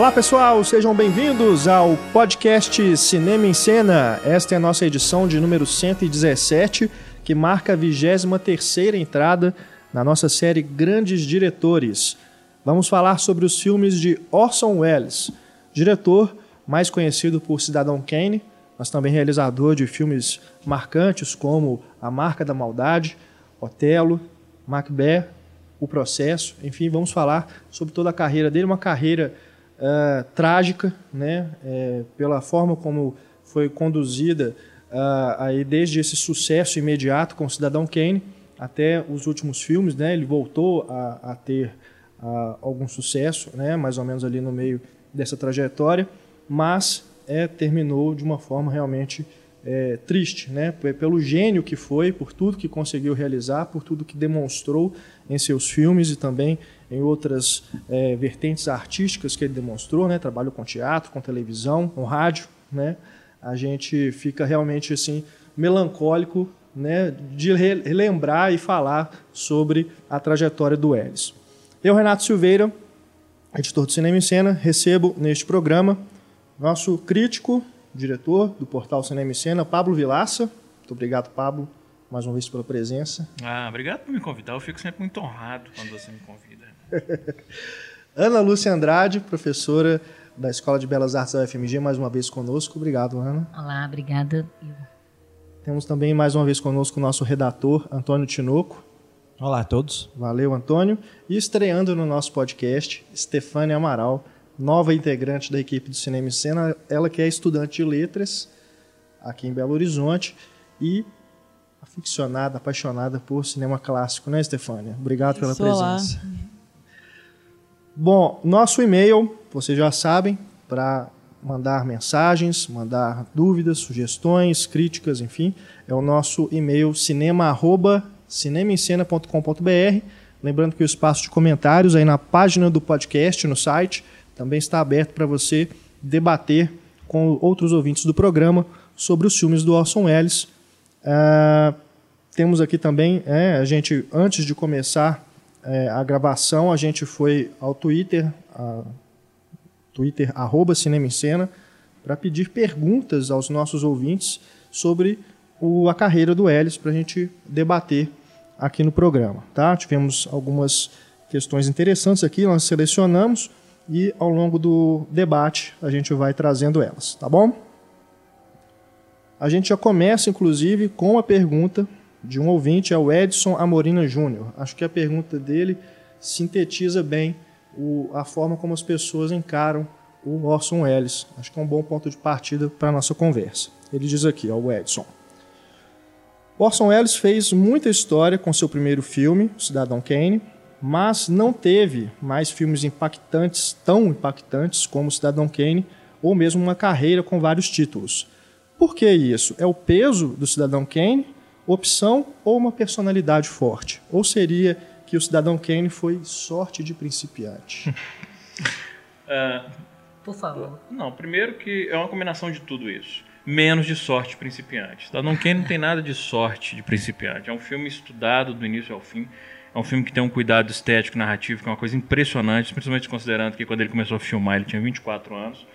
Olá pessoal, sejam bem-vindos ao podcast Cinema em Cena. Esta é a nossa edição de número 117, que marca a 23ª entrada na nossa série Grandes Diretores. Vamos falar sobre os filmes de Orson Welles, diretor mais conhecido por Cidadão Kane, mas também realizador de filmes marcantes como A Marca da Maldade, Otelo, Macbeth, O Processo. Enfim, vamos falar sobre toda a carreira dele, uma carreira uh, trágica, né, é, pela forma como foi conduzida uh, aí desde esse sucesso imediato com Cidadão Kane até os últimos filmes, né, ele voltou a, a ter uh, algum sucesso, né, mais ou menos ali no meio dessa trajetória, mas é, terminou de uma forma realmente é, triste, né? pelo gênio que foi, por tudo que conseguiu realizar, por tudo que demonstrou em seus filmes e também em outras é, vertentes artísticas que ele demonstrou, né? trabalho com teatro, com televisão, com rádio. Né? A gente fica realmente assim melancólico né? de relembrar e falar sobre a trajetória do Elis. Eu, Renato Silveira, editor do Cinema em Cena, recebo neste programa nosso crítico, diretor do portal Cinema e Cena, Pablo Vilaça. Muito obrigado, Pablo, mais uma vez pela presença. Ah, obrigado por me convidar. Eu fico sempre muito honrado quando você me convida. Ana Lúcia Andrade, professora da Escola de Belas Artes da UFMG, mais uma vez conosco. Obrigado, Ana. Olá, obrigada. Temos também mais uma vez conosco o nosso redator, Antônio Tinoco. Olá a todos. Valeu, Antônio. E estreando no nosso podcast, Stefânia Amaral, nova integrante da equipe do Cinema e Cena, ela que é estudante de letras aqui em Belo Horizonte e aficionada, apaixonada por cinema clássico, né, Stefânia? Obrigado pela presença. Lá. Bom, nosso e-mail, vocês já sabem, para mandar mensagens, mandar dúvidas, sugestões, críticas, enfim, é o nosso e-mail cinema@cinemaencena.com.br. Lembrando que o espaço de comentários aí na página do podcast, no site, também está aberto para você debater com outros ouvintes do programa sobre os filmes do Orson Welles. Uh, temos aqui também, é, a gente, antes de começar é, a gravação, a gente foi ao Twitter, a, Twitter, arroba Cinema em Cena, para pedir perguntas aos nossos ouvintes sobre o, a carreira do Ellis, para a gente debater aqui no programa. Tá? Tivemos algumas questões interessantes aqui, nós selecionamos e ao longo do debate a gente vai trazendo elas, tá bom? A gente já começa, inclusive, com a pergunta de um ouvinte, é o Edson Amorina Júnior. Acho que a pergunta dele sintetiza bem o, a forma como as pessoas encaram o Orson Welles. Acho que é um bom ponto de partida para a nossa conversa. Ele diz aqui, ó, o Edson. Orson Welles fez muita história com seu primeiro filme, Cidadão Kane, mas não teve mais filmes impactantes, tão impactantes como Cidadão Kane, ou mesmo uma carreira com vários títulos. Por que isso? É o peso do Cidadão Kane, opção ou uma personalidade forte? Ou seria que o Cidadão Kane foi sorte de principiante? uh, Por favor. Não, primeiro que é uma combinação de tudo isso. Menos de sorte de principiante. Cidadão Kane não tem nada de sorte de principiante. É um filme estudado do início ao fim é um filme que tem um cuidado estético, narrativo, que é uma coisa impressionante, principalmente considerando que quando ele começou a filmar ele tinha 24 anos.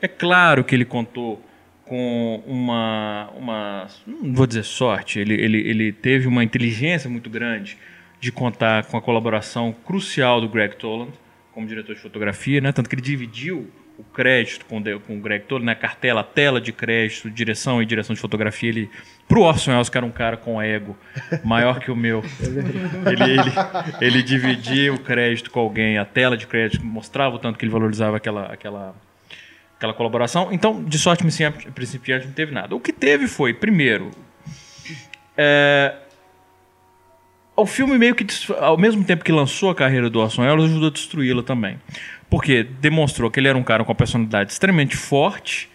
É claro que ele contou com uma, uma não vou dizer sorte, ele, ele, ele teve uma inteligência muito grande de contar com a colaboração crucial do Greg Toland como diretor de fotografia, né? tanto que ele dividiu o crédito com, com o Greg Toland, né? a cartela, a tela de crédito, direção e direção de fotografia, ele Pro Orson Welles, que era um cara com ego maior que o meu, ele, ele, ele dividia o crédito com alguém, a tela de crédito mostrava o tanto que ele valorizava aquela, aquela, aquela colaboração. Então, de sorte principiante, não teve nada. O que teve foi, primeiro, é, o filme meio que, ao mesmo tempo que lançou a carreira do Orson Welles, ajudou a destruí-la também. Porque demonstrou que ele era um cara com uma personalidade extremamente forte,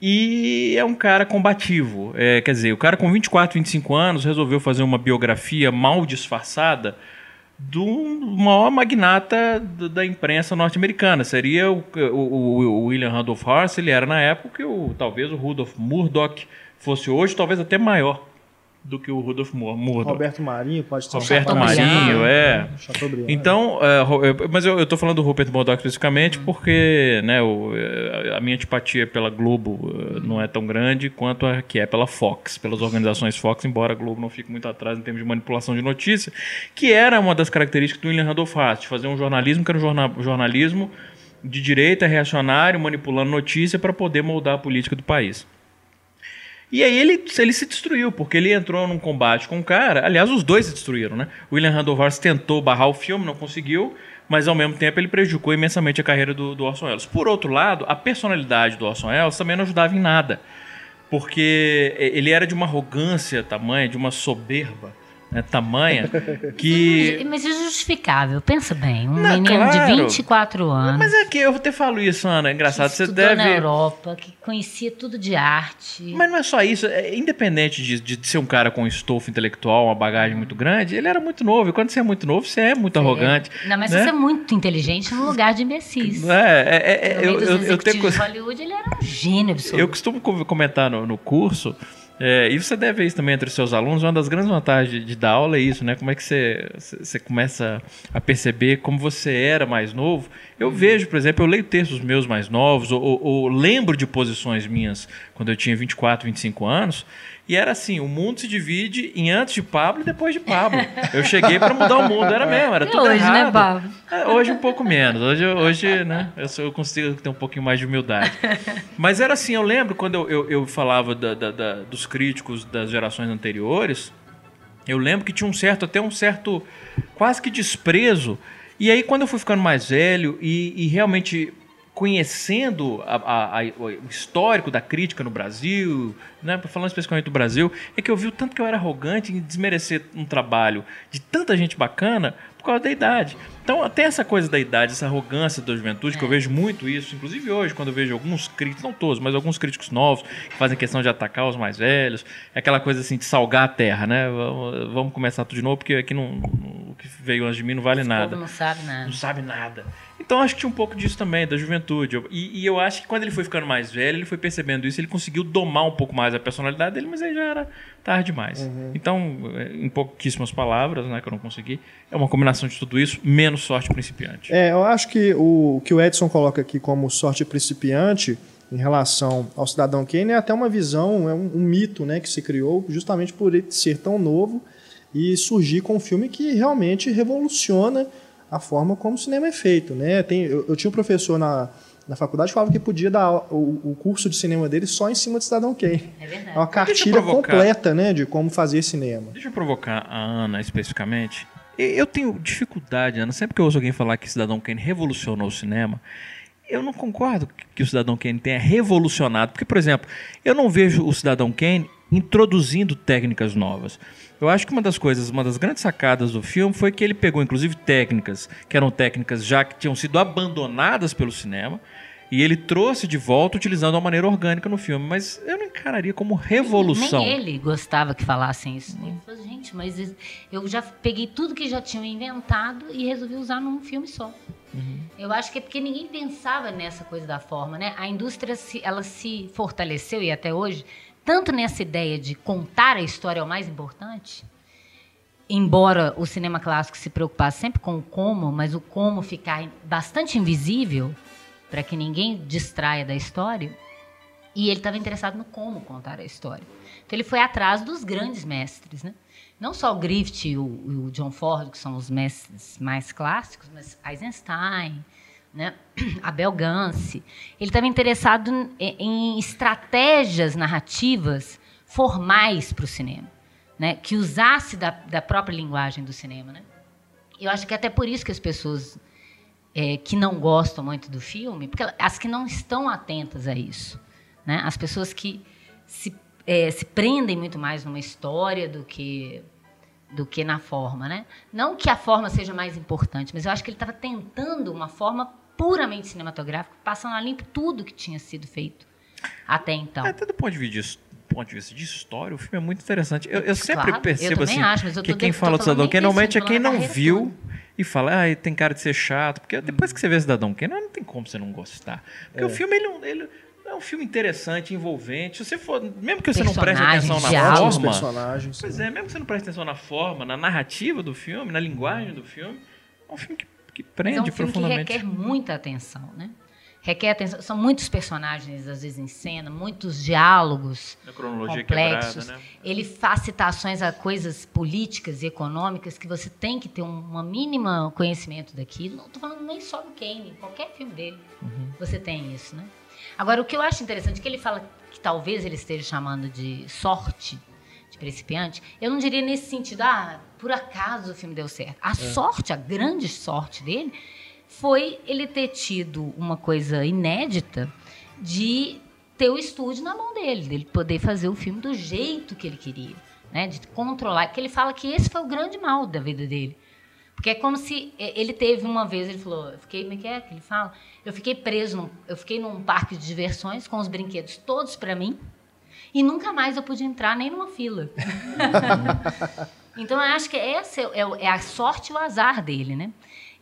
e é um cara combativo. É, quer dizer, o cara com 24, 25 anos resolveu fazer uma biografia mal disfarçada do maior magnata da imprensa norte-americana. Seria o, o, o, William Randolph Hearst, ele era na época, o, talvez o Rudolph Murdoch fosse hoje, talvez até maior do que o Rudolf Murdoch. Roberto Marinho pode ser Roberto Marinho, é. Então, é, mas eu, eu tô falando do Rupert Murdoch especificamente hum. porque né, o, a minha antipatia pela Globo eh, não é tão grande quanto a que é pela Fox, pelas organizações Fox, embora a Globo não fique muito atrás em termos de manipulação de notícia, que era uma das características do William Randolph Hearst, fazer um jornalismo que era um jornalismo de direita reacionário, manipulando notícia para poder moldar a política do país. E aí ele, ele se destruiu, porque ele entrou num combate com o cara. Aliás, os dois se destruíram, né? O William Randolph tentou barrar o filme, não conseguiu, mas ao mesmo tempo ele prejudicou imensamente a carreira do, do Orson Welles. Por outro lado, a personalidade do Orson Welles também não ajudava em nada, porque ele era de uma arrogância tamanha, de uma soberba, né, tamanha que. Mas é justificável, pensa bem. Um não, menino claro. de 24 anos. Mas é que eu até falo isso, Ana, é engraçado. Que você deve. na Europa, que conhecia tudo de arte. Mas não é só isso. É, independente de, de ser um cara com um estofo intelectual, uma bagagem muito grande, ele era muito novo. E quando você é muito novo, você é muito arrogante. Não, mas né? você é muito inteligente no lugar de imbecis. É, é, é, é eu, eu, eu tenho. Hollywood, ele era um gênio absoluto. Eu costumo comentar no, no curso é, e você deve ver isso também entre os seus alunos. Uma das grandes vantagens de, de dar aula é isso, né? Como é que você, você começa a perceber como você era mais novo. Eu uhum. vejo, por exemplo, eu leio textos meus mais novos, ou, ou, ou lembro de posições minhas quando eu tinha 24, 25 anos, e era assim, o mundo se divide em antes de Pablo e depois de Pablo. Eu cheguei para mudar o mundo, era mesmo, era e tudo hoje, né, errado. né, Pablo? É, hoje um pouco menos. Hoje, hoje né, eu, sou, eu consigo ter um pouquinho mais de humildade. Mas era assim, eu lembro quando eu, eu, eu falava da, da, da, dos críticos das gerações anteriores, eu lembro que tinha um certo, até um certo, quase que desprezo. E aí, quando eu fui ficando mais velho e, e realmente conhecendo a, a, a, o histórico da crítica no Brasil, né, falando especificamente do Brasil, é que eu vi o tanto que eu era arrogante em desmerecer um trabalho de tanta gente bacana por causa da idade. Então, até essa coisa da idade, essa arrogância da juventude, é. que eu é. vejo muito isso, inclusive hoje, quando eu vejo alguns críticos, não todos, mas alguns críticos novos, que fazem questão de atacar os mais velhos, é aquela coisa assim de salgar a terra, né? Vamos começar tudo de novo, porque aqui não, o que veio antes de mim não vale Esse nada. não sabe nada. Não sabe nada. Então acho que tinha um pouco disso também, da juventude. E, e, eu acho que quando ele foi ficando mais velho, ele foi percebendo isso, ele conseguiu domar um pouco mais a personalidade dele, mas aí já era tarde demais. Uhum. Então, em pouquíssimas palavras, né, que eu não consegui, é uma combinação de tudo isso, menos sorte principiante. É, eu acho que o que o Edson coloca aqui como sorte principiante em relação ao Cidadão Kane é até uma visão, é um, um mito né, que se criou justamente por ele ser tão novo e surgir com um filme que realmente revoluciona a forma como o cinema é feito. Né? Tem, eu, eu tinha um professor na, na faculdade que falava que podia dar o, o, curso de cinema dele só em cima de Cidadão Kane. É verdade. É uma cartilha completa né, de como fazer cinema. Deixa eu provocar a Ana especificamente. Eu tenho dificuldade, Ana, sempre que eu ouço alguém falar que Cidadão Kane revolucionou o cinema, eu não concordo que o Cidadão Kane tenha revolucionado. Porque, por exemplo, eu não vejo o Cidadão Kane introduzindo técnicas novas. Eu acho que uma das coisas, uma das grandes sacadas do filme foi que ele pegou, inclusive, técnicas que eram técnicas já que tinham sido abandonadas pelo cinema. E ele trouxe de volta utilizando uma maneira orgânica no filme, mas eu não encararia como revolução. Nem ele gostava que falassem isso. Ele falou, gente, mas eu já peguei tudo que já tinham inventado e resolvi usar num filme só. Uhum. Eu acho que é porque ninguém pensava nessa coisa da forma, né? A indústria se, ela se fortaleceu e até hoje tanto nessa ideia de contar a história é o mais importante, embora o cinema clássico se preocupasse sempre com o como, mas o como ficar bastante invisível para que ninguém distraia da história, e ele estava interessado no como contar a história. Então ele foi atrás dos grandes mestres, né? Não só o Griffith e o, o John Ford, que são os mestres mais clássicos, mas Eisenstein, né? Abel Gance, ele estava interessado em estratégias narrativas formais para o cinema, né? que usasse da, da, própria linguagem do cinema. Né? Eu acho que é até por isso que as pessoas é, que não gostam muito do filme, porque as que não estão atentas a isso, né? as pessoas que se, é, se prendem muito mais numa história do que do que na forma, né? Não que a forma seja mais importante, mas eu acho que ele estava tentando uma forma puramente cinematográfico, passando a limpo tudo que tinha sido feito até então. Até do ponto de vista de, ponto de, vista de história, o filme é muito interessante. Eu, eu sempre claro, percebo eu assim acho, que quem fala do Cidadão Kane normalmente é quem não viu e fala, ah, tem cara de ser chato, porque depois que você vê Cidadão Kane, não tem como você não gostar. Porque é. o filme ele, ele é um filme interessante, envolvente. Se você for, mesmo que você não preste atenção na diálogos, forma, personagens. pois é, mesmo que você não preste atenção na forma, na narrativa do filme, na linguagem do filme, é um filme que, que prende Mas é um filme que profundamente. requer muita atenção, né? Requer atenção. São muitos personagens, às vezes, em cena, muitos diálogos cronologia complexos. quebrada, né? Ele faz citações a coisas políticas e econômicas que você tem que ter um uma mínima conhecimento daquilo. Não estou falando nem só do Kane, qualquer filme dele Uhum. você tem isso, né? Agora, o que eu acho interessante é que ele fala que talvez ele esteja chamando de sorte, de principiante. Eu não diria nesse sentido, ah, por acaso o filme deu certo. A sorte, a grande sorte dele, foi ele ter tido uma coisa inédita de ter o estúdio na mão dele, dele poder fazer o filme do jeito que ele queria, né? De controlar. Porque ele fala que esse foi o grande mal da vida dele. Porque é como se é, ele teve uma vez, ele falou, eu fiquei, como é que é que ele fala? Eu fiquei preso, num, eu fiquei num parque de diversões com os brinquedos todos para mim e nunca mais eu pude entrar nem numa fila. então eu acho que essa é, é- é a sorte e o azar dele, né?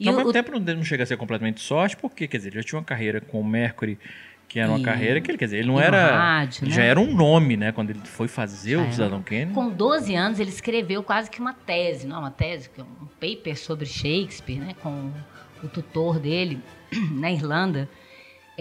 E Ao o- mesmo tempo não chega a ser completamente sorte, porque, quer dizer, ele já tinha uma carreira com o Mercury, que era uma E- carreira que ele, quer dizer, ele não no era. rádio, ele né? já era um nome, né? Quando ele foi fazer Já o. Cidadão Kane. Com 12 anos, ele escreveu quase que uma tese, não uma tese, é um paper sobre Shakespeare, né, com o tutor dele na Irlanda.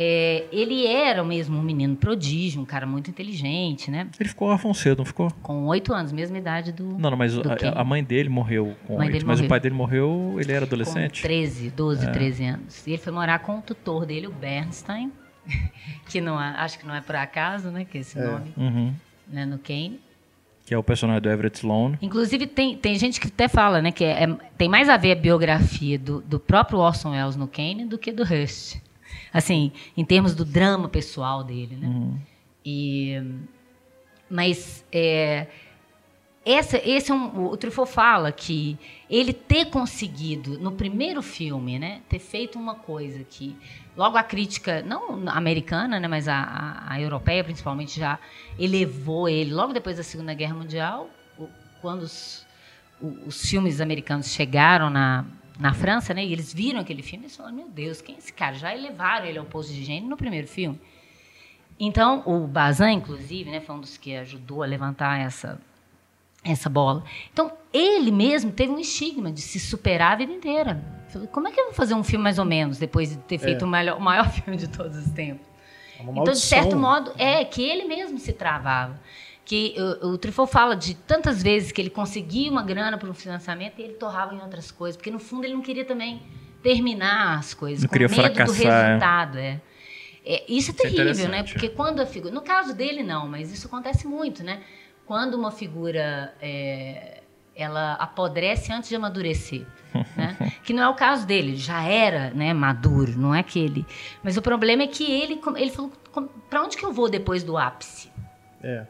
É, ele era mesmo um menino prodígio, um cara muito inteligente, né? Ele ficou órfão cedo, não ficou? Com oito anos, mesma idade do. Não, não, mas Do a, a mãe dele morreu com Mãe oito, mas o morreu. pai dele morreu, ele era adolescente. Com 13, 12, 13 anos. E ele foi morar com o tutor dele, o Bernstein, que não é- acho que não é por acaso, né? Que esse nome, Uhum. né, no Kane. Que é o personagem do Everett Sloane. Inclusive, tem, tem gente que até fala né, que é- é- tem mais a ver a biografia do, do próprio Orson Welles no Kane do que do Rush. Assim, em termos do drama pessoal dele. Né? E, mas é, essa, esse é um, o Truffaut fala que ele ter conseguido, no primeiro filme, né, ter feito uma coisa que logo a crítica, não americana, né, mas a, a, a europeia principalmente, já elevou ele. Logo depois da Segunda Guerra Mundial, quando os, os filmes americanos chegaram na, na França, né, e eles viram aquele filme, eles falaram, meu Deus, quem é esse cara? Já elevaram ele ao posto de gênero no primeiro filme. Então, o Bazin, inclusive, né, foi um dos que ajudou a levantar essa, essa bola. Então, ele mesmo teve um estigma de se superar a vida inteira. Falei, Como é que eu vou fazer um filme mais ou menos depois de ter feito o, melhor- o maior filme de todos os tempos? É Então, de certo modo, é que ele mesmo se travava. Que o, o Truffaut fala de tantas vezes que ele conseguia uma grana para um financiamento e ele torrava em outras coisas, porque no fundo ele não queria também terminar as coisas, Não com queria medo do fracassar, é. resultado. É. É, isso é Isso é terrível, né? interessante, Porque quando a figura. No caso dele, não, mas isso acontece muito, né? Quando uma figura. é, ela apodrece antes de amadurecer. né? Que não é o caso dele, ele já era né, maduro, não é que ele. Mas o problema é que ele, ele falou: para onde que eu vou depois do ápice? É.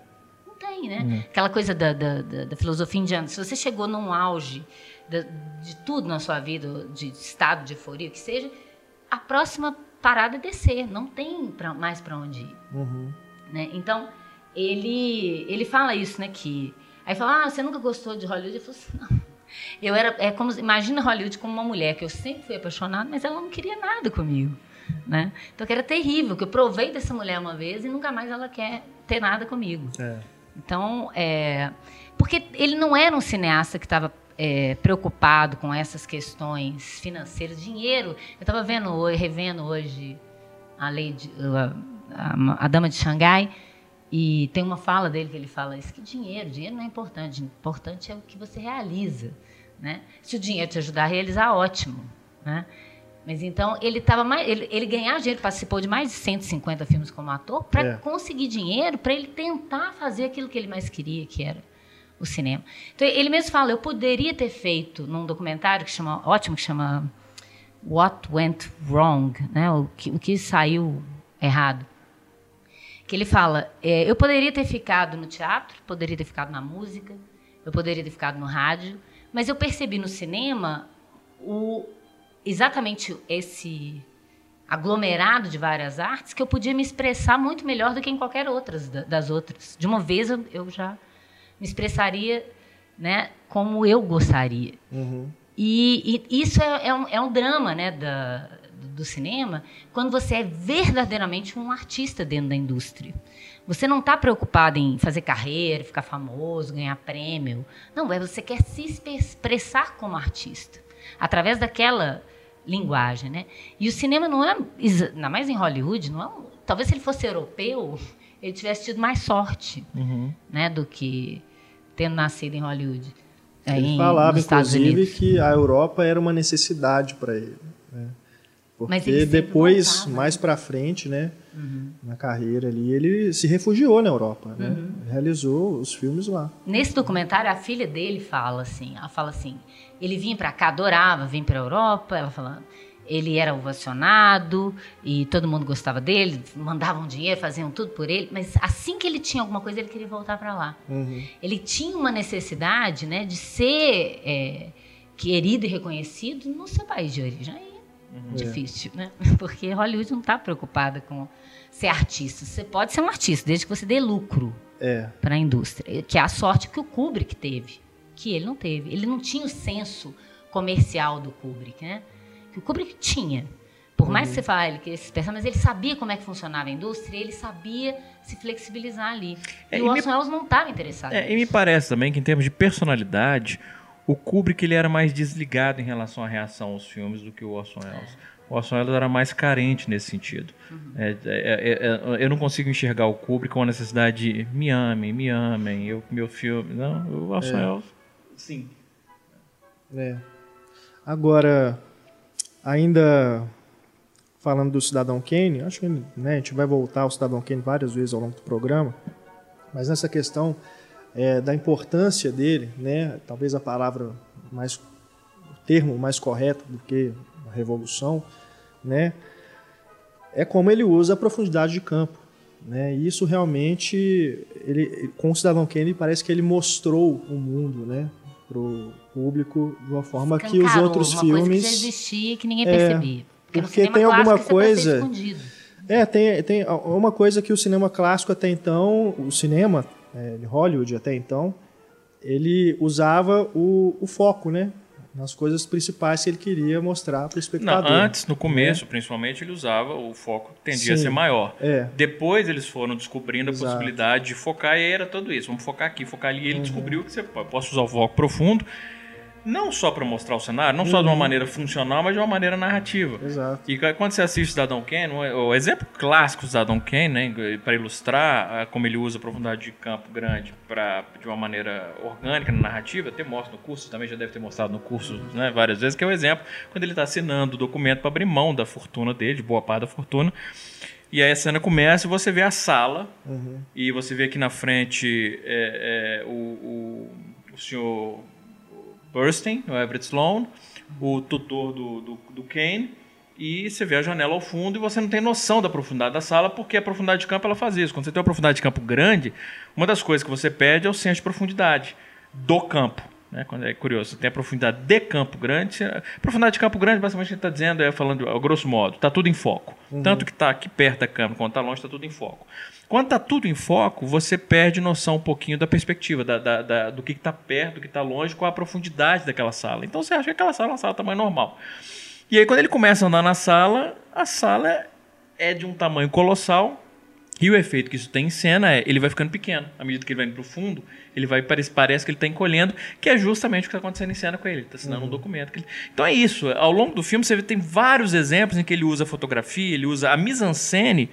Tem, né? Aquela coisa da, da, da- da filosofia indiana. Se você chegou num auge da- de tudo na sua vida, de estado de euforia, o que seja, a próxima parada é descer. Não tem pra- mais para onde ir. Uhum. né? Então, ele, ele fala isso, né? Que, aí fala, ah, você nunca gostou de Hollywood? Eu falo assim, não. Eu era, é como, imagina Hollywood como uma mulher que eu sempre fui apaixonada, mas ela não queria nada comigo, né? Então, que era terrível, que eu provei dessa mulher uma vez e nunca mais ela quer ter nada comigo. É. Então, é, porque ele não era um cineasta que estava é, preocupado com essas questões financeiras, dinheiro. Eu estava vendo, revendo hoje a lei de, a, a- a Dama de Xangai e tem uma fala dele que ele fala isso que dinheiro, dinheiro não é importante, importante é o que você realiza, né? Se o dinheiro te ajudar a realizar, ótimo, né? Mas então ele tava mais, ele, ele ganhava dinheiro, participou de mais de 150 filmes como ator para É. conseguir dinheiro para ele tentar fazer aquilo que ele mais queria, que era o cinema. Então ele mesmo fala, eu poderia ter feito num documentário que chama ótimo que chama What Went Wrong, né? O que, o que saiu errado. Que ele fala, é, eu poderia ter ficado no teatro, poderia ter ficado na música, eu poderia ter ficado no rádio, mas eu percebi no cinema o exatamente esse aglomerado de várias artes que eu podia me expressar muito melhor do que em qualquer outras da- das outras. De uma vez eu, eu já me expressaria, né, como eu gostaria. Uhum. E, e isso é, é um, é um drama, né, da, do cinema quando você é verdadeiramente um artista dentro da indústria. Você não está preocupado em fazer carreira, ficar famoso, ganhar prêmio. Não, é você quer se expressar como artista através daquela linguagem, né? E o cinema não é, ainda mais em Hollywood, não é, talvez se ele fosse europeu, ele tivesse tido mais sorte, uhum. né, do que tendo nascido em Hollywood. Ele falava, inclusive, que a Europa era uma necessidade para ele. Né? Porque depois, voltava, mais né? para frente, né, uhum. na carreira ali, ele se refugiou na Europa, né? Uhum. Realizou os filmes lá. Nesse documentário, a filha dele fala assim, ela fala assim, ele vinha para cá, adorava vir para a Europa, ela falando, ele era ovacionado e todo mundo gostava dele, mandavam dinheiro, faziam tudo por ele, mas assim que ele tinha alguma coisa, ele queria voltar para lá. Uhum. Ele tinha uma necessidade, né, de ser é, querido e reconhecido no seu país de origem. Aí Uhum. Difícil, né? Porque Hollywood não está preocupada com ser artista. Você pode ser um artista, desde que você dê lucro é. para a indústria. Que é a sorte que o Kubrick teve, que ele não teve. Ele não tinha o senso comercial do Kubrick, né? Que o Kubrick tinha. Por uhum. mais que você fale que esses mas ele sabia como é que funcionava a indústria, ele sabia se flexibilizar ali. É, e, e o Orson me... Welles não estava interessado. É, e me parece também que em termos de personalidade, o Kubrick ele era mais desligado em relação à reação aos filmes do que o Orson Welles. O Orson Welles era mais carente nesse sentido. Uhum. É, é, é, é, eu não consigo enxergar o Kubrick com a necessidade de me amem, me amem, eu, meu filme. Não, o Orson é. Welles, sim. É. Agora, ainda falando do Cidadão Kane, acho que né, a gente vai voltar ao Cidadão Kane várias vezes ao longo do programa, mas nessa questão é, da importância dele, né? Talvez a palavra mais, o termo mais correto do que a revolução, né? É como ele usa a profundidade de campo, né? E isso realmente, ele, com o Cidadão Kane, parece que ele mostrou o mundo, né? Para o público de uma forma Escancarou, que os outros uma filmes. Coisa que já existia que ninguém percebia. Porque, porque tem alguma coisa. É, tem, tem uma coisa que o cinema clássico até então, o cinema é, de Hollywood até então, ele usava o, o foco, né? Nas coisas principais que ele queria mostrar para o espectador. Não, antes, no começo, é. principalmente, ele usava o foco tendia Sim, a ser maior. É. Depois eles foram descobrindo a Exato. possibilidade de focar e era tudo isso. Vamos focar aqui, focar ali. E ele uhum. descobriu que você pode usar o foco profundo não só para mostrar o cenário, não uhum. só de uma uhum. maneira funcional, mas de uma maneira narrativa. Exato. E quando você assiste Cidadão Kane, o exemplo clássico do Cidadão Kane, né, para ilustrar como ele usa a profundidade de campo grande para de uma maneira orgânica na narrativa, até mostra no curso, também já deve ter mostrado no curso né, várias vezes, que é o exemplo quando ele está assinando o documento para abrir mão da fortuna dele, de boa parte da fortuna. E aí a cena começa e você vê a sala, uhum. e você vê aqui na frente é, é, o, o, o senhor Burstyn, o Everett Sloan, o tutor do, do, do Kane, e você vê a janela ao fundo e você não tem noção da profundidade da sala, porque a profundidade de campo ela faz isso. Quando você tem uma profundidade de campo grande, uma das coisas que você pede é o senso de profundidade do campo. Né? Quando é curioso, você tem a profundidade de campo grande. A profundidade de campo grande, basicamente, a gente está dizendo, é falando, a grosso modo, está tudo em foco. Uhum. Tanto que está aqui perto da câmera, quanto está longe, está tudo em foco. Quando está tudo em foco, você perde noção um pouquinho da perspectiva, da, da, da do que está perto, do que está longe, com a profundidade daquela sala. Então você acha que aquela sala é uma sala de tamanho normal. E aí, quando ele começa a andar na sala, a sala é de um tamanho colossal. E o efeito que isso tem em cena é ele vai ficando pequeno. À medida que ele vai indo para o fundo, ele vai parece, parece que ele está encolhendo, que é justamente o que está acontecendo em cena com ele. Está assinando uhum. um documento. Ele... Então é isso. Ao longo do filme, você tem vários exemplos em que ele usa fotografia, ele usa a mise-en-scène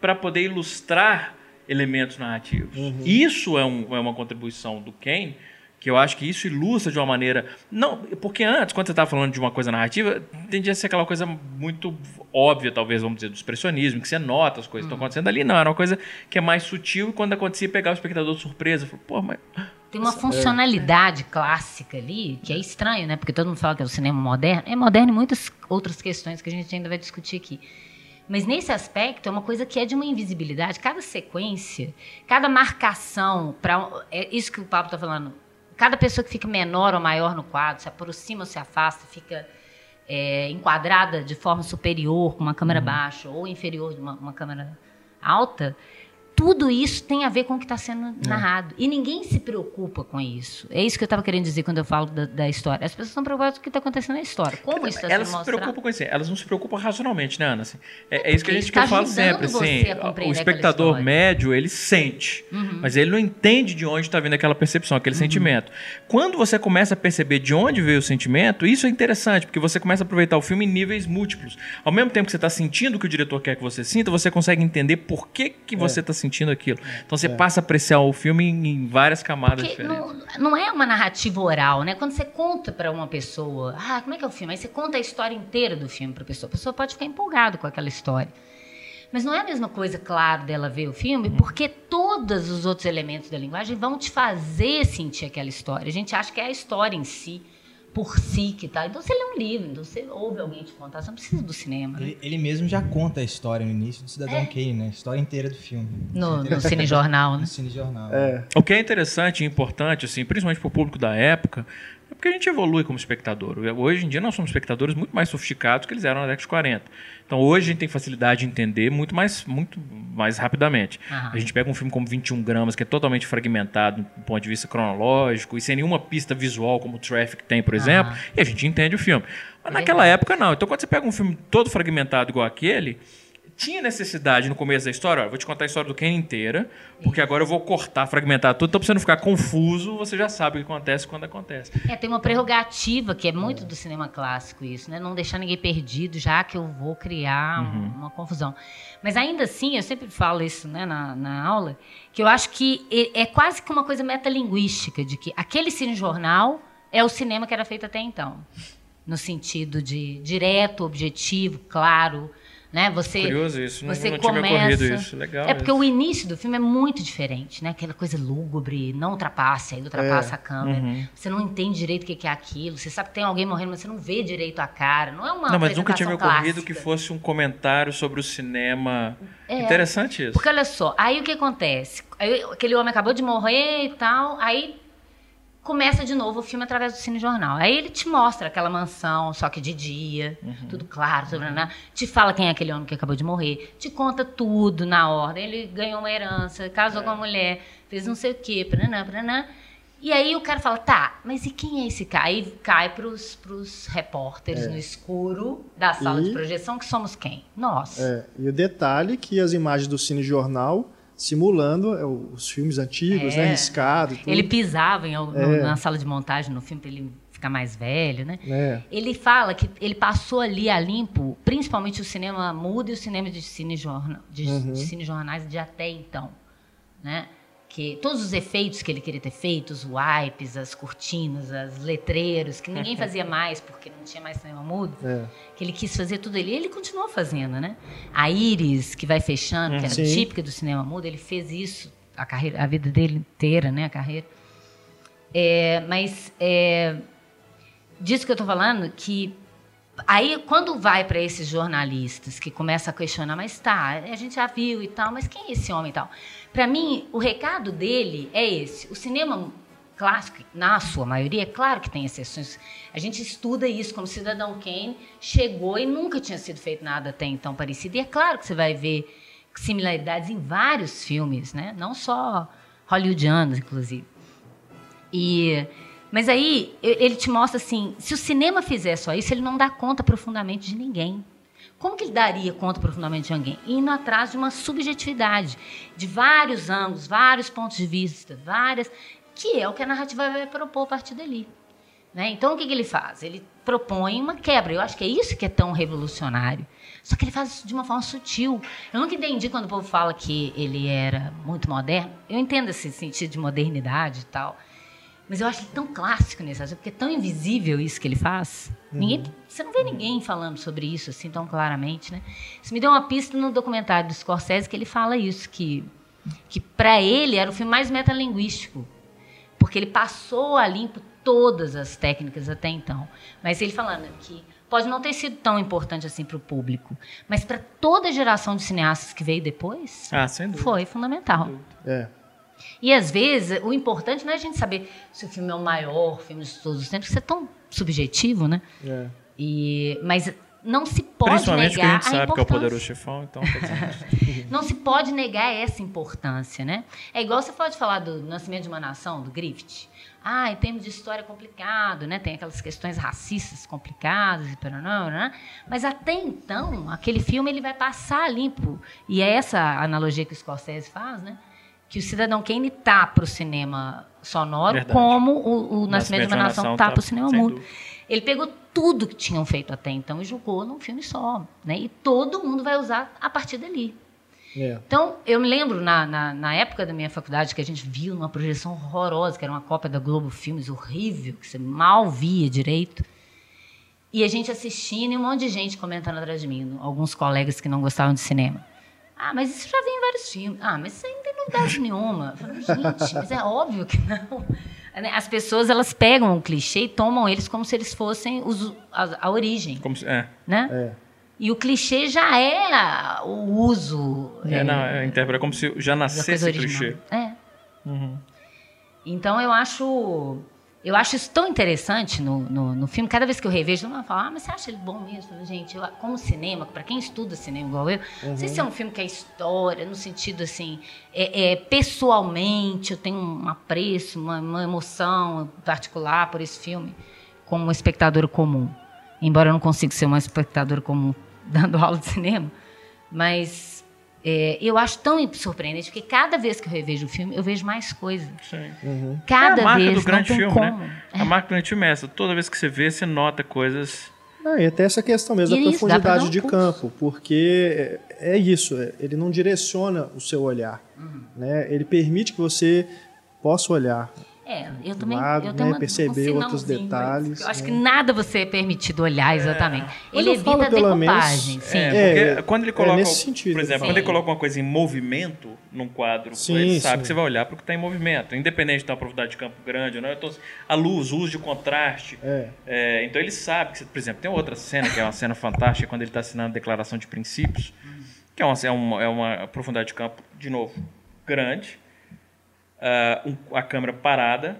para poder ilustrar elementos narrativos. Uhum. Isso é, um, é, uma contribuição do Kane, que eu acho que isso ilustra de uma maneira. Não, porque antes, quando você estava falando de uma coisa narrativa, tendia a ser aquela coisa muito óbvia, talvez, vamos dizer, do expressionismo, que você nota as coisas que estão uhum. acontecendo ali. Não, era uma coisa que é mais sutil e quando acontecia, pegar o espectador de surpresa. Falou, pô, mas. Tem uma funcionalidade é. clássica ali, que é estranho, né? Porque todo mundo fala que é o cinema moderno. É moderno em muitas outras questões que a gente ainda vai discutir aqui. Mas nesse aspecto é uma coisa que é de uma invisibilidade. Cada sequência, cada marcação, para é isso que o Pablo está falando. Cada pessoa que fica menor ou maior no quadro, se aproxima ou se afasta, fica é, enquadrada de forma superior, com uma câmera uhum. baixa, ou inferior, de uma, uma câmera alta, tudo isso tem a ver com o que está sendo narrado. E ninguém se preocupa com isso. É isso que eu estava querendo dizer quando eu falo da, da história. As pessoas estão preocupadas com o que está acontecendo na história. Como isso está sendo Elas se mostrado. preocupam com isso. Elas não se preocupam racionalmente, né, Ana? Assim, é, é isso que a gente que eu falo sempre. Assim, o aquela espectador médio, ele sente. Uhum. Mas ele não entende de onde está vindo aquela percepção, aquele sentimento. Quando você começa a perceber de onde veio o sentimento, isso é interessante, porque você começa a aproveitar o filme em níveis múltiplos. Ao mesmo tempo que você está sentindo o que o diretor quer que você sinta, você consegue entender por que, que você está sentindo aquilo. Então você passa a apreciar o filme em, em várias camadas Porque diferentes. não, não é uma narrativa oral, né? Quando você conta para uma pessoa, ah, como é que é o filme? Aí você conta a história inteira do filme para a pessoa. A pessoa pode ficar empolgada com aquela história. Mas não é a mesma coisa, claro, dela ver o filme, porque todos os outros elementos da linguagem vão te fazer sentir aquela história. A gente acha que é a história em si, por si que tá. Então você lê um livro, então você ouve alguém te contar, você não precisa do cinema. né? Ele, ele mesmo já conta a história no início do Cidadão É. Kane, né? A história inteira do filme. No, no cinejornal, né? No cinejornal. É, O que é interessante e importante, assim, principalmente para o público da época, é porque a gente evolui como espectador. Hoje em dia nós somos espectadores muito mais sofisticados que eles eram na década de 40. Então hoje a gente tem facilidade de entender muito mais, muito mais rapidamente. Aham. A gente pega um filme como 21 gramas, que é totalmente fragmentado do ponto de vista cronológico e sem nenhuma pista visual, como o Traffic tem, por exemplo, e a gente entende o filme. Mas É naquela verdade. época não. Então quando você pega um filme todo fragmentado igual aquele, tinha necessidade no começo da história, ó, vou te contar a história do Ken inteira, porque agora eu vou cortar, fragmentar tudo, então pra você não ficar confuso, você já sabe o que acontece quando acontece. É, tem uma prerrogativa que é muito do cinema clássico isso, né? Não deixar ninguém perdido, já que eu vou criar um- uma confusão. Mas ainda assim, eu sempre falo isso né, na, na aula, que eu acho que é quase que uma coisa metalinguística, de que aquele cinejornal é o cinema que era feito até então. No sentido de direto, objetivo, claro. Né? Você, Curioso isso, não, você não tinha me começa... ocorrido isso. Legal. É porque isso. o início do filme é muito diferente, né? Aquela coisa lúgubre, não ultrapassa, aí ultrapassa É. a câmera. Uhum. Você não entende direito o que é aquilo. Você sabe que tem alguém morrendo, mas você não vê direito a cara. Não é uma Não, mas nunca tinha me ocorrido que fosse um comentário sobre o cinema. É. Interessante isso. Porque olha só, aí o que acontece? Aí, aquele homem acabou de morrer e tal, aí começa de novo o filme através do cinejornal. Aí ele te mostra aquela mansão, só que de dia, Uhum. tudo claro, tudo, né? te fala quem é aquele homem que acabou de morrer, te conta tudo na ordem. Ele ganhou uma herança, casou com uma mulher, fez não sei o quê, paraná, paraná. E aí o cara fala, tá, mas e quem é esse cara? Aí cai pros, pros repórteres no escuro da sala E- de projeção, que somos quem? Nós. é. E o detalhe que as imagens do Cine Jornal simulando é, os filmes antigos, É. né? Riscado tudo. Ele pisava em, É. na sala de montagem no filme para ele ficar mais velho, né? É. Ele fala que ele passou ali a limpo, principalmente o cinema mudo e o cinema de cine, jorna, de, Uhum. de cine jornais de até então, né? Que todos os efeitos que ele queria ter feito, os wipes, as cortinas, as letreiros, que ninguém fazia mais porque não tinha mais cinema mudo, É. que ele quis fazer tudo ali, ele continuou fazendo, né? A íris que vai fechando, que era Sim. típica do cinema mudo, ele fez isso a carreira, a vida dele inteira, né? A carreira. É, mas é, disso que eu tô falando, que aí quando vai para esses jornalistas que começam a questionar, mas tá, a gente já viu e tal, mas quem é esse homem e tal? Para mim, o recado dele é esse: o cinema clássico, na sua maioria, é claro que tem exceções. A gente estuda isso como Cidadão Kane chegou e nunca tinha sido feito nada até então parecido. E é claro que você vai ver similaridades em vários filmes, né? Não só hollywoodianos, inclusive. E mas aí ele te mostra assim, se o cinema fizer só isso, ele não dá conta profundamente de ninguém. Como que ele daria conta profundamente de alguém? Indo atrás de uma subjetividade, de vários ângulos, vários pontos de vista, várias, que é o que a narrativa vai propor a partir dali. Né? Então, o que, que ele faz? Ele propõe uma quebra. Eu acho que é isso que é tão revolucionário. Só que ele faz isso de uma forma sutil. Eu nunca entendi quando o povo fala que ele era muito moderno. Eu entendo esse sentido de modernidade e tal. Mas eu acho ele tão clássico nesse aspecto, porque é tão invisível isso que ele faz. Ninguém, você não vê ninguém falando sobre isso assim tão claramente, né? Isso me deu uma pista no documentário do Scorsese que ele fala isso, que, que para ele era o filme mais metalinguístico porque ele passou a limpo todas as técnicas até então. Mas ele falando que pode não ter sido tão importante assim para o público, mas para toda a geração de cineastas que veio depois, Ah, sem dúvida. foi fundamental. É. E às vezes o importante não é a gente saber se o filme é o maior filme de todos os tempos, isso é tão subjetivo, né? É. E, mas não se pode Principalmente porque a negar gente sabe que é o poderoso chefão, então dizer, Não se pode negar essa importância, né? É igual você pode falar do Nascimento de uma Nação, do Griffith. Ah, em termos de história é complicado, né? Tem aquelas questões racistas complicadas e não, né? Mas até então, aquele filme ele vai passar limpo. E é essa analogia que o Scorsese faz, né? Que o Cidadão Kane tá para o cinema sonoro, Verdade. como o, o Nascimento de uma Nação tá para o cinema sem mudo. dúvida. Ele pegou tudo que tinham feito até então e jogou num filme só, né? E todo mundo vai usar a partir dali. É. Então, eu me lembro, na, na, na época da minha faculdade, que a gente viu numa projeção horrorosa, que era uma cópia da Globo Filmes, horrível, que você mal via direito. E a gente assistindo e um monte de gente comentando atrás de mim, alguns colegas que não gostavam de cinema. Ah, mas isso já vem em vários filmes. Ah, mas isso aí novidade nenhuma. Falei, gente, mas é óbvio que não. Né, As pessoas, elas pegam o clichê e tomam eles como se eles fossem os, a, a origem, Como se- é. né? É. E o clichê já é a- o uso... É, não, é, interpreta como se já nascesse original. clichê. É. Uhum. Então eu acho eu acho isso tão interessante no, no, no filme. Cada vez que eu revejo, todo mundo fala, ah, mas você acha ele bom mesmo? Eu falo, Gente, eu, como cinema, para quem estuda cinema igual eu, não sei se é um filme que é história, no sentido assim, é, é, pessoalmente eu tenho um apreço, uma, uma emoção particular por esse filme, como uma espectadora comum. Embora eu não consiga ser uma espectadora comum dando aula de cinema, mas é, eu acho tão surpreendente, porque cada vez que eu revejo o filme, eu vejo mais coisa. Sim. Cada é a marca vez do grande filme, como. né? A marca do grande filme é essa. Toda vez que você vê, você nota coisas. Não, e até essa questão mesmo E da é isso, profundidade um de curso. campo, porque é é isso, é- ele não direciona o seu olhar, Uhum. né? Ele permite que você possa olhar. É, eu também lado, eu tenho né, uma, perceber um outros detalhes, mas Eu acho né? que nada você é permitido olhar exatamente. Mas Ele evita a pelo menos- sim. É, É, porque quando ele é coloca. nesse sentido, por exemplo, sim. quando ele coloca uma coisa em movimento num quadro, Sim, ele sabe sim. que você vai olhar para o que está em movimento. Independente de ter uma profundidade de campo grande ou não. Então, a luz, o uso de contraste. É. É, então ele sabe que, por exemplo, tem outra cena que é uma cena fantástica quando ele está assinando a declaração de princípios, que é uma, é uma, é uma profundidade de campo, de novo, grande, ah, um- a câmera parada,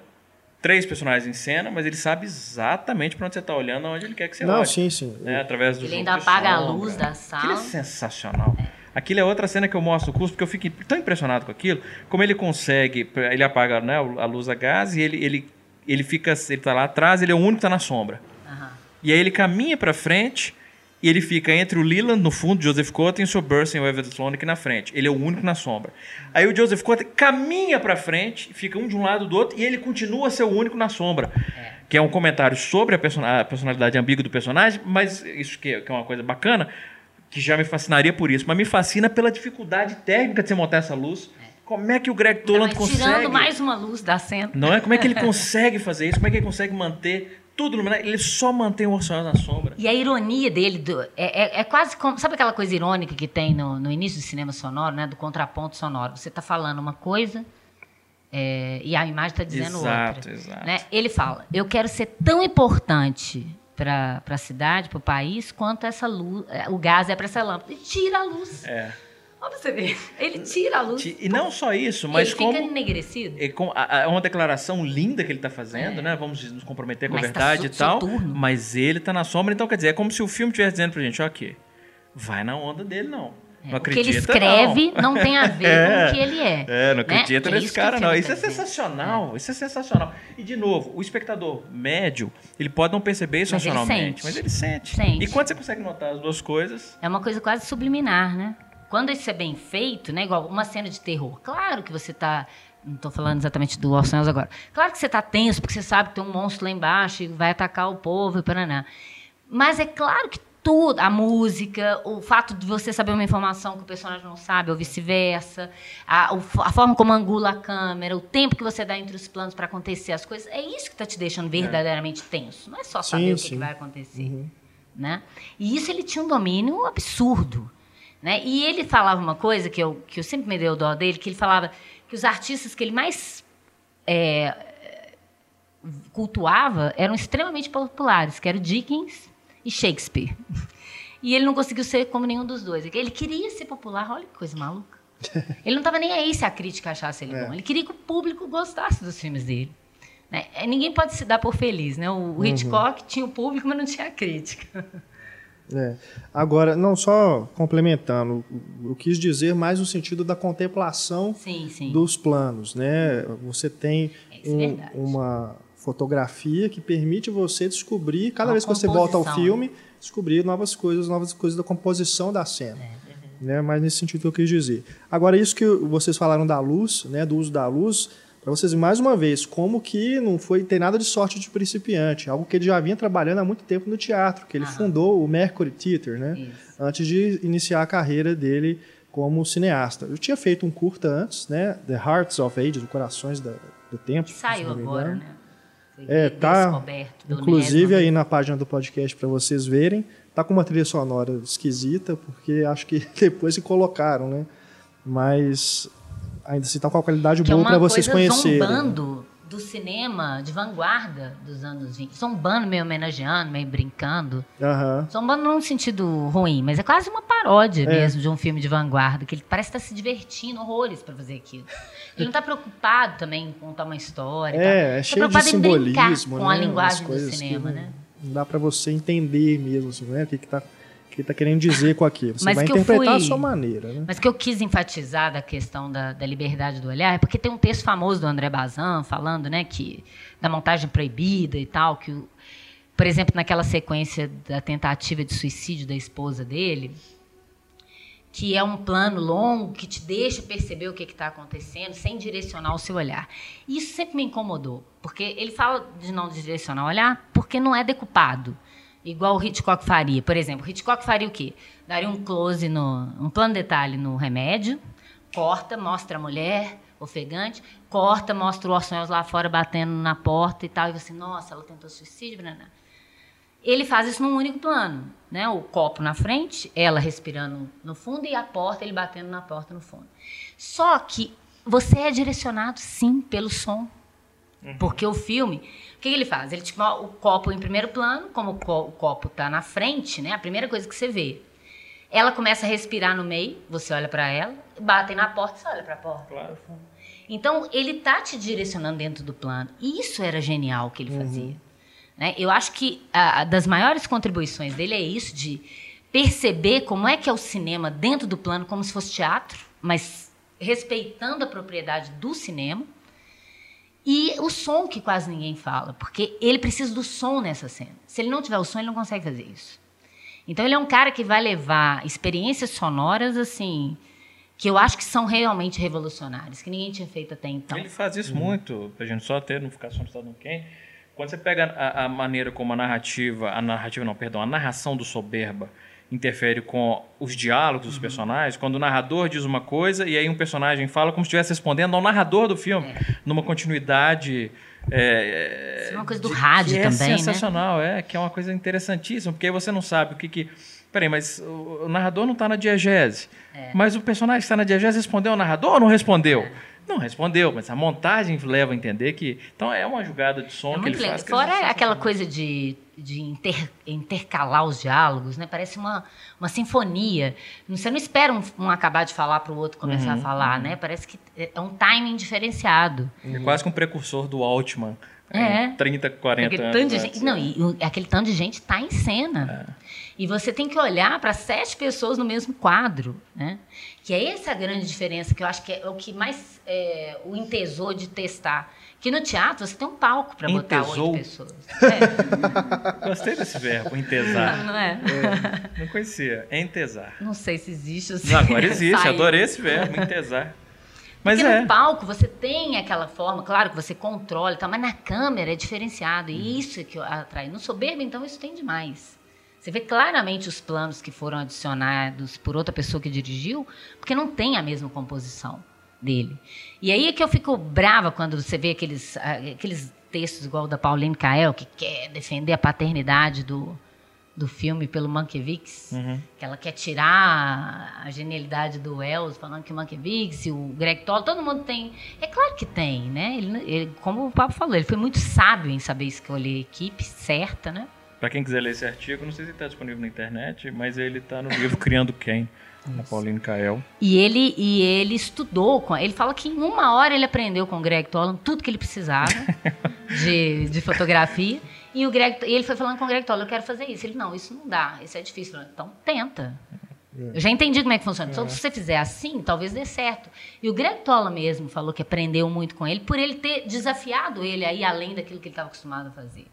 três personagens em cena, mas ele sabe exatamente para onde você está olhando, onde ele quer que você Não, olhe. sim, sim. né, através do Ele ainda apaga a sombra. luz da Aquilo é sala. sensacional. Aquilo é outra cena que eu mostro no curso, porque eu fiquei tão impressionado com aquilo, como ele consegue, ele apaga né, a luz a gás e ele, ele, ele fica, ele tá lá atrás, ele é o único que tá na sombra. Aham. E aí ele caminha pra frente e ele fica entre o Leland no fundo, Joseph Cotten, e o Sr. Burson e o Everett Sloan aqui na frente. Ele é o único na sombra. Aí o Joseph Cotten caminha pra frente, fica um de um lado do outro e ele continua a ser o único na sombra. Que é um comentário sobre a, person- a personalidade ambígua do personagem, mas isso que é, que é uma coisa bacana, que já me fascinaria por isso, mas me fascina pela dificuldade técnica de você montar essa luz. Como é que o Greg Toland mas consegue? tirando mais uma luz da cena. Não é? Como é que ele consegue fazer isso? Como é que ele consegue manter tudo iluminado? Ele só mantém o orçamento na sombra. E a ironia dele do- é, é- é quase como. Sabe aquela coisa irônica que tem no, no início do cinema sonoro, né? Do contraponto sonoro. Você está falando uma coisa é, e a imagem está dizendo Exato, outra. exato. né? Ele fala: eu quero ser tão importante para a cidade, para o país, quanto essa luz, é, o gás é para essa lâmpada. E tira a luz. É. Olha você ver. Ele tira a luz. E não só isso, mas ele como. fica enegrecido. É a- a- é uma declaração linda que ele está fazendo, né? Vamos nos comprometer com a É. Mas tá verdade so- e tal. soturno. Mas ele tá na sombra, então quer dizer, é como se o filme estivesse dizendo pra gente, ó, aqui, vai na onda dele, não. não É, o que ele acredita, escreve não. não, tem a ver É. com o que ele é. É, não né? acredita É nesse cara, não. Isso tá é sensacional. Isso é sensacional. E, de novo, o espectador médio, ele pode não perceber isso Mas ele racionalmente, sente. mas ele sente. Sente. E quando você consegue notar as duas coisas, É uma coisa quase subliminar, né? Quando isso é bem feito, né? Igual uma cena de terror. Claro que você tá. Não tô falando exatamente do Orson Welles agora. Claro que você tá tenso, porque você sabe que tem um monstro lá embaixo e vai atacar o povo e paraná. Mas é claro que tudo, a música, o fato de você saber uma informação que o personagem não sabe, ou vice-versa, a, a forma como angula a câmera, o tempo que você dá entre os planos para acontecer as coisas, é isso que está te deixando verdadeiramente tenso. Não é só saber Sim, o que, que vai acontecer né? E isso ele tinha um domínio absurdo, né? E ele falava uma coisa que eu, que eu sempre me deu dó dele, que ele falava que os artistas que ele mais é, cultuava eram extremamente populares, que eram Dickens e Shakespeare. E ele não conseguiu ser como nenhum dos dois. Ele queria ser popular, olha que coisa maluca. Ele não estava nem aí se a crítica achasse ele É. bom. Ele queria que o público gostasse dos filmes dele. né? É, Ninguém pode se dar por feliz, né? O Uhum. Hitchcock tinha o público, mas não tinha a crítica. É. Agora, não só complementando, eu quis dizer mais no sentido da contemplação Sim, sim. dos planos, né? Você tem é um- uma fotografia que permite você descobrir, cada Uma vez que você volta ao filme, descobrir novas coisas, novas coisas da composição da cena. É. Né? Mas nesse sentido que eu quis dizer. Agora, isso que vocês falaram da luz, né? do uso da luz, para vocês, mais uma vez, como que não foi tem nada de sorte de principiante, algo que ele já vinha trabalhando há muito tempo no teatro, que ele Aham. fundou o Mercury Theatre, né? Isso. antes de iniciar a carreira dele como cineasta. Eu tinha feito um curta antes, né? The Hearts of Ages, Corações da- do Tempo. Que saiu agora, né? Foi É, tá- Inclusive aí na página do podcast para vocês verem, tá com uma trilha sonora esquisita, porque acho que depois se colocaram, né? Mas ainda assim tá com a qualidade que é boa uma para vocês conhecerem. zombando do cinema de vanguarda dos anos 20. Zombando, meio homenageando, meio brincando. Aham. Zombando não no sentido ruim, mas é quase uma paródia É. mesmo de um filme de vanguarda, que ele parece estar se divertindo horrores para fazer aquilo. Ele não está preocupado também em contar uma história. tá? É, é Tá cheio de simbolismo, com né? a linguagem Umas do cinema, né? Não dá para você entender mesmo, assim, né? O que tá, o que tá querendo dizer com aquilo. Você Mas vai interpretar fui- a sua maneira, né? Mas que eu quis enfatizar da questão da, da liberdade do olhar é porque tem um texto famoso do André Bazin falando, né, que da montagem proibida e tal, que o, por exemplo, naquela sequência da tentativa de suicídio da esposa dele, que é um plano longo que te deixa perceber o que está acontecendo sem direcionar o seu olhar. Isso sempre me incomodou, porque ele fala de não direcionar o olhar porque não é decupado, igual o Hitchcock faria. Por exemplo, Hitchcock faria o quê? Daria um close, no, um plano detalhe no remédio, corta, mostra a mulher ofegante, corta, mostra o Orson Welles lá fora batendo na porta e tal, e você, nossa, ela tentou suicídio, Brana. Ele faz isso num único plano, né? O copo na frente, ela respirando no fundo e a porta, ele batendo na porta no fundo. Só que você é direcionado sim pelo som. Porque o filme, o que ele faz? Ele tipo o copo em primeiro plano, como o, co- o copo tá na frente, né? A primeira coisa que você vê. Ela começa a respirar no meio, você olha para ela, batem na porta, você olha para a porta. Claro. Então, ele tá te direcionando dentro do plano. E isso era genial que ele fazia. Né? Eu acho que a, a das maiores contribuições dele é isso, de perceber como é que é o cinema dentro do plano, como se fosse teatro, mas respeitando a propriedade do cinema. E o som que quase ninguém fala, porque ele precisa do som nessa cena. Se ele não tiver o som, ele não consegue fazer isso. Então ele é um cara que vai levar experiências sonoras assim, que eu acho que são realmente revolucionárias, que ninguém tinha feito até então. Ele faz isso muito, pra gente só ter, não ficar só no Quem. Quando você pega a, a maneira como a narrativa, a narrativa não, perdão, a narração do Soberba interfere com os diálogos dos personagens, quando o narrador diz uma coisa e aí um personagem fala como se estivesse respondendo ao narrador do filme, numa continuidade... É, Isso é uma coisa do de- rádio é também, né? sensacional, é, que é uma coisa interessantíssima, porque aí você não sabe o que que... Peraí, mas o, o narrador não está na diegese. É. Mas o personagem que está na diegese respondeu ao narrador ou não respondeu? Não respondeu, mas a montagem leva a entender que. Então é uma jogada de som É que ele faz. que é Fora aquela coisa de, de inter- intercalar os diálogos, né? Parece uma, uma sinfonia. Você não espera um, um acabar de falar para o outro começar Uhum, a falar, né? Parece que é um timing diferenciado. É quase que um precursor do Altman. É. Em 30, 40 Aquele anos. tanto de gente, não, né? e o- aquele tanto de gente está em cena. É. E você tem que olhar para sete pessoas no mesmo quadro, né? Que é essa a grande diferença que eu acho que é o que mais é, o entesou de testar. Que no teatro você tem um palco para botar oito pessoas. É, Gostei desse verbo, entesar. não é? Não conhecia. Entesar. Não sei se existe. ou se Não, agora existe, adorei esse verbo, entesar. Mas Porque é. no palco você tem aquela forma, claro que você controla e tal, mas na câmera é diferenciado. Uhum. E isso é que atrai. No soberbo, então, isso tem demais. Você vê claramente os planos que foram adicionados por outra pessoa que dirigiu, porque não tem a mesma composição dele. E aí é que eu fico brava quando você vê aqueles, ah, aqueles textos igual o da Pauline Kael, que quer defender a paternidade do, do filme pelo Mankiewicz, Uhum. que ela quer tirar a genialidade do Wells, falando que o Mankiewicz, o Greg Toll, todo mundo tem. É claro que tem, né? Ele, ele- como o Pablo falou, ele foi muito sábio em saber escolher a equipe certa, né? Pra quem quiser ler esse artigo, não sei se está disponível na internet, mas ele está no livro Criando Quem, da Pauline Kael. E ele, e ele estudou com. Ele fala que em uma hora ele aprendeu com o Greg Tolan tudo que ele precisava de, de fotografia. E o Greg, ele foi falando com o Greg Toller, eu quero fazer isso. Ele, não, isso não dá, isso é difícil. Falei, Então, tenta. Eu já entendi como é que funciona. Então, se você fizer assim, talvez dê certo. E o Greg Tolla mesmo falou que aprendeu muito com ele por ele ter desafiado ele a ir além daquilo que ele estava acostumado a fazer.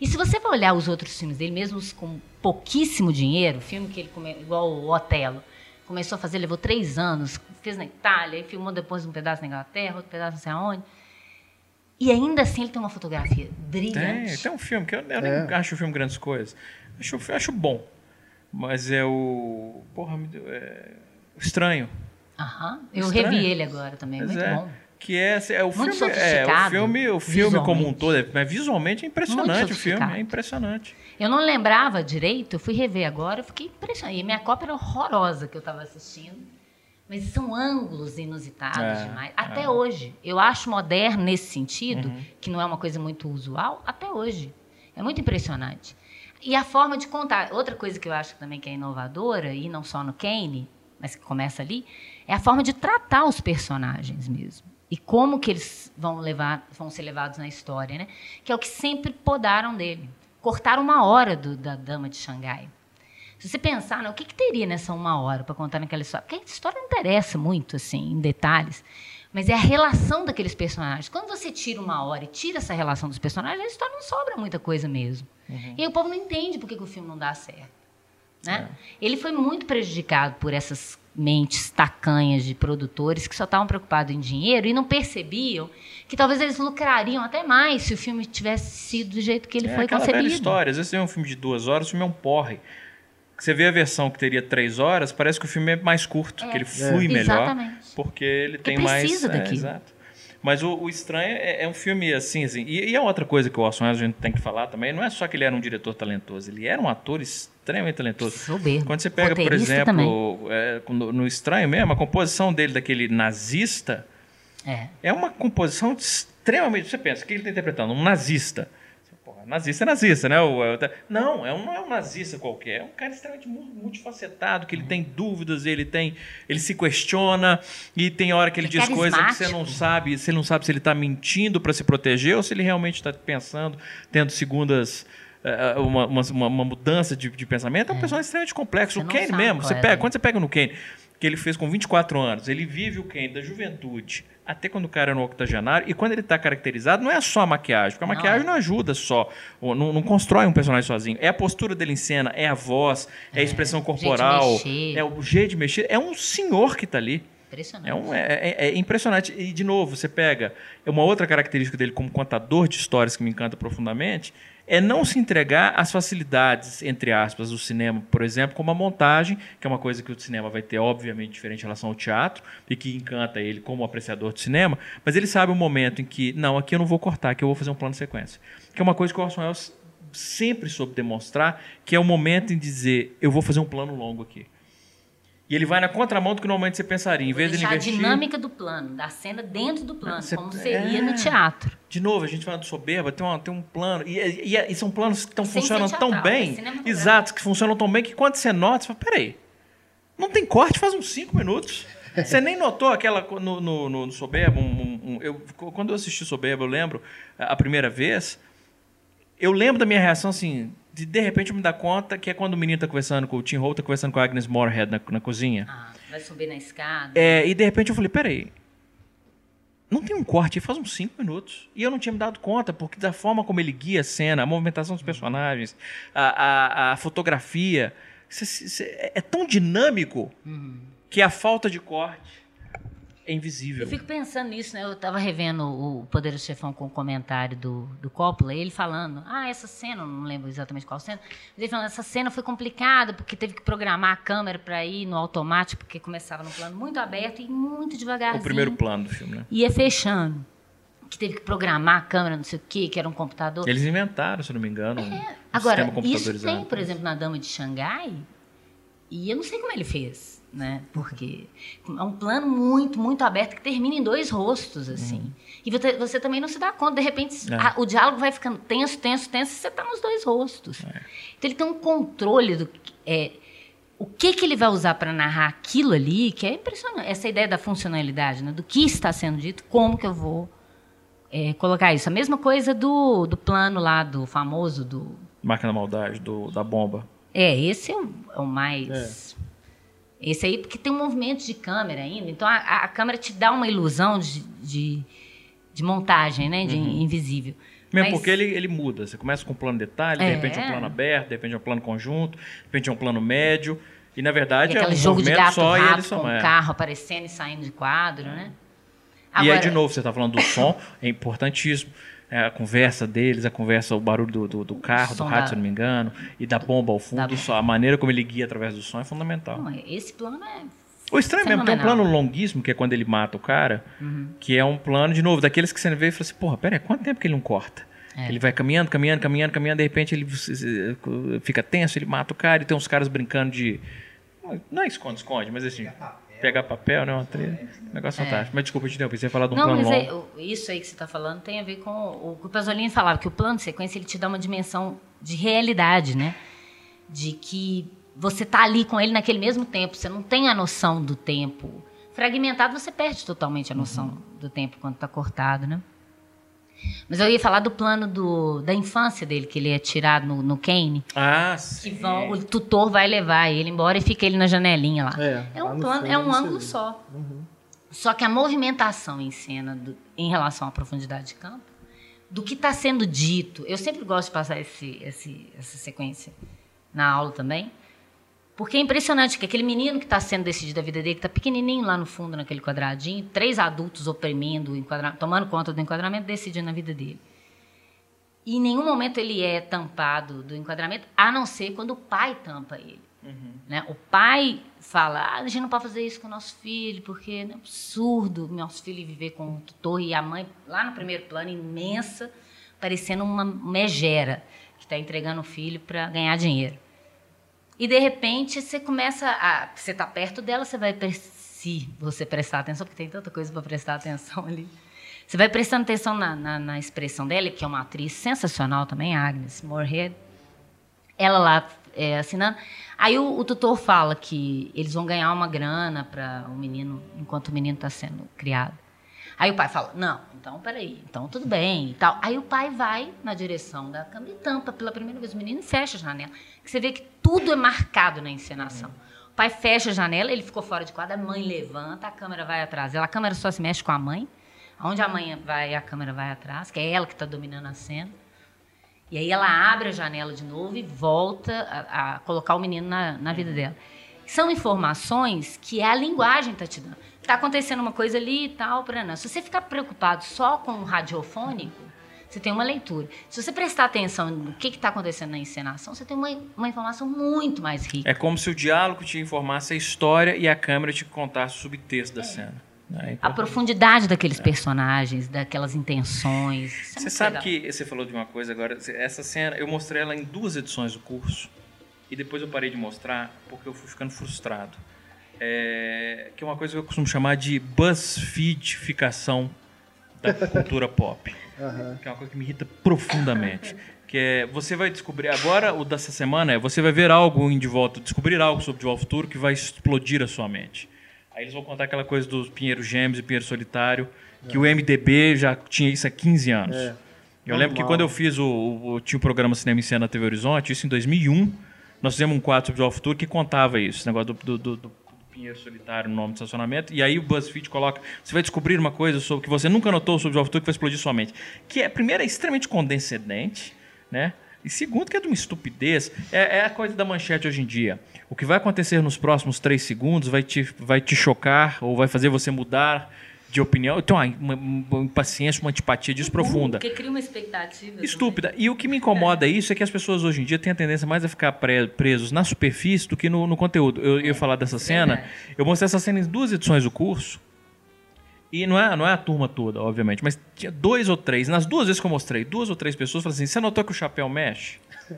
E se você for olhar os outros filmes dele, mesmo com pouquíssimo dinheiro, filme que ele, come, igual o Otelo, começou a fazer, levou três anos, fez na Itália, e filmou depois um pedaço na Inglaterra, outro pedaço não sei aonde. E ainda assim ele tem uma fotografia Tem, brilhante. tem um filme que eu, eu É. nem acho o filme grandes coisas. Acho, acho bom. Mas é o. Porra, me deu. É, estranho. Aham. Eu Estranho. revi ele agora também, muito é, bom. Que é, é o Muito filme, é, o filme, o filme como um todo, é, mas visualmente é impressionante o filme, é impressionante. Eu não lembrava direito, eu fui rever agora, eu fiquei impressionada. E minha cópia era horrorosa que eu estava assistindo. Mas são ângulos inusitados É, demais. Até é. hoje. Eu acho moderno nesse sentido, Uhum. que não é uma coisa muito usual, até hoje. É muito impressionante. E a forma de contar. Outra coisa que eu acho também que é inovadora, e não só no Kane, mas que começa ali, é a forma de tratar os personagens mesmo. E como que eles vão, levar, vão ser levados na história, né? Que é o que sempre podaram dele. Cortaram uma hora do- da Dama de Xangai. Se você pensar, né, o que, que teria nessa uma hora para contar naquela história? Porque a história não interessa muito, assim, em detalhes. Mas é a relação daqueles personagens. Quando você tira uma hora e tira essa relação dos personagens, a história não sobra muita coisa mesmo. E aí o povo não entende por que, que o filme não dá certo. Né? Ele foi muito prejudicado por essas mentes tacanhas de produtores que só estavam preocupados em dinheiro e não percebiam que talvez eles lucrariam até mais se o filme tivesse sido do jeito que ele é foi aquela velha concebido. história. Às vezes você vê um filme de duas horas, o filme é um porre. Você vê a versão que teria três horas, parece que o filme é mais curto, É. que ele flui melhor. Exatamente. Porque ele tem mais. precisa é, daquilo. exato. Mas o, o Estranho é, é um filme assim, assim. E, e a outra coisa que o Orson Welles a gente tem que falar também, não é só que ele era um diretor talentoso, ele era um ator extremamente talentoso. Soberbo. Quando você pega, por exemplo, é, no, no Estranho mesmo, a composição dele daquele nazista É. é uma composição extremamente. Você pensa, o que ele está interpretando? Um nazista. Nazista é nazista, né? O- o- não, é um, não é um nazista qualquer. É um cara extremamente mu- multifacetado, que ele tem dúvidas, ele tem. ele se questiona, e tem hora que ele Ele é diz coisas que você não sabe, você não sabe se ele está mentindo para se proteger ou se ele realmente está pensando, tendo segundas. eh, Uma, uma, uma- uma mudança de, de pensamento, é um personagem extremamente complexo. Você o Kane mesmo, você é pega, dele. quando você pega no Kane, que ele fez com 24 anos, ele vive o Kane da juventude até quando o cara é no octogenário, e quando ele está caracterizado, não é só a maquiagem, porque a maquiagem é. não ajuda só, não, não constrói um personagem sozinho. É a postura dele em cena, é a voz, é, a expressão corporal, é o jeito de mexer. É um senhor que está ali. Impressionante. É, um- é- é- é impressionante. E, de novo, você pega. É uma outra característica dele como contador de histórias que me encanta profundamente é não se entregar às facilidades, entre aspas, do cinema, por exemplo, como a montagem, que é uma coisa que o cinema vai ter, obviamente, diferente em relação ao teatro, e que encanta ele como apreciador de cinema, mas ele sabe o momento em que, não, aqui eu não vou cortar, aqui eu vou fazer um plano de sequência. Que é uma coisa que o Orson Welles sempre soube demonstrar, que é o momento em dizer, eu vou fazer um plano longo aqui. E ele vai na contramão do que normalmente você pensaria. Em vez de investir... a dinâmica do plano, da cena dentro do plano, Você- como seria é. no teatro. De novo, a gente falando de soberba, tem, uma- tem um plano. E, e- e são planos que tão, Sem ser funcionam tão teatral, é bem. cinematográfico. Exato, que funcionam tão bem que quando você nota, você fala, peraí. Não tem corte faz uns 5 minutos. Você nem notou aquela no, no, no- no Soberba. um- um- um- eu, quando eu assisti Soberba, eu lembro, a primeira vez, eu lembro da minha reação assim, de de repente eu me dar conta que é quando o menino tá conversando com o Tim Holt, tá conversando com a Agnes Moorehead na, na cozinha. Ah, vai subir na escada. É, e de repente eu falei, peraí. Não tem um corte, faz uns 5 minutos. E eu não tinha me dado conta, porque da forma como ele guia a cena, a movimentação dos personagens, a, a, a fotografia, cê- cê- é tão dinâmico que a falta de corte é invisível. Eu fico pensando nisso, né? Eu tava revendo o Poderoso Chefão com o comentário do, do Coppola, e ele falando, ah, essa cena, não lembro exatamente qual cena, mas ele falando, essa cena foi complicada, porque teve que programar a câmera para ir no automático, porque começava num plano muito aberto e muito devagarzinho. O primeiro plano do filme, né? Ia fechando. Que teve que programar a câmera, não sei o quê, que era um computador. Eles inventaram, se não me engano, um É, Agora, sistema isso computadorizado. tem, por exemplo, na Dama de Xangai, e eu não sei como ele fez, né? Porque é um plano muito, muito aberto que termina em dois rostos, assim. E você, você também não se dá conta, de repente, É. a- o diálogo vai ficando tenso, tenso, tenso, e você está nos dois rostos. Então ele tem um controle do é, o que, que ele vai usar para narrar aquilo ali, que é impressionante. Essa ideia da funcionalidade, né? do que está sendo dito, como que eu vou é, colocar isso. A mesma coisa do, do plano lá, do famoso, do... Da maldade, do, da bomba. É, esse é o, é o mais... Esse aí, porque tem um movimento de câmera ainda, então a, a câmera te dá uma ilusão de, de, de montagem, né? De invisível. Mesmo Mas- porque ele, ele muda. Você começa com um plano detalhe, de É. repente é um plano aberto, de repente é um plano conjunto, de repente é um plano médio. E na verdade E é um jogo de gato só e ele só com é. o carro aparecendo e saindo de quadro, né? E aí, Agora- de novo, você está falando do som, é importantíssimo. É, a conversa deles, a conversa, o barulho do, do, do carro, do rato, da- se eu não me engano, e da bomba ao fundo, Da- só a maneira como ele guia através do som é fundamental. Não, esse plano é O estranho mesmo, tem um plano longuíssimo, que é quando ele mata o cara, Uhum. que é um plano, de novo, daqueles que você vê e fala assim, porra, pera aí, quanto tempo que ele não corta? É. Ele vai caminhando, caminhando, caminhando, caminhando, de repente ele fica tenso, ele mata o cara, e tem uns caras brincando de... Não é esconde-esconde, mas assim, pegar papel, né? Uma trilha, um negócio fantástico. Mas desculpa, te interrompi, você ia falar de um É. Não, plano mas é, longo. o- isso aí que você está falando tem a ver com o que o Pasolini falava, que o plano de sequência ele te dá uma dimensão de realidade, né? De que você tá ali com ele naquele mesmo tempo, você não tem a noção do tempo. Fragmentado, você perde totalmente a noção Uhum. do tempo quando está cortado, né? Mas eu ia falar do plano do, da infância dele, que ele é tirado no, no Kane, Ah, sim. vão, o tutor vai levar ele embora e fica ele na janelinha lá. É, É lá um no plano, fundo é um ângulo vê. só. Só que a movimentação em cena do- em relação à profundidade de campo, do que está sendo dito, eu sempre gosto de passar esse, esse- essa sequência na aula também, porque é impressionante que aquele menino que está sendo decidido a vida dele, que está pequenininho lá no fundo, naquele quadradinho, três adultos oprimindo, o tomando conta do enquadramento, decidindo a vida dele. E em nenhum momento ele é tampado do enquadramento, a não ser quando o pai tampa ele. Né? O pai fala: ah, a gente não pode fazer isso com o nosso filho, porque é absurdo nosso filho viver com um tutor e a mãe, lá no primeiro plano, imensa, parecendo uma megera que está entregando o filho para ganhar dinheiro. E de repente você começa a. Você está perto dela, você vai. Se você prestar atenção, porque tem tanta coisa para prestar atenção ali. Você vai prestando atenção na, na, na expressão dela, que é uma atriz sensacional também, Agnes Moorehead. Ela lá é, assinando. Aí o, o tutor fala que eles vão ganhar uma grana para o menino, enquanto o menino está sendo criado. Aí o pai fala, não, então peraí, então tudo bem e tal. Aí o pai vai na direção da câmera e tampa pela primeira vez o menino fecha a janela. Que você vê que tudo é marcado na encenação. O pai fecha a janela, ele ficou fora de quadro, a mãe levanta, a câmera vai atrás. Ela, a câmera só se mexe com a mãe. Onde a mãe vai, a câmera vai atrás, que é ela que está dominando a cena. E aí ela abre a janela de novo e volta a, a colocar o menino na, na vida dela. São informações que a linguagem está te dando. Está acontecendo uma coisa ali e tal, Branã. Se você ficar preocupado só com o radiofônico, você tem uma leitura. Se você prestar atenção no que está acontecendo na encenação, você tem uma, uma informação muito mais rica. É como se o diálogo te informasse a história e a câmera te contasse o subtexto da cena. É A profundidade daqueles personagens, daquelas intenções. É Você sabe que você falou de uma coisa agora, essa cena, eu mostrei ela em duas edições do curso e depois eu parei de mostrar porque eu fui ficando frustrado. É, que é uma coisa que eu costumo chamar de buzzfeedificação da cultura pop. Que é uma coisa que me irrita profundamente. Que é, você vai descobrir, agora o dessa semana é, você vai ver algo em De Volta, descobrir algo sobre De Volta ao Futuro que vai explodir a sua mente. Aí eles vão contar aquela coisa dos Pinheiro Gêmeos e Pinheiro Solitário, que o MDB já tinha isso há 15 anos. É. Eu lembro que Normal. quando eu fiz o, o, tinha o programa Cinema em Cena na TV Horizonte, isso em 2001, nós fizemos um quadro sobre o futuro que contava isso, esse negócio do, do- do Pinheiro Solitário no nome do estacionamento, e aí o BuzzFeed coloca, você vai descobrir uma coisa sobre que você nunca notou sobre o futuro que vai explodir sua mente, que é, primeiro, é extremamente condescendente, né? E segundo, que é de uma estupidez, é, é a coisa da manchete hoje em dia. O que vai acontecer nos próximos três segundos vai te, vai te chocar ou vai fazer você mudar de opinião. Então, uma, uma impaciência, uma antipatia disso profunda. Porque cria uma expectativa. Estúpida. E o que me incomoda isso é que as pessoas hoje em dia têm a tendência mais a ficar pre- presos na superfície do que no, no conteúdo. Eu ia falar dessa cena. verdade. Eu mostrei essa cena em duas edições do curso. E não é, não é a turma toda, obviamente, mas tinha dois ou três. Nas duas vezes que eu mostrei, duas ou três pessoas falaram assim: você notou que o chapéu mexe?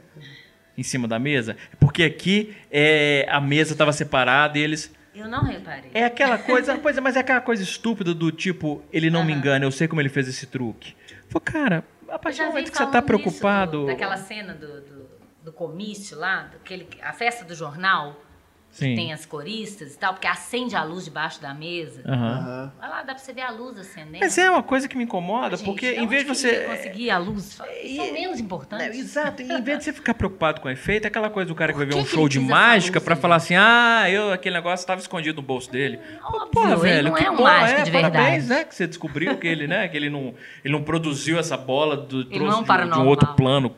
em cima da mesa? Porque aqui é, a mesa estava separada e eles. Eu não reparei. É aquela coisa, pois é, mas é aquela coisa estúpida do tipo, ele não me Aham. engana, eu sei como ele fez esse truque. Falei, cara, a partir do momento que você tá disso, preocupado. do- daquela cena do, do, do comício lá, daquele, a festa do jornal, Sim. Tem as coristas e tal, porque acende a luz debaixo da mesa. Vai lá, dá pra você ver a luz acendendo. Mas é uma coisa que me incomoda, Gente, porque em onde vez de que você. conseguir a luz, são E- menos É, importantes. exato, e em vez de você ficar preocupado com o efeito, é aquela coisa do cara que Por vai ver que um que show de mágica aí? falar assim: ah, eu, aquele negócio estava escondido no bolso dele. Óbvio, Porra, ele velho, não que é um mágico é, de parabéns, verdade. né? Que você descobriu que ele, né, que ele não, ele não produziu essa bola do, trouxe não é um de, de um outro plano,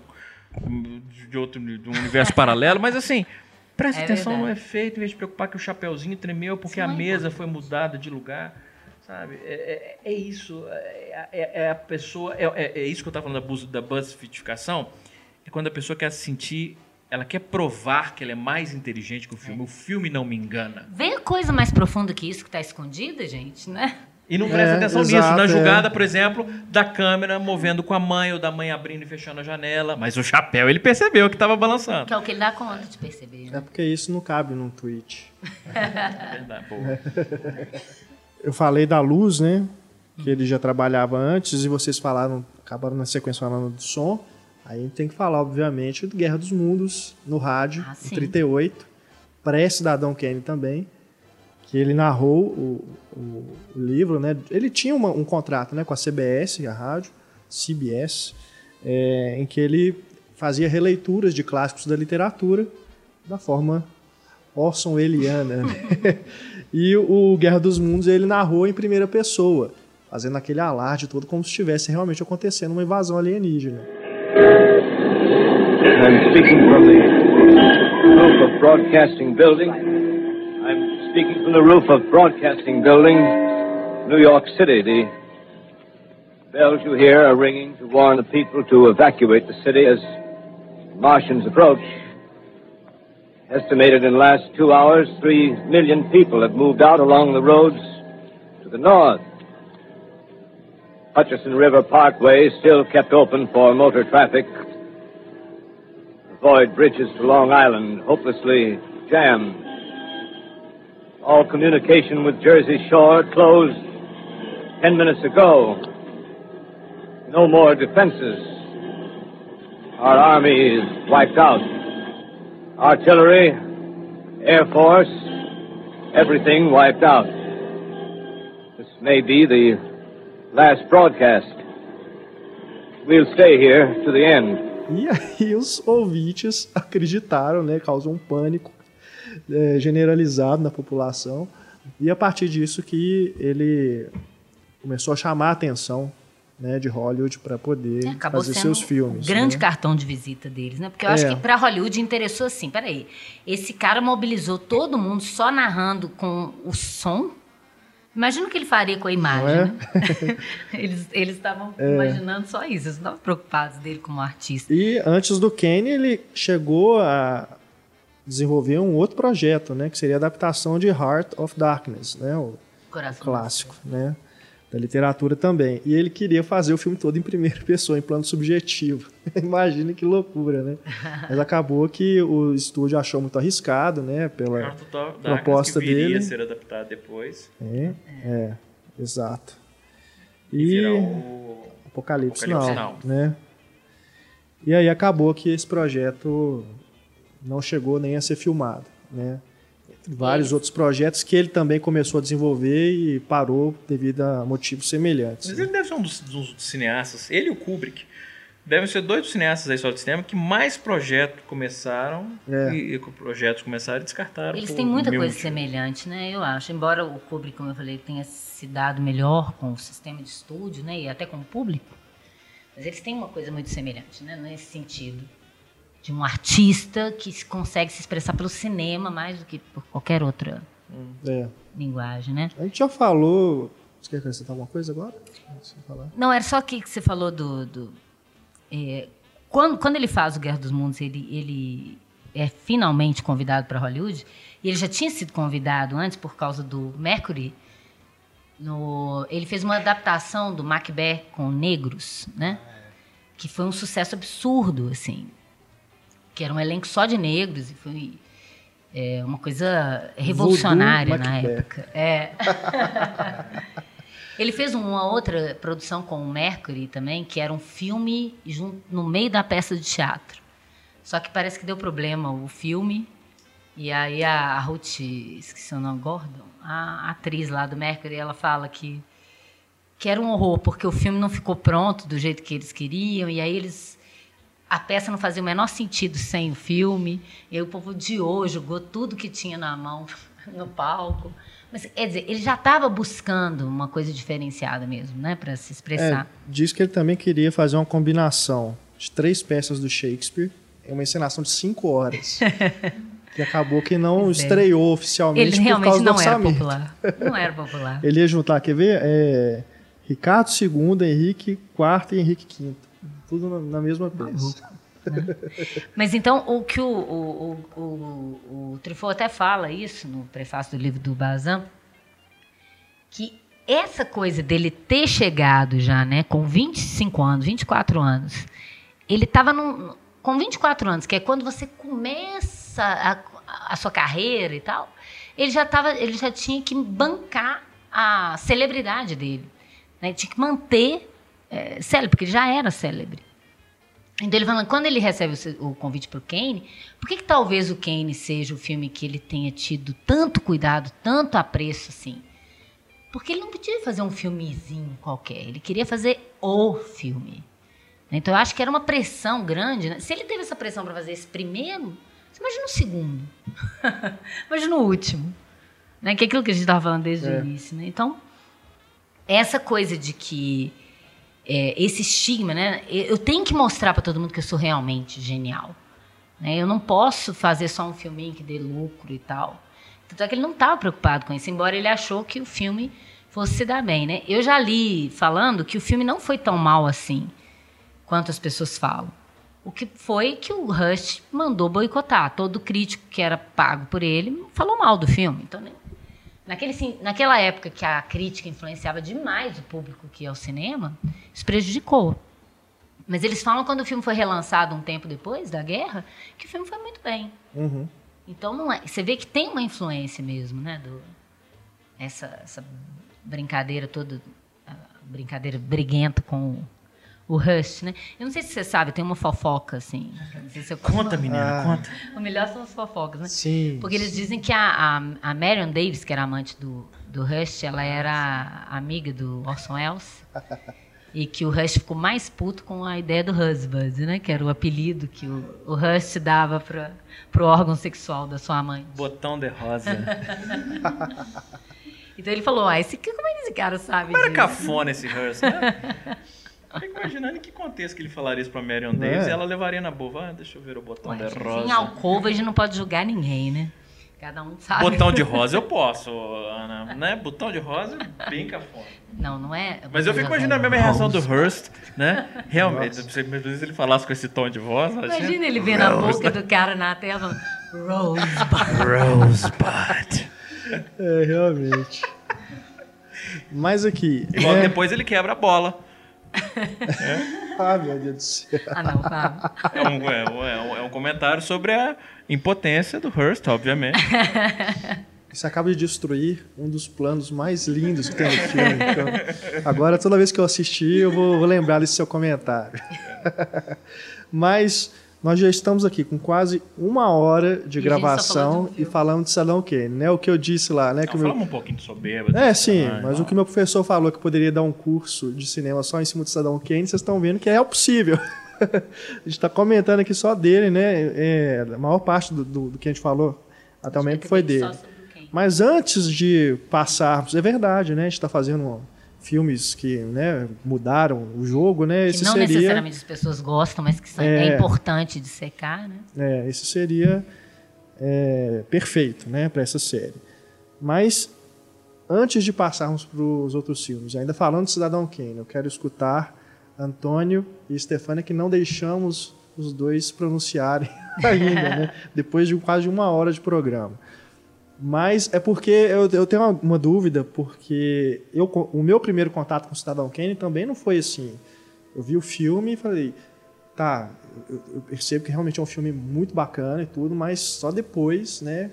de, outro, de um universo paralelo, mas assim. Presta É atenção no verdade. efeito, em vez de preocupar que o chapeuzinho tremeu porque Isso a é mesa foi mudada de lugar. Sabe? É, é- é isso. É, é- é a pessoa. É, é- é isso que eu estava falando da, da buzzfitificação. É quando a pessoa quer se sentir. Ela quer provar que ela é mais inteligente que o filme. O filme não me engana. Vê coisa mais profunda que isso que tá escondida, gente, né? E não presta É, atenção exato, nisso. Na é. jogada, por exemplo, da câmera movendo com a mãe ou da mãe abrindo e fechando a janela. Mas o chapéu ele percebeu que estava balançando. Que é o que ele dá conta de perceber. né? É porque isso não cabe num tweet. É verdade. boa. Eu falei da luz, né? Que ele já trabalhava antes, e vocês falaram, acabaram na sequência falando do som. Aí a gente tem que falar, obviamente, do Guerra dos Mundos, no rádio, Ah, em sim. 38, pré-Cidadão Kane também, que ele narrou o, o- o livro, né? Ele tinha uma- um contrato né, com a CBS, a rádio, CBS, é, em que ele fazia releituras de clássicos da literatura da forma Orson Eliana. né? e o Guerra dos Mundos ele narrou em primeira pessoa, fazendo aquele alarde todo como se estivesse realmente acontecendo uma invasão alienígena. I'm speaking from the roof of Broadcasting Building. Speaking from the roof of Broadcasting Building, New York City. The bells you hear are ringing to warn the people to evacuate the city as Martians approach. Estimated in the last two hours, three million people have moved out along the roads to the north. Hutchison River Parkway still kept open for motor traffic. Avoid bridges to Long Island, hopelessly jammed. All communication with Jersey Shore closed ten minutes ago. No more defenses. Our army is wiped out. Artillery, Air Force, everything wiped out. This may be the last broadcast. We'll stay here to the end. E aí os ouvintes acreditaram, né? Causou um pânico é, generalizado na população. E a partir disso que ele começou a chamar a atenção né, de Hollywood para poder É, fazer seus filmes. o grande né? cartão de visita deles, né? Porque eu acho É. que pra Hollywood interessou assim, peraí, esse cara mobilizou todo mundo só narrando com o som. Imagina o que ele faria com a imagem, é? né? eles eles estavam imaginando só isso, eles não estavam preocupados dele como artista. E antes do Kane, ele chegou a desenvolver um outro projeto, né? Que seria a adaptação de Heart of Darkness, né? O Coração clássico, né? Da literatura também. E ele queria fazer o filme todo em primeira pessoa, em plano subjetivo. Imagina que loucura, né? Mas acabou que o estúdio achou muito arriscado, né? Pela Arthur Darkness, proposta que viria dele. ser adaptado depois. É, é, exato. E E o... Apocalipse, Apocalipse não, Now. né? E aí acabou que esse projeto não chegou nem a ser filmado, né? Entre vários outros projetos que ele também começou a desenvolver e parou devido a motivos semelhantes. Mas né? ele deve ser um dos, dos cineastas, ele e o Kubrick, devem ser dois dos cineastas da história do cinema que mais projetos começaram É. e, e com projetos começaram e descartaram. Eles têm muita coisa motivos. semelhante, né? Eu acho. Embora o Kubrick, como eu falei, tenha se dado melhor com o sistema de estúdio, né? E até com o público. Mas eles têm uma coisa muito semelhante, né? Nesse sentido. De um artista que se- consegue se expressar pelo cinema mais do que por qualquer outra É. linguagem, né? A gente já falou. Você quer acrescentar alguma coisa agora? Não, era só aqui que você falou do. do é, quando, quando ele faz o Guerra dos Mundos, ele, ele é finalmente convidado para Hollywood. E ele já tinha sido convidado antes por causa do Mercury. No, ele fez uma adaptação do Macbeth com negros, né? Que foi um sucesso absurdo, assim. Que era um elenco só de negros e foi é, uma coisa revolucionária na Macbeth. época. É. Ele fez uma outra produção com o Mercury também, que era um filme jun- no meio da peça de teatro. Só que parece que deu problema o filme E aí a, a Ruth, esqueci o nome, Gordon, a atriz lá do Mercury, ela fala que, que era um horror, porque o filme não ficou pronto do jeito que eles queriam, e aí eles. A peça não fazia o menor sentido sem o filme, e aí o povo odiou, jogou tudo que tinha na mão no palco. Mas, quer dizer, ele já estava buscando uma coisa diferenciada mesmo, né, para se É, expressar. diz que ele também queria fazer uma combinação de três peças do Shakespeare em uma encenação de cinco horas. que acabou que não é. estreou oficialmente Ele por realmente causa do não era popular. Não era popular. Ele ia juntar, quer ver? É, Ricardo II, Henrique IV e Henrique V. Tudo na, mesma peça. Mas então, o que o, o, o, o, o Truffaut até fala isso no prefácio do livro do Bazin, que essa coisa dele ter chegado já, né, com 25 anos, 24 anos, ele estava com 24 anos, que é quando você começa a, a sua carreira e tal, ele já tava, ele já tinha que bancar a celebridade dele, né? Tinha que manter é, célebre, porque ele já era célebre. Então ele falando, quando ele recebe o, o convite para o Kane, por que, que talvez o Kane seja o filme que ele tenha tido tanto cuidado, tanto apreço assim? Porque ele não podia fazer um filmezinho qualquer, ele queria fazer o filme. Então eu acho que era uma pressão grande. né? Se ele teve essa pressão para fazer esse primeiro, você imagina o segundo. imagina o último. Né? Que é aquilo que a gente estava falando desde É. o início. Né? Então, essa coisa de que é, esse estigma, né? Eu tenho que mostrar para todo mundo que eu sou realmente genial. né? Eu não posso fazer só um filminho que dê lucro e tal. Tanto é que ele não estava preocupado com isso, embora ele achou que o filme fosse se dar bem, né? Eu já li falando que o filme não foi tão mal assim quanto as pessoas falam. O que foi que o Rush mandou boicotar. Todo crítico que era pago por ele falou mal do filme. Então? Naquele, sim- naquela época que a crítica influenciava demais o público que ia ao cinema, isso prejudicou. Mas eles falam quando o filme foi relançado um tempo depois da guerra, que o filme foi muito bem. Uhum. Então é, você vê que tem uma influência mesmo, né, do essa, essa brincadeira toda, brincadeira briguenta com o, Rush, né? Eu não sei se você sabe, tem uma fofoca assim. não sei se eu- Conta, menina, Ah. conta. O melhor são as fofocas, né? Sim. Porque eles dizem que a, a, a Marion Davis, que era amante do, do Rush, ela era amiga do Orson Welles. E que o Rush ficou mais puto com a ideia do husband, né? Que era o apelido que o, o Rush dava para o órgão sexual da sua mãe. Botão de rosa. Então ele falou, ah, esse, como é que esse cara sabe Era disso? cafona esse Hearst, né? Fico imaginando em que contexto que ele falaria isso pra Marion Davis É. e ela levaria na boa. Ah, deixa eu ver o botão Ué, de assim, rosa. Em alcova a gente não pode julgar ninguém, né? Cada um sabe. Botão de rosa eu posso, Ana. Né? Botão de rosa é bem cafona. Não, não é. Mas eu fico imaginando a mesma reação do Hearst, né? Realmente, se se ele falasse com esse tom de voz, Imagina ele vendo a boca do cara na tela falando, Rosebud. Rosebud. É, realmente. Mas aqui. Igual é- depois ele quebra a bola. Ah, meu Deus do céu. Ah, não, Fábio. É um, é um- é um- é um comentário sobre a impotência do Hearst, obviamente. Você acaba de destruir um dos planos mais lindos que tem no filme. Então, agora, toda vez que eu assistir, eu vou, vou lembrar desse seu comentário. Mas nós já estamos aqui com quase uma hora de E só gravação de um e falando de Saddam Kane, né? O que eu disse lá, né? Não, que o meu- falamos um pouquinho de soberba. É, sim, mas não. o que meu professor falou que poderia dar um curso de cinema só em cima de Saddam Kane, vocês estão vendo que é possível. a gente está comentando aqui só dele, né? É, a maior parte do, do- do que a gente falou até o momento foi dele. Mas antes de passarmos, é verdade, né? A gente está fazendo filmes que né, mudaram o jogo, né? Que Esse não seria, necessariamente as pessoas gostam, mas que são, é, É. importante de secar, né? é, esse seria é, perfeito, né, para essa série. Mas antes de passarmos para os outros filmes, ainda falando de Cidadão Kane, eu quero escutar Antônio e Stefania que não deixamos os dois pronunciarem ainda, né? Depois de quase uma hora de programa. Mas é porque eu, eu tenho uma, uma dúvida, porque eu, o meu primeiro contato com o Cidadão Kane também não foi assim. Eu vi o filme e falei, tá, eu, eu percebo que realmente é um filme muito bacana e tudo, mas só depois, né,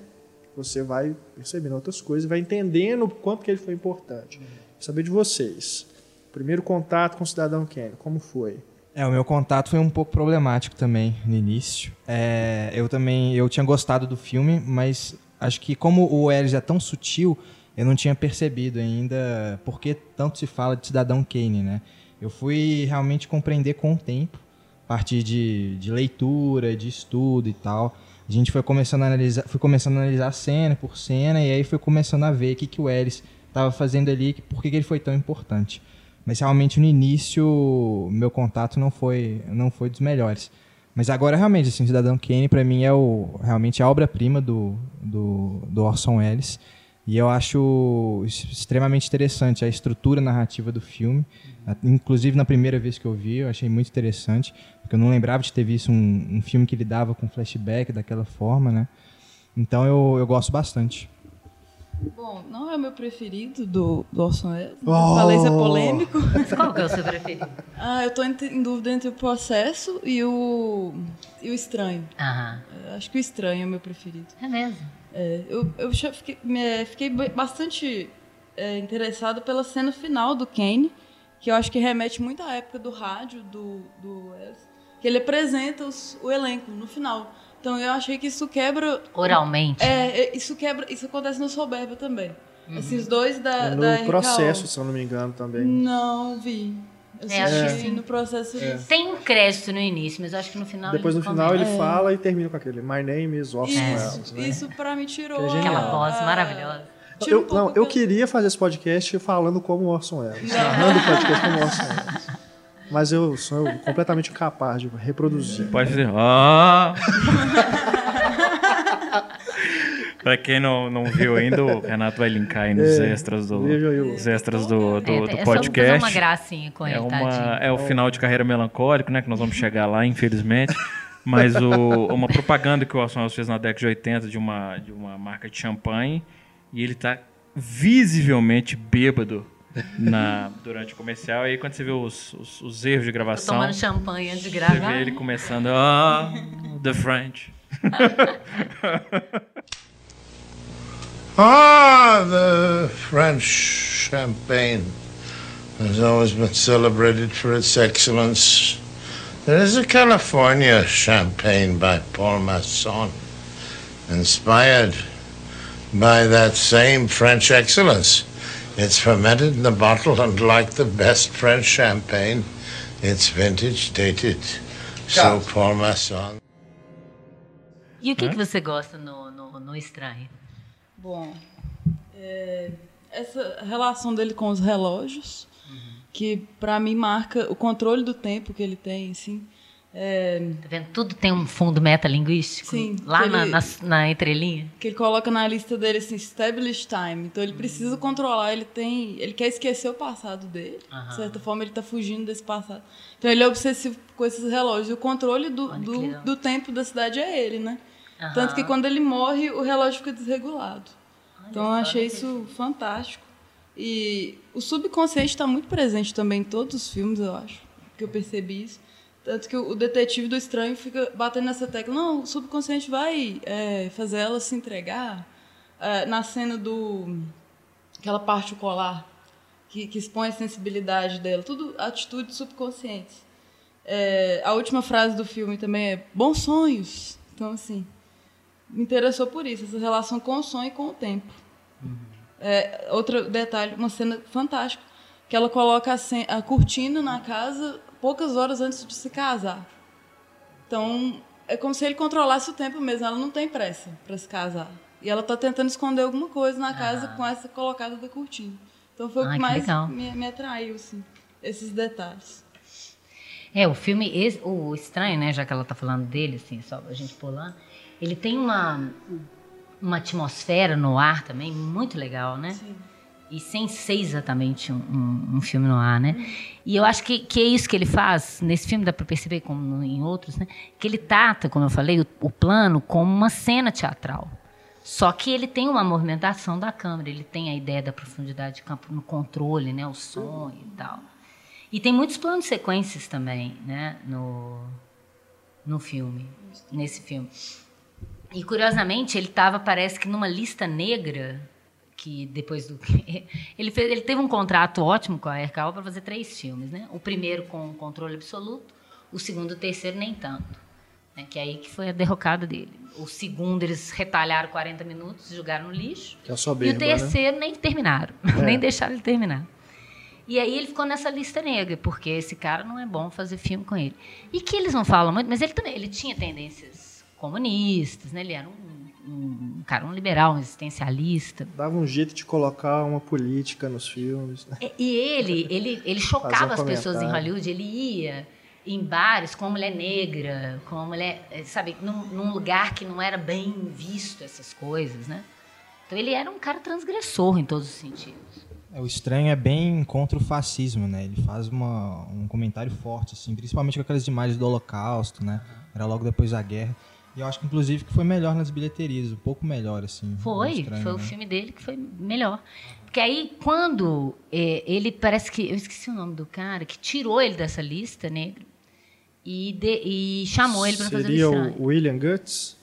você vai percebendo outras coisas, vai entendendo o quanto que ele foi importante. Quero saber de vocês. Primeiro contato com o Cidadão Kane, como foi? É, o meu contato foi um pouco problemático também no início. É, eu também, eu tinha gostado do filme, mas acho que como o Eris é tão sutil, eu não tinha percebido ainda por que tanto se fala de Cidadão Kane, né? Eu fui realmente compreender com o tempo, a partir de, de leitura, de estudo e tal. A gente foi começando a analisar, fui começando a analisar cena por cena e aí foi começando a ver o que, que o Eris estava fazendo ali, por que, que ele foi tão importante. Mas realmente no início meu contato não foi não foi dos melhores. Mas agora realmente assim, Cidadão Kane para mim é o realmente a obra-prima do, do, do Orson Welles. E eu acho extremamente interessante a estrutura narrativa do filme. Inclusive, na primeira vez que eu vi, eu achei muito interessante, porque eu não lembrava de ter visto um, um filme que lidava com flashback daquela forma, né? Então, eu, eu gosto bastante. Bom, não é o meu preferido do, do Orson Welles. Oh. Falei isso é polêmico. Qual que é o seu preferido? ah, eu estou em, em, dúvida entre o Processo e o, e o Estranho. Aham. Acho que o Estranho é o meu preferido. É mesmo? É, eu eu fiquei, me, fiquei bastante é, interessado pela cena final do Kane, que eu acho que remete muito à época do rádio do, do Welles, que ele apresenta os, o elenco no final. Então eu achei que isso quebra. Oralmente. É, é isso quebra. Isso acontece no Soberba também. Uhum. Assim, os dois da. É no da processo, se eu não me engano, também. Não vi. Eu é, acho que sim. no processo é. Tem um crédito no início, mas eu acho que no final Depois no final ele é. fala e termina com aquele My name is Orson Welles. Né? Isso pra mim tirou. É Aquela voz maravilhosa. Eu, um não, eu queria fazer esse podcast falando como Orson Welles. Narrando o podcast como Orson Welles. Mas eu sou completamente incapaz de reproduzir. Pode dizer. Ah! Pra quem não, não viu ainda, o Renato vai linkar aí nos é, extras do, os extras do, do, é, do podcast. É uma gracinha com ele, é, uma, é o final de carreira melancólico, né? Que nós vamos chegar lá, infelizmente. Mas o, uma propaganda que o Orson Welles fez na década de 80 de uma, de uma marca de champanhe. E ele tá visivelmente bêbado na, durante o comercial. E aí, quando você vê os, os, os erros de gravação. Tô tomando champanhe antes de gravar. Você vê ele começando. Ah, The French. Ah, the French champagne has always been celebrated for its excellence. There is a California champagne by Paul Masson, inspired by that same French excellence. It's fermented in the bottle, and like the best French champagne, it's vintage dated. So Paul Masson. E o que, que você gosta no, no, no Estranho? Bom, é, essa relação dele com os relógios, uhum. que para mim marca o controle do tempo que ele tem, assim. É... Tá vendo? Tudo tem um fundo metalinguístico. Sim. Lá na, ele, na, na, entrelinha. Que ele coloca na lista dele assim, established time. Então ele precisa uhum. controlar, ele tem. Ele quer esquecer o passado dele. Uhum. De certa forma, ele está fugindo desse passado. Então ele é obsessivo com esses relógios. O controle do, do, do tempo da cidade é ele, né? Uhum. Tanto que quando ele morre, o relógio fica desregulado. Olha então eu achei isso fantástico. E o subconsciente está muito presente também em todos os filmes, eu acho, que eu percebi isso. Tanto que o detetive do estranho fica batendo nessa tecla. Não, o subconsciente vai é, fazer ela se entregar. É, na cena do. aquela parte do colar, que, que expõe a sensibilidade dela. Tudo atitudes subconscientes. É, a última frase do filme também é bons sonhos. Então, assim, me interessou por isso, essa relação com o sonho e com o tempo. Uhum. É, outro detalhe, uma cena fantástica, que ela coloca a, a cortina na casa poucas horas antes de se casar. Então, é como se ele controlasse o tempo mesmo, ela não tem pressa para se casar. E ela está tentando esconder alguma coisa na casa com essa colocada da cortina. Então foi o que mais me, me, atraiu, assim, esses detalhes. É, o filme, esse, o estranho, né, já que ela está falando dele, assim, só a gente pular, ele tem uma, uma atmosfera no ar também muito legal, né? Sim. E sem ser exatamente um, um, um, filme no ar, né? E eu acho que, que é isso que ele faz. Nesse filme dá para perceber, como em outros, né? Que ele trata, como eu falei, o, o plano como uma cena teatral. Só que ele tem uma movimentação da câmera, ele tem a ideia da profundidade de campo no controle, né, o som e tal. E tem muitos planos sequências também, né, no, no filme, nesse filme. E curiosamente, ele estava, parece que numa lista negra, que depois do. ele, fez, ele teve um contrato ótimo com a RKO para fazer três filmes, né? O primeiro com controle absoluto, O segundo e o terceiro, nem tanto. Né? Que é aí que foi a derrocada dele. O segundo, eles retalharam 40 minutos, jogaram no lixo. Que é a E soberba, o terceiro nem terminaram. nem deixaram ele terminar. E aí ele ficou nessa lista negra, porque esse cara não é bom fazer filme com ele. E que eles não falam muito, mas ele também ele tinha tendências comunistas, né? Ele era um, um cara, um liberal, um existencialista. Dava um jeito de colocar uma política nos filmes. Né? E- E ele, ele, ele chocava um as pessoas em. Hollywood. Ele ia em bares com uma mulher negra, com uma mulher, eh, sabe, num, num lugar que não era bem visto essas coisas, né? Então ele era um cara transgressor em todos os sentidos. É, o estranho é bem contra o fascismo, né? Ele faz uma, um comentário forte, assim, principalmente com aquelas imagens do Holocausto, né? Era logo depois da guerra. E eu acho que, inclusive, que foi melhor nas bilheterias, um pouco melhor, assim. o Foi, Estranho, foi o né? filme dele que foi melhor. Porque aí, quando eh, ele parece que. Eu esqueci o nome do cara, que tirou ele dessa lista negra e, de- e chamou ele para fazer o Seria o William Guts,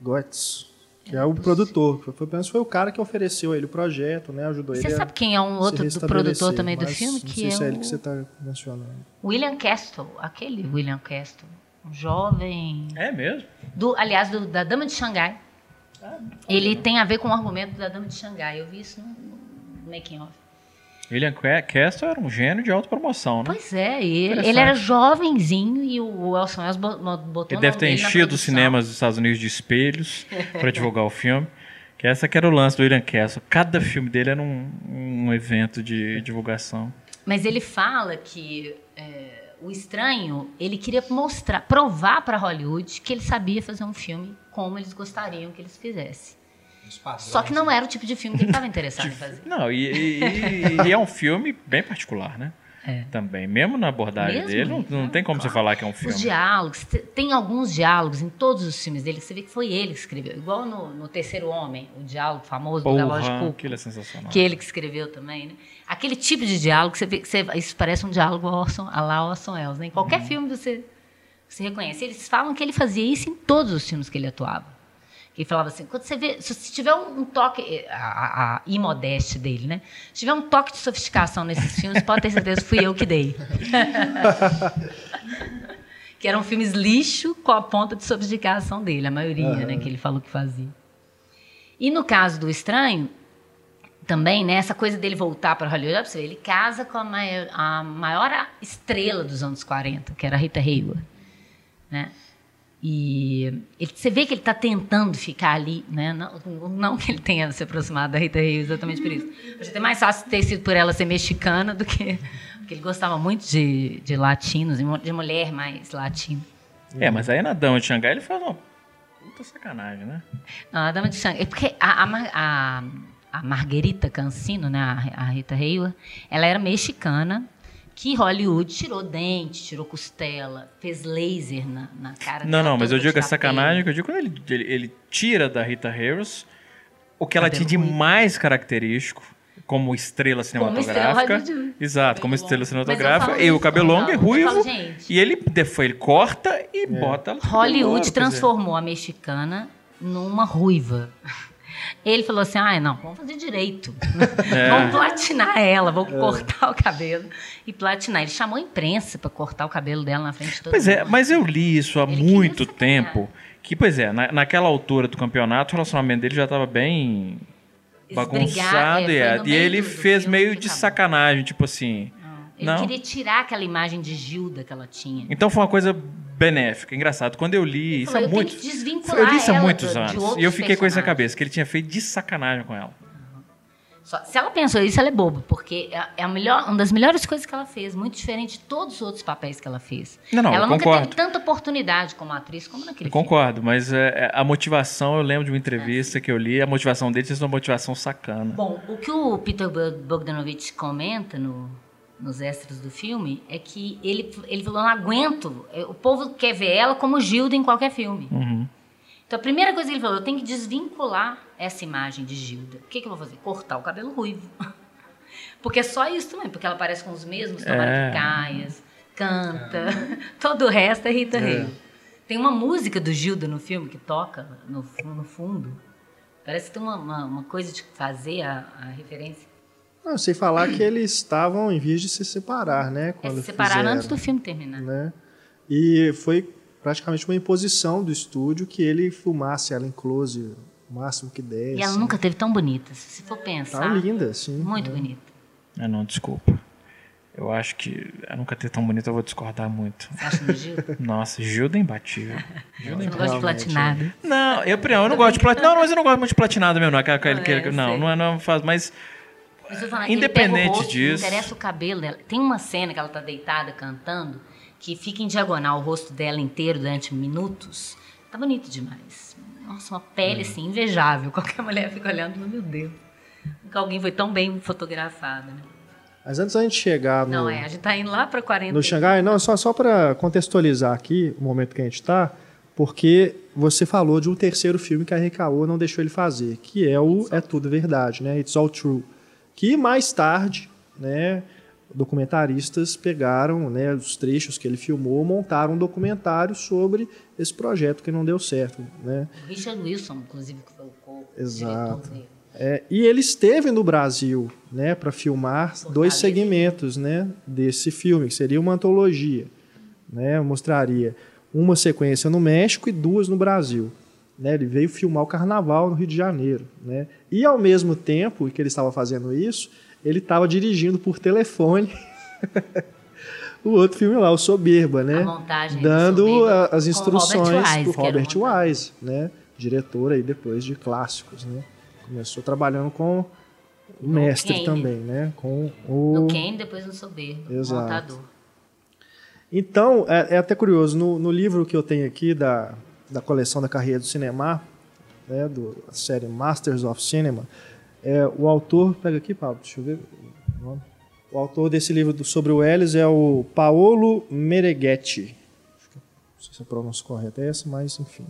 Guts, que é o produtor. Foi, foi, apenas foi o cara que ofereceu a ele o projeto, né? Ajudou Você ele sabe a quem é um outro produtor também do filme? Não Que sei é se é ele o que você está mencionando. William Castle, aquele William Castle. Um jovem. É mesmo? Do, aliás, do, da Dama de Xangai. Ele tem a ver com o argumento da Dama de Xangai. Eu vi isso no, no making of. William Ca- Castle era um gênio de autopromoção, né? Pois é, ele, ele era jovenzinho e o Elson bo- botou Ele deve ter enchido os cinemas dos Estados Unidos de espelhos para divulgar o filme. Que essa que era o lance do William Castle. Cada filme dele era um, um evento de divulgação. Mas ele fala que é, o estranho, ele queria mostrar, provar para Hollywood que ele sabia fazer um filme como eles gostariam que eles fizessem. Só que não era o tipo de filme que ele estava interessado em fazer. Não, e, e- e- é um filme bem particular, né? É. Também. Mesmo na abordagem Mesmo? dele, não, não tem como você falar que é um filme. Os diálogos, te- tem alguns diálogos em todos os filmes dele que você vê que foi ele que escreveu. Igual no, no Terceiro Homem, o diálogo famoso do Porra, Cuco. aquilo é sensacional. que ele que escreveu também, né? Aquele tipo de diálogo que você vê você, isso parece um diálogo Orson, a lá Orson Welles, né? Em Uhum. qualquer filme você, você reconhece. Eles falam que ele fazia isso em todos os filmes que ele atuava. Ele falava assim, quando você vê, se tiver um, toque, a, a, a imodéstia dele, né? Se tiver um toque de sofisticação nesses filmes, pode ter certeza que fui eu que dei. que eram filmes lixo com a ponta de sofisticação dele, a maioria, né? Que ele falou que fazia. E no caso do Estranho, também, né, essa coisa dele voltar para Hollywood, você ele casa com a maior, a maior estrela dos anos 40, que era a Rita Hayworth, né? E ele- você vê que ele está tentando ficar ali, né? Não, não que ele tenha se aproximado da Rita Hayworth exatamente por isso. Acho até mais fácil ter sido por ela ser mexicana do que porque ele gostava muito de, de latinos, de mu- de mulher mais latina. É, mas aí na Dama de Xangai ele uma puta sacanagem, né? Não, a Dama de Sangue. É porque a, a, a, a Marguerita Cancino, né, a, a Rita Hayworth, ela era mexicana, que Hollywood tirou dente, tirou costela, fez laser na, na cara Não, dela não, mas eu digo a tirar sacanagem que eu digo quando ele, ele, ele tira da Rita Harris o que ela tinha de mais característico como estrela cinematográfica. Hollywood. Exato, como estrela cinematográfica. E o cabelo longo e falo, ruivo. E ele ele corta e bota com cabelo Hollywood transformou a mexicana numa ruiva. Ele falou assim: ah, não, vamos fazer direito. É. vamos platinar ela, vamos cortar o cabelo e platinar. Ele chamou a imprensa para cortar o cabelo dela na frente de todo Pois é, mundo. mas eu li isso há Ele muito tempo. Que, pois é, na, naquela altura do campeonato, o relacionamento dele já estava bem bagunçado. É, e, é, e ele fez meio de acabou. sacanagem, tipo assim. Ele não. queria tirar aquela imagem de Gilda que ela tinha. Então foi uma coisa benéfica, engraçado. Quando eu li isso há eu tenho muito. que desvincular Eu li isso há muitos do- anos. E eu fiquei com isso na cabeça, que ele tinha feito de sacanagem com ela. Só- se ela pensou isso, ela é boba, porque é- é a melhor, uma das melhores coisas que ela fez, muito diferente de todos os outros papéis que ela fez. Não, não, ela nunca concordo. teve tanta oportunidade como atriz como naquele Eu concordo, mas é, é, a motivação, eu lembro de uma entrevista que eu li, a motivação dele sido uma motivação sacana. Bom, o que o Peter Bog- Bogdanovich comenta no- nos extras do filme é que ele, ele falou: não aguento, é, o povo quer ver ela como Gilda em qualquer filme. Uhum. Então a primeira coisa que ele falou: eu tenho que desvincular essa imagem de Gilda. O que, que eu vou fazer? Cortar o cabelo ruivo. Porque é só isso também, porque ela parece com os mesmos É. tamaricaias, canta, todo o resto é Rita Hayworth. Tem uma música do Gilda no filme que toca no, no fundo. Parece que tem uma, uma, uma coisa de fazer a, a referência. Não, sem falar que eles estavam em vias de se separar, né? É Quando se separar fizeram, antes do filme terminar. né? E foi praticamente uma imposição do estúdio que ele filmasse ela em close o máximo que desse. E ela nunca teve tão bonita, se for pensar. Tá linda, sim. Muito É. bonita. Ah, não, desculpa. Eu acho que a nunca ter tão bonita eu vou discordar muito. Você acha do Gil? Nossa, Gilda é imbatível. Gilda é Você não gosta de platinado. Não, eu, não, eu não gosto de platinado. Não, mas eu não gosto muito de platinado mesmo. Não, aquela- aquele- Ah, aquele- é, não, não, é- não faz. Mas Ele Independente rosto, disso. Não interessa o cabelo dela. Tem uma cena que ela tá deitada cantando, que fica em diagonal o rosto dela inteiro durante minutos. Tá bonito demais. Nossa, uma Hum. pele assim, invejável. Qualquer mulher fica olhando, meu Deus. Nunca alguém foi tão bem fotografado, né? Mas antes da gente chegar no, Não, é, a gente tá indo lá pra 40. no Xangai, não, só, só para contextualizar aqui o momento que a gente está, porque você falou de um terceiro filme que a RKO não deixou ele fazer, que é o É Tudo Verdade, né? It's All True. Que mais tarde, né, documentaristas pegaram né, os trechos que ele filmou, montaram um documentário sobre esse projeto que não deu certo, né? Richard Wilson, inclusive, que foi o co Exato. É, e ele esteve no Brasil, né, para filmar dois segmentos, né, desse filme, que seria uma antologia, né, mostraria uma sequência no México e duas no Brasil, né, ele veio filmar o Carnaval no Rio de Janeiro, né, e ao mesmo tempo que ele estava fazendo isso, ele estava dirigindo por telefone o outro filme lá, o Soberba, né, dando Soberba as instruções para o Robert. Wise, né, diretor aí depois de clássicos, né. Começou trabalhando com o mestre Kane. também, né? Com o... No Kane, depois no Soberbo, Exato. montador. Então, é, é até curioso, no, no livro que eu tenho aqui da, da coleção da carreira do cinema, né, do, da série Masters of Cinema, é, o autor, pega aqui, Pablo, deixa eu ver o nome. O autor desse livro do- sobre o Ellis é o Paolo Mereghetti. Não sei se a pronúncia correta é essa, mas enfim.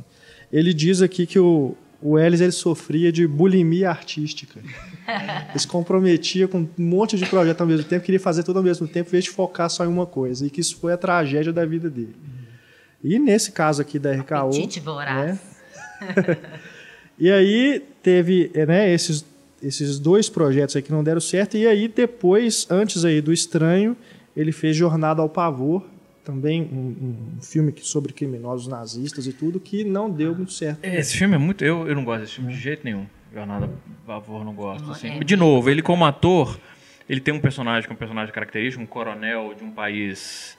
Ele diz aqui que o, o Ellis ele sofria de bulimia artística. Ele se comprometia com um monte de projetos ao mesmo tempo, queria fazer tudo ao mesmo tempo, em vez de focar só em uma coisa. E que isso foi a tragédia da vida dele. E nesse caso aqui da RKO. Apetite voraz. né, e aí teve é, né, esses, esses dois projetos aí que não deram certo. E aí depois, antes aí do Estranho, ele fez Jornada ao Pavor, também um, um filme que- sobre criminosos nazistas e tudo, que não deu muito certo. esse filme é muito. Eu, eu não gosto desse filme de jeito nenhum. Jornada Pavor não gosto. Assim. é. De novo, ele como ator, ele tem um personagem que é um personagem característico, um coronel de um país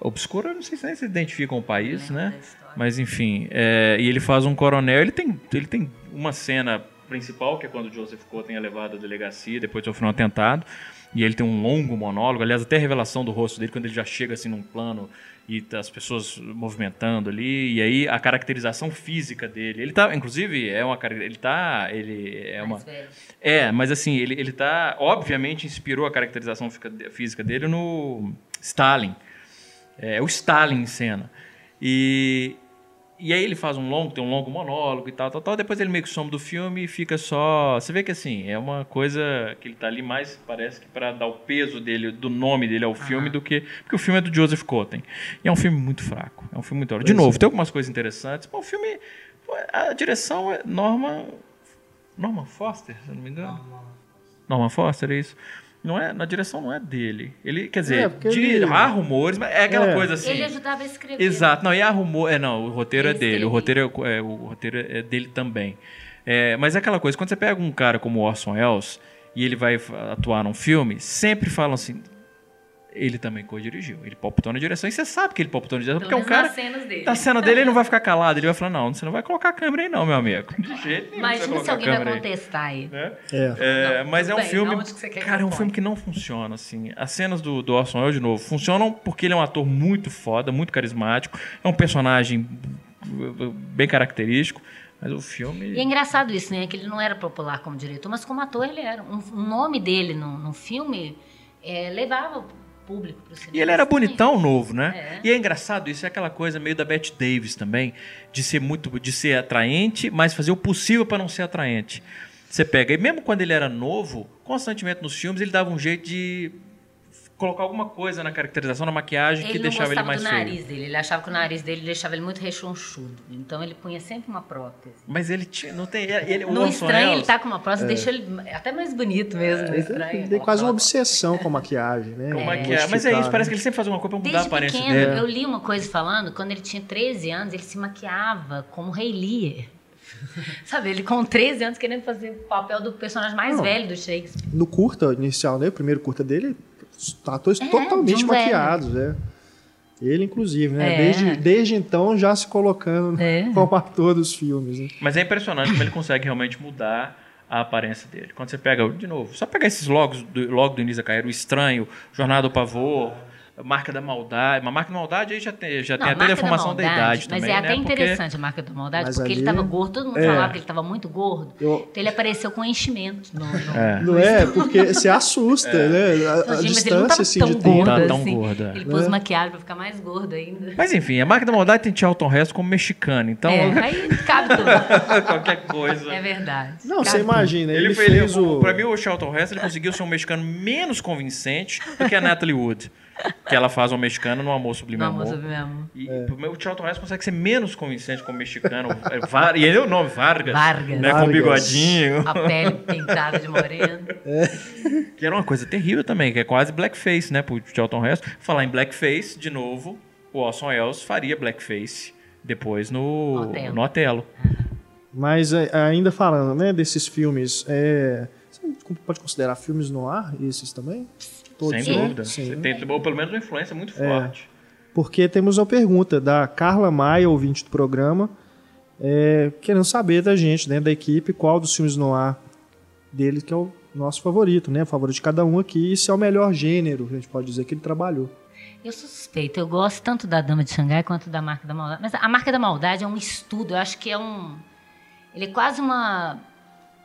obscuro. Eu não sei se nem se identifica com o país, né? Mas enfim, é, e ele faz um coronel. Ele tem, ele tem uma cena principal, que é quando Joseph Cotten é levado à delegacia depois de sofrer um atentado. E ele tem um longo monólogo, aliás, até a revelação do rosto dele, quando ele já chega assim num plano e tá as pessoas movimentando ali, e aí a caracterização física dele. Ele tá, inclusive, é uma ele tá, ele é uma é, mas assim, ele, ele tá. Obviamente inspirou a caracterização física dele no Stalin. É, o Stalin em cena. E, e aí ele faz um longo, tem um longo monólogo e tal, tal, tal. Depois ele meio que some do filme e fica só. Você vê que assim, é uma coisa que ele tá ali mais, parece que para dar o peso dele, do nome dele ao filme, do que. Porque o filme é do Joseph Cotten. E é um filme muito fraco. É um filme muito. De novo, tem algumas coisas interessantes. Mas o filme. A direção é Norman. Norman Foster, se eu não me engano. Norman Foster, é isso? Não é, na direção não é dele. Ele, quer dizer, É, de- ele- há rumores, mas é aquela É. coisa assim. Ele ajudava a escrever. Exato, não, e há rumor. É, não, o roteiro Ele é dele. O roteiro é, é, o roteiro é dele também. É, mas é aquela coisa, quando você pega um cara como Orson Welles e ele vai atuar num filme, sempre falam assim. Ele também co-dirigiu. Ele palpitou na direção. E você sabe que ele palpitou na direção, Pelo porque é um menos cara. cenas dele. Na cena dele, ele não vai ficar calado. Ele vai falar: Não, você não vai colocar a câmera aí, não, meu amigo. De jeito nenhum. Imagina se alguém vai câmera aí. contestar aí. Né? É. É, Não, mas é um bem, filme. cara, é um filme que não funciona, assim. As cenas do, do Orson Welles, de novo, funcionam porque ele é um ator muito foda, muito carismático. É um personagem bem característico. Mas o filme. E é engraçado isso, né? Que ele não era popular como diretor, mas como ator ele era. Um, um nome dele no, no filme é, levava o público para o cinema. E ele era bonitão novo, né? É. E é engraçado, isso é aquela coisa meio da Bette Davis também, de ser muito, de ser atraente, mas fazer o possível para não ser atraente. Você pega, e mesmo quando ele era novo, constantemente nos filmes ele dava um jeito de colocar alguma coisa na caracterização, na maquiagem, que Ele não deixava ele gostava mais do feio. nariz dele. Ele achava que o nariz dele deixava ele muito rechonchudo. Então ele punha sempre uma prótese. Mas ele tinha, não tem. Ele, o No estranho, ele tá com uma prótese, deixa ele até mais bonito mesmo. Ele estranho. tem, quase uma obsessão com a maquiagem, né? Como é que é? Mas é isso, parece que ele sempre faz alguma coisa pra mudar a Desde aparência pequeno, dele. eu li uma coisa falando, quando ele tinha 13 anos, ele se maquiava como Rei Lear. Sabe, ele com 13 anos querendo fazer o papel do personagem mais Não. velho do Shakespeare. No curta inicial, né? O primeiro curta dele, atores É, totalmente velho. maquiados, né? Ele, inclusive, né? É. Desde, desde então já se colocando É. como ator dos filmes. Né? Mas é impressionante como ele consegue realmente mudar a aparência dele. Quando você pega, de novo, só pegar esses logos do, logo do início da carreira, o Estranho, Jornada do Pavor, Marca da Maldade. Mas Marca da Maldade aí já tem, já tem Não, até Marca deformação da, Maldade, idade Mas também, é até né? Porque- interessante a marca da maldade, Mas porque ele ali- estava gordo, todo mundo É. falava que ele estava muito gordo. Eu- Então ele apareceu com enchimento. No, no- É. Não é? Porque se assusta, né? A, a Gente, mas ele não distância assim, tão de gordo tempo. Tá tão assim. gordo, é. Ele pôs É. maquiagem pra ficar mais gordo ainda. Mas enfim, a Marca da Maldade tem Charlton Heston como mexicano, então é, aí cabe tudo. qualquer coisa. É verdade. Não, Cabe você tudo. imagina, ele, Ele, foi, ele, fez o... Pra mim, o Charlton Heston ele conseguiu ser um mexicano menos convincente do que a Natalie Wood. Que ela faz um mexicano no Amor Sublime Não, Amor. moço, mesmo. E o Charlton Heston consegue ser menos convincente como mexicano. É, Var- e ele é o nome, Vargas. Vargas. Né, com Vargas. bigodinho. A pele pintada de moreno. Que era uma coisa terrível também, que é quase blackface, né, pro Charlton Heston. Falar em blackface, de novo, o Orson Welles faria blackface depois no, Otelo. no Otelo. Mas é, ainda falando, né, desses filmes, é... você pode considerar filmes no ar esses também? Todos, Sem né? dúvida. Sim. Você tem ou pelo menos uma influência muito É. forte. Porque temos uma pergunta da Carla Maia, ouvinte do programa, é, querendo saber da gente, né, da equipe, qual dos filmes no ar dele que é o nosso favorito, né? O favorito de cada um aqui, e se é o melhor gênero, a gente pode dizer que ele trabalhou. Eu sou suspeita, eu gosto tanto da Dama de Xangai quanto da Marca da Maldade. Mas a Marca da Maldade é um estudo, eu acho que é um. Ele é quase uma,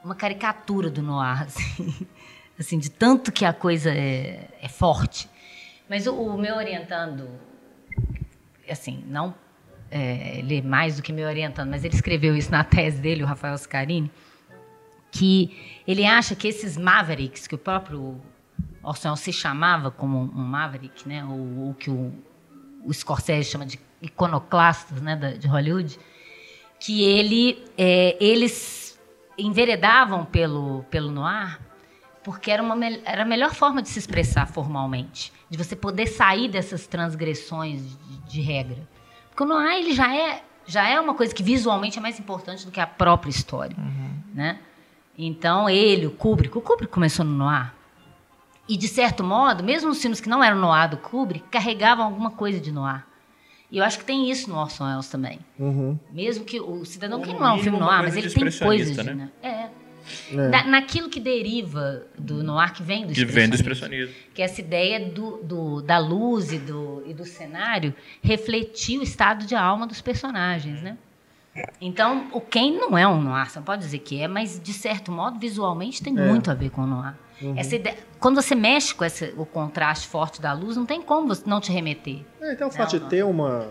uma caricatura do noir, assim, assim, de tanto que a coisa é, é forte. Mas o, o meu orientando, assim, não. é, ele é mais do que meu orientando, mas ele escreveu isso na tese dele, o Rafael Scarini, que ele acha que esses mavericks, que o próprio Orson se chamava como um maverick, né, ou o que o, o Scorsese chama de iconoclastas né, de Hollywood, que ele, é, eles enveredavam pelo, pelo noir porque era, uma, era a melhor forma de se expressar formalmente, de você poder sair dessas transgressões de, de regra. Porque o noir ele já é, já é uma coisa que visualmente é mais importante do que a própria história. Né? Então, ele, o Kubrick, o Kubrick começou no noir. E, de certo modo, mesmo os filmes que não eram noir do Kubrick, carregavam alguma coisa de noir. E eu acho que tem isso no Orson Welles também. Uhum. Mesmo que o Cidadão no não é um filme noir, mas ele tem coisas expressionista, de... né? É. É. Da- naquilo que deriva do noir, que vem do Que vem do expressionismo. expressionismo. Que é essa ideia do, do- da luz e do, e do cenário refletir o estado de alma dos personagens, né? Então, o Ken não é um noir, você não pode dizer que é, mas de certo modo, visualmente, tem muito a ver com o noir. Essa ideia, quando você mexe com esse, o contraste forte da luz, não tem como você não te remeter. É, então o fato Não, de ter uma,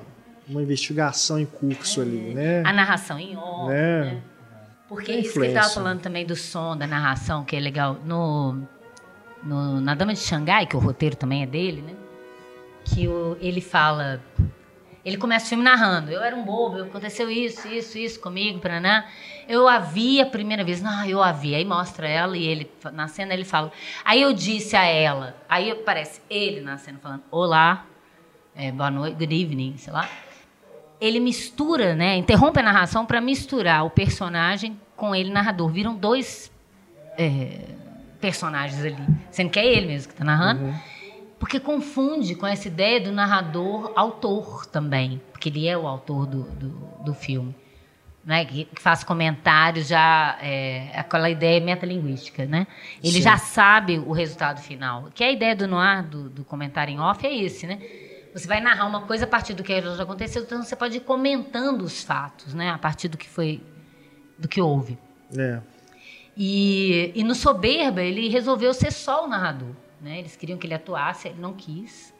uma investigação em curso ali, né? A narração em off, É. né? Porque Tem isso que estava falando também do som, da narração, que é legal. No, no- na Dama de Xangai, que o roteiro também é dele, né? Que o- ele fala. Ele começa o filme narrando. Eu era um bobo, aconteceu isso, isso, isso comigo, paraná. Eu a vi a primeira vez. Não, eu a vi. Aí mostra ela e ele, na cena, ele fala. Aí eu disse a ela. Aí aparece ele na cena falando: Olá, é, boa noite, good evening, sei lá ele mistura, né? Interrompe a narração para misturar o personagem com ele narrador. Viram dois é, personagens ali, sendo que é ele mesmo que está narrando, porque confunde com essa ideia do narrador autor também, porque ele é o autor do, do, do filme. Né, que que faz comentários já é, aquela ideia metalinguística, né? Ele Sim. já sabe o resultado final. Que a ideia do noir, do, do comentário em off, é esse, né? Você vai narrar uma coisa a partir do que já aconteceu, então você pode ir comentando os fatos, né? A partir do que foi, do que houve. É. E, e no Soberba, ele resolveu ser só o narrador. Né? Eles queriam que ele atuasse, ele não quis.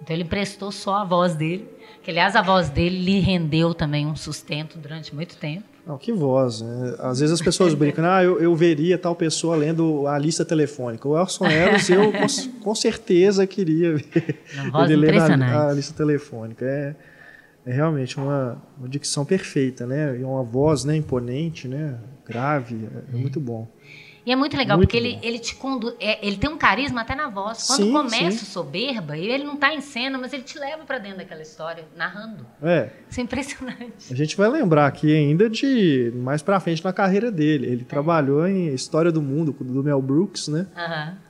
Então ele emprestou só a voz dele, que aliás a voz dele lhe rendeu também um sustento durante muito tempo. Não, que voz, né? Às vezes as pessoas brincam, ah, eu, eu veria tal pessoa lendo a lista telefônica. O Elson Ellis, eu com, com certeza queria ver Uma ele lendo a, a lista telefônica. É, é realmente uma, uma dicção perfeita, né? E uma voz né, imponente, né? Grave, é, é muito bom. E é muito legal, Muito porque ele, bom. ele te conduz. é, ele tem um carisma até na voz. Quando Sim, começa sim. o soberba, ele não tá em cena, mas ele te leva pra dentro daquela história, narrando. É, Isso é impressionante. a gente vai lembrar aqui ainda de mais pra frente na carreira dele. Ele trabalhou em História do Mundo, do Mel Brooks, né?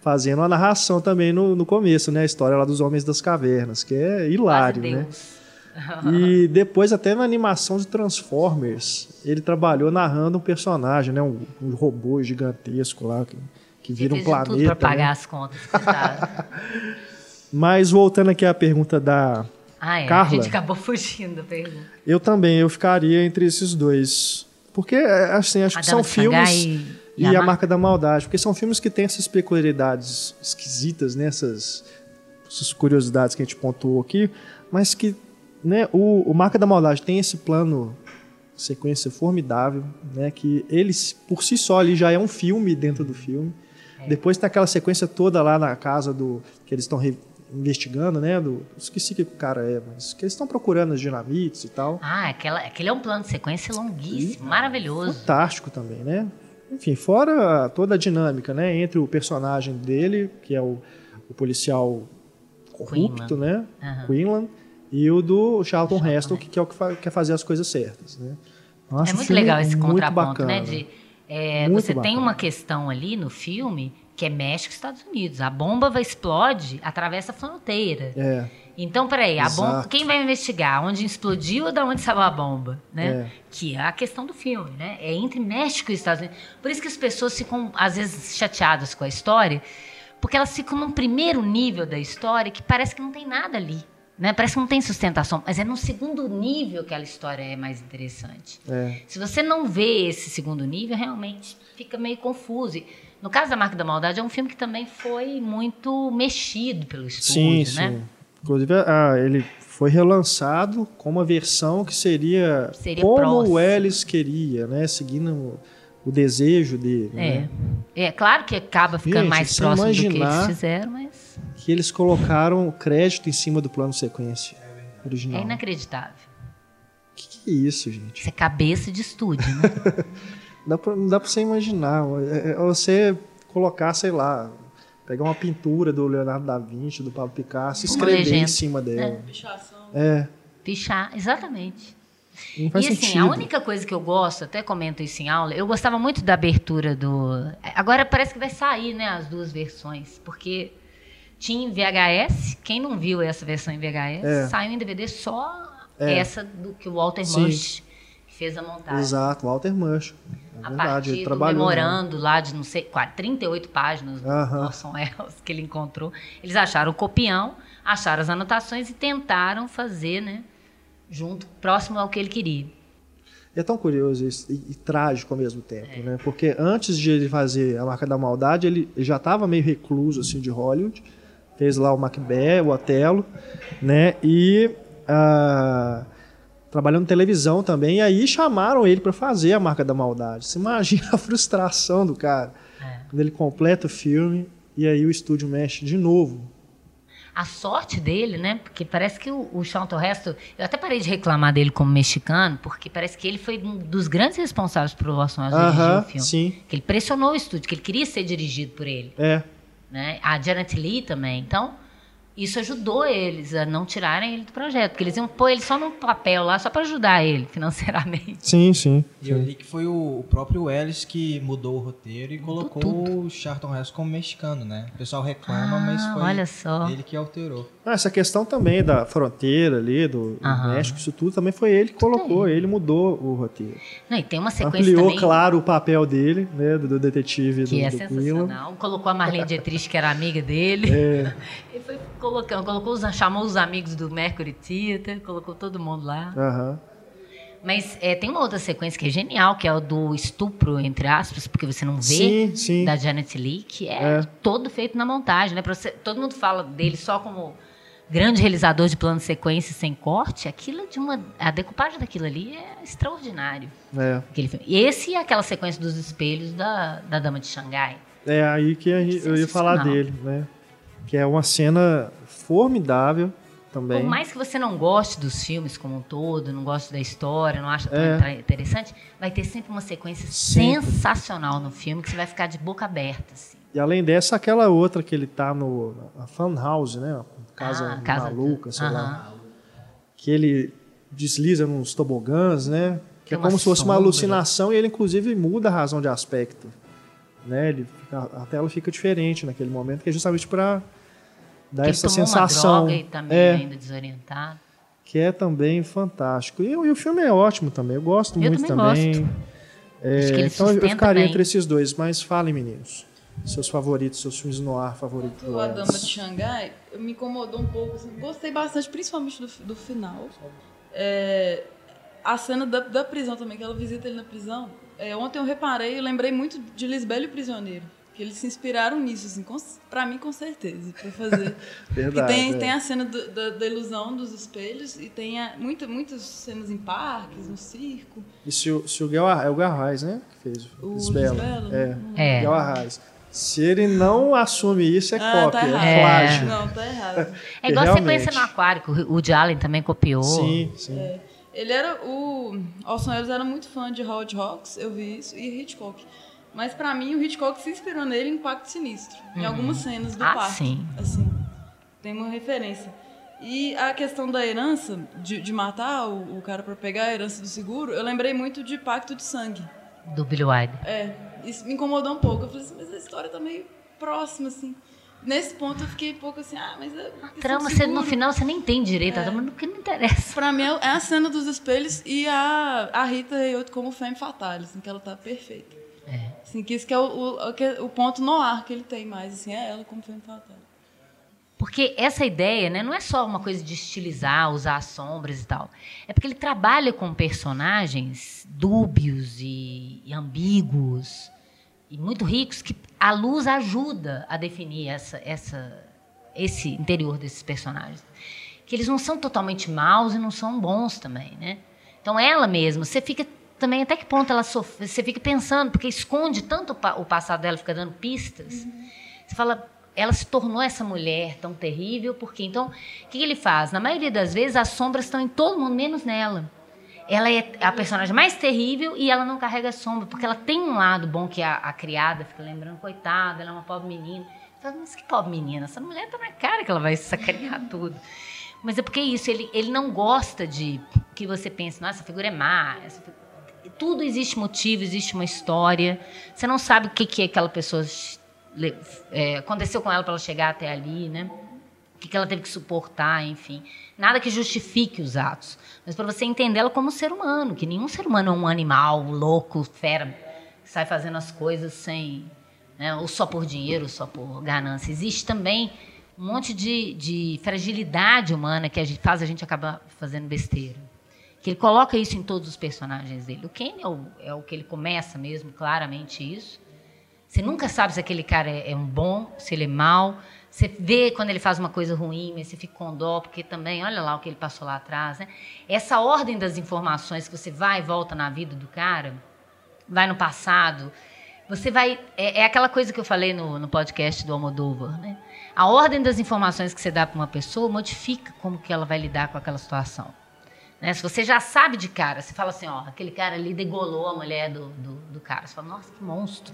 Fazendo a narração também no, no começo, né? A história lá dos Homens das Cavernas, que é Quase hilário, né? Deus. E depois até na animação de Transformers, ele trabalhou narrando um personagem, né? Um, um robô gigantesco lá que, que vira um de tudo planeta. pra pagar né? as contas. Mas voltando aqui à pergunta da ah, é. Carla? A gente acabou fugindo da pergunta. eu também eu ficaria entre esses dois, porque assim acho A que são filmes e, e, a a Mar- marca da maldade, porque são filmes que têm essas peculiaridades esquisitas, né? essas, essas curiosidades que a gente pontuou aqui, mas que né, o, o Marca da Maldade tem esse plano sequência formidável, né? Que ele por si só ali já é um filme dentro do filme. Depois tem aquela sequência toda lá na casa do que eles estão investigando, né? Do, esqueci que o cara é, mas que eles estão procurando as dinamites e tal. Ah, aquela, aquele é um plano de sequência longuíssimo, maravilhoso. Fantástico também, né? Enfim, fora toda a dinâmica, né? Entre o personagem dele, que é o, o policial corrupto, né? Aham. Quinlan, e o do Charlton Charlton Heston, que, que é o que fa- quer fazer as coisas certas, né? Acho É muito legal esse muito contraponto, né? bacana. De, é, você tem bacana. uma questão ali no filme que é México e Estados Unidos. A bomba vai explode, atravessa a fronteira. É, Então, peraí, a bomba, quem vai investigar? Onde explodiu ou da onde saiu a bomba? Né? É. Que é a questão do filme, né? É entre México e Estados Unidos. Por isso que as pessoas ficam, às vezes, chateadas com a história, porque elas ficam num primeiro nível da história que parece que não tem nada ali. Né? Parece que não tem sustentação, mas é no segundo nível que a história é mais interessante. é. Se você não vê esse segundo nível, realmente fica meio confuso. No caso da Marca da Maldade, é um filme que também foi muito mexido pelo Sim, estúdio, né? sim. Inclusive, ah, ele foi relançado com uma versão que seria, Seria como próximo. o Ellis queria, né? Seguindo o, desejo dele. É. Né? É claro que acaba ficando Gente, mais próximo do que imaginar- eles fizeram, mas Que eles colocaram crédito em cima do plano sequência original. é inacreditável. que, que é isso, gente? Isso é cabeça de estúdio, né? Dá pra, não dá pra você imaginar. É, é você colocar, sei lá, pegar uma pintura do Leonardo da Vinci, do Pablo Picasso, e escrever em cima dela. Pichação. É. Pichar, exatamente. Não faz e assim, sentido. a única coisa que eu gosto, até comento isso em aula, eu gostava muito da abertura do. Agora parece que vai sair, né, as duas versões, porque tinha em VHS, quem não viu essa versão em VHS, É. saiu em DVD só É. essa do que o Walter. Mush fez a montagem. Exato, Walter Mancho. É A verdade, partir do né? memorando lá de, não sei, quase 38 páginas do Aham. Orson Welles que ele encontrou. Eles acharam o copião, acharam as anotações e tentaram fazer, né, junto, próximo ao que ele queria. É tão curioso isso, e, e trágico ao mesmo tempo, né? Porque antes de ele fazer a marca da maldade, ele já estava meio recluso assim de Hollywood, fez lá o Macbeth, o Otelo, né? E ah, trabalhando televisão também. E aí chamaram ele para fazer a marca da maldade. Você imagina a frustração do cara quando ele completa o filme e aí o estúdio mexe de novo. A sorte dele, né? Porque parece que o, o Charlton Heston... Eu até parei de reclamar dele como mexicano, porque parece que ele foi um dos grandes responsáveis por Orson Welles dirigir Aham, o filme. sim, Que ele pressionou o estúdio, que ele queria ser dirigido por ele. é. Né? A Janet Lee também. Então, isso ajudou eles a não tirarem ele do projeto, porque eles iam pôr ele só num papel lá, só para ajudar ele financeiramente. Sim, sim. E eu li que foi o, próprio Ellis que mudou o roteiro e colocou tudo. o Charlton Heston como mexicano, né? O pessoal reclama, mas Ah, foi olha só. ele que alterou. Ah, Essa questão também da fronteira ali, do Aham. México, isso tudo também foi ele que colocou, ele mudou o roteiro. Não, e tem uma sequência Ampliou, também claro, o papel dele, né, do, do detetive que do, é do Quinlan. sensacional. Colocou a Marlene Dietrich, que era amiga dele. É, Ele foi colocou os, chamou os amigos do Mercury Theater, colocou todo mundo lá. aham. Mas é, tem uma outra sequência que é genial, que é o do estupro, entre aspas, porque você não vê, Sim, sim. da Janet Lee, que é, É. todo feito na montagem, né? Você- todo mundo fala dele só como grande realizador de plano de sequência sem corte, aquilo de uma a decupagem daquilo ali é extraordinário. É. Aquele filme. Esse e aquela sequência dos espelhos da, da Dama de Xangai. É aí que gente- eu ia falar dele, né? Que é uma cena formidável também. Por mais que você não goste dos filmes como um todo, não goste da história, não acha tão É. interessante, vai ter sempre uma sequência Sempre. sensacional no filme que você vai ficar de boca aberta. Assim. E além dessa, aquela outra que ele tá no a Fun House, né? Casa, Ah, casa maluca, do- sei lá. Que ele desliza nos tobogãs, né? Que Tem é como se fosse uma alucinação e ele inclusive muda a razão de aspecto. Né? Ele fica- a tela fica diferente naquele momento, que é justamente para dar essa tomou sensação. uma droga e meio é, ainda desorientado. que é também fantástico. E, e o filme é ótimo também, eu gosto Eu muito também também. É, Acho que ele então eu ficaria bem. entre esses dois, mas falem, meninos. Seus favoritos, seus filmes no ar favoritos. O A Dama de Xangai me incomodou um pouco. assim, gostei bastante, principalmente do, do final. É, a cena da, da prisão também, que ela visita ele na prisão. É, ontem eu reparei, eu lembrei muito de Lisbelo e o Prisioneiro. Que eles se inspiraram nisso, assim, com, pra mim, com certeza, pra fazer. Verdade, e tem, é. tem a cena do- da, da ilusão dos espelhos e tem a, muita, muitas cenas em parques, no circo. E se o, se o Guel é o Garrais, né? Que fez o O Lisbela. Lisbela? É. É. Guel Arraes. Se ele não assume isso, é Ah, cópia, tá é, plágio. Não, tá errado. É igual a realmente. sequência no Aquário, que o Woody Allen também copiou. Sim, sim. É. Ele era o. Orson Welles era muito fã de Howard Hawks, eu vi isso, e Hitchcock. Mas pra mim o Hitchcock se inspirou nele em Pacto Sinistro, em algumas cenas do Ah, parque. sim. Assim, tem uma referência. E a questão da herança, de, de matar o, o cara pra pegar a herança do seguro, eu lembrei muito de Pacto de Sangue. Do Billy Wilder. É, isso me incomodou um pouco. Eu falei assim, mas a história tá meio próxima, assim. Nesse ponto eu fiquei um pouco assim, ah, mas é. questão Trama, você, no final você nem tem direito, É. a trama que não interessa. Pra mim é a cena dos espelhos e a, a Rita Hayworth como femme fatale, assim, que ela tá perfeita. É. Assim, que isso que é o, o, que- o ponto no ar que ele tem mais, assim, é ela como femme fatale. Porque essa ideia né, não é só uma coisa de estilizar, usar sombras e tal. É porque ele trabalha com personagens dúbios e, e ambíguos e muito ricos que a luz ajuda a definir essa, essa, esse interior desses personagens. Que eles não são totalmente maus e não são bons também, né? Então ela mesma, você fica também até que ponto ela sofre, você fica pensando, porque esconde tanto o pa- o passado dela, fica dando pistas. Você fala, ela se tornou essa mulher tão terrível, porque então, o que ele faz? Na maioria das vezes, as sombras estão em todo mundo, menos nela. Ela é a personagem mais terrível e ela não carrega sombra, porque ela tem um lado bom que a, a criada fica lembrando, coitada, ela é uma pobre menina. Fala, mas que pobre menina, essa mulher tá na cara que ela vai sacanear tudo. Mas é porque é isso, ele, ele não gosta de que você pense, nossa, essa figura é má, essa fi- tudo existe motivo, existe uma história. Você não sabe o que, que aquela pessoa é, aconteceu com ela para ela chegar até ali, né? O que, que ela teve que suportar, enfim. Nada que justifique os atos. Mas para você entender ela como ser humano, que nenhum ser humano é um animal louco, fera, que sai fazendo as coisas sem. Né, ou só por dinheiro, ou só por ganância. Existe também um monte de, de fragilidade humana que a gente, faz a gente acabar fazendo besteira. Que ele coloca isso em todos os personagens dele. O Ken é o, é o que ele começa mesmo, claramente isso. Você nunca sabe se aquele cara é, é um bom, se ele é mau. Você vê quando ele faz uma coisa ruim, mas você fica com dó, porque também, olha lá o que ele passou lá atrás. Né? Essa ordem das informações que você vai e volta na vida do cara, vai no passado, você vai. É, é aquela coisa que eu falei no, no podcast do Almodóvar. Né? A ordem das informações que você dá para uma pessoa modifica como que ela vai lidar com aquela situação. Né? Se você já sabe de cara, você fala assim, ó, aquele cara ali degolou a mulher do, do, do cara. Você fala, nossa, que monstro.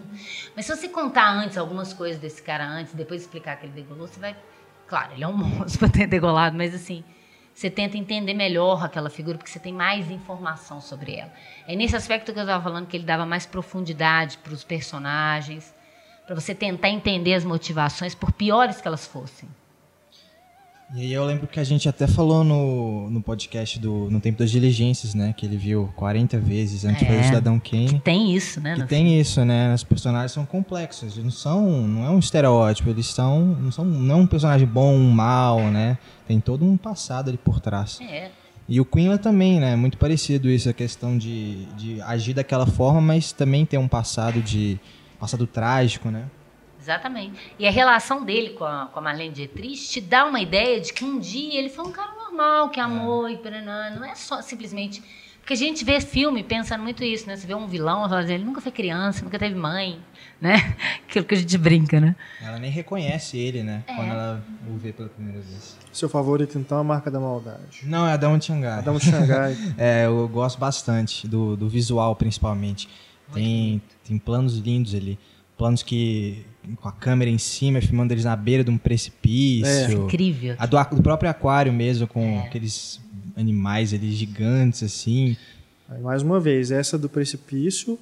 Mas se você contar antes algumas coisas desse cara antes, depois explicar que ele degolou, você vai. Claro, ele é um monstro para ter degolado, mas assim, você tenta entender melhor aquela figura, porque você tem mais informação sobre ela. É nesse aspecto que eu estava falando que ele dava mais profundidade para os personagens, para você tentar entender as motivações, por piores que elas fossem. E aí eu lembro que a gente até falou no, no podcast do No Tempo das Diligências, né? Que ele viu 40 vezes antes É. o Cidadão Kane. Tem isso, né? Que tem isso, né? Os personagens são complexos. Eles não são. Não é um estereótipo. Eles são. Não são. Não é um personagem bom, um mal, né? Tem todo um passado ali por trás. É. E o Quinlan também, né? Muito parecido isso, a questão de, de agir daquela forma, mas também ter um passado de. passado trágico, né? Exatamente. E a relação dele com a, com a Marlene Dietrich te dá uma ideia de que um dia ele foi um cara normal, que amou e peranã. Não é só simplesmente. Porque a gente vê filme pensando muito isso, né? Você vê um vilão, fala assim, ele nunca foi criança, nunca teve mãe, né? Aquilo que a gente brinca, né? Ela nem reconhece ele, né? Quando ela o vê pela primeira vez. Seu favorito, então, é a Marca da Maldade. Não, é Adão de Xangai. De Xangai. É, eu gosto bastante do, do visual, principalmente. Tem, tem planos lindos ali. Planos que. Com a câmera em cima, filmando eles na beira de um precipício. Incrível. A do, do próprio aquário mesmo, com aqueles animais ali gigantes, assim. Aí, mais uma vez, essa do precipício,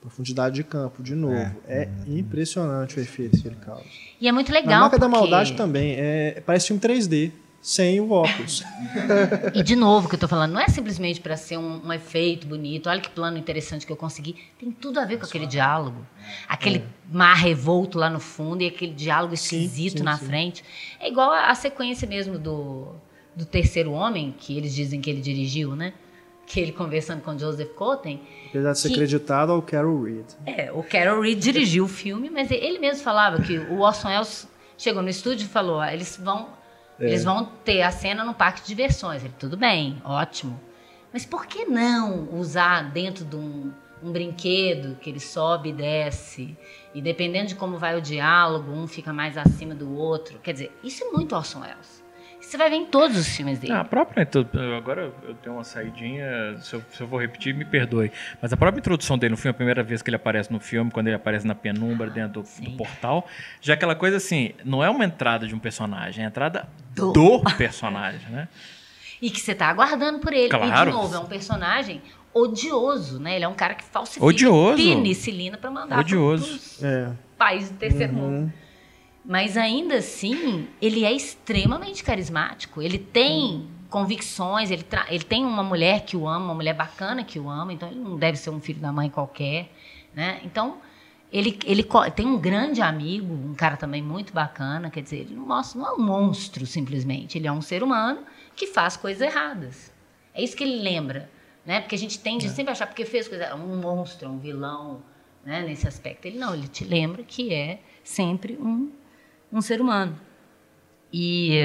profundidade de campo, de novo. É, impressionante o efeito que ele causa. E é muito legal. Marca da porque- Maldade também, é, parece um 3D, sem o óculos. E de novo, que eu tô falando, não é simplesmente para ser um, um efeito bonito. Olha que plano interessante que eu consegui. Tem tudo a ver com aquele diálogo. Aquele mar revolto lá no fundo e aquele diálogo esquisito sim, na sim. frente. É igual a, a sequência mesmo do, do Terceiro Homem, que eles dizem que ele dirigiu, né? Que ele conversando com Joseph Cotten. Apesar de ser Que- acreditado ao Carol Reed. É, o Carol Reed dirigiu o filme, mas ele mesmo falava que o Orson Welles chegou no estúdio e falou: ah, eles vão, eles vão ter a cena no parque de diversões. Ele, tudo bem, ótimo. Mas por que não usar dentro de um, um brinquedo que ele sobe e desce? E dependendo de como vai o diálogo, um fica mais acima do outro. Quer dizer, isso é muito Orson Welles. Você vai ver em todos os filmes dele. Ah, a própria. Agora eu tenho uma saidinha, se eu, se eu vou repetir, me perdoe. Mas a própria introdução dele no filme, a primeira vez que ele aparece no filme, quando ele aparece na penumbra dentro do, do portal, já é aquela coisa assim, não é uma entrada de um personagem, é a entrada Do. do, personagem, né? E que você tá aguardando por ele. E, Claro. de novo, é um personagem odioso, né? Ele é um cara que falsifica Odioso. penicilina pra mandar Odioso. pros É. países do terceiro mundo. Mas ainda assim, ele é extremamente carismático. Ele tem convicções, ele, ele tem uma mulher que o ama, uma mulher bacana que o ama, então ele não deve ser um filho da mãe qualquer, né? Então, ele, ele tem um grande amigo, um cara também muito bacana, quer dizer, ele não mostra, não é um monstro simplesmente, ele é um ser humano que faz coisas erradas. É isso que ele lembra, né? Porque a gente tende a sempre achar porque fez coisa, é um monstro, é um vilão, né? Nesse aspecto, ele não, ele te lembra que é sempre um um ser humano. E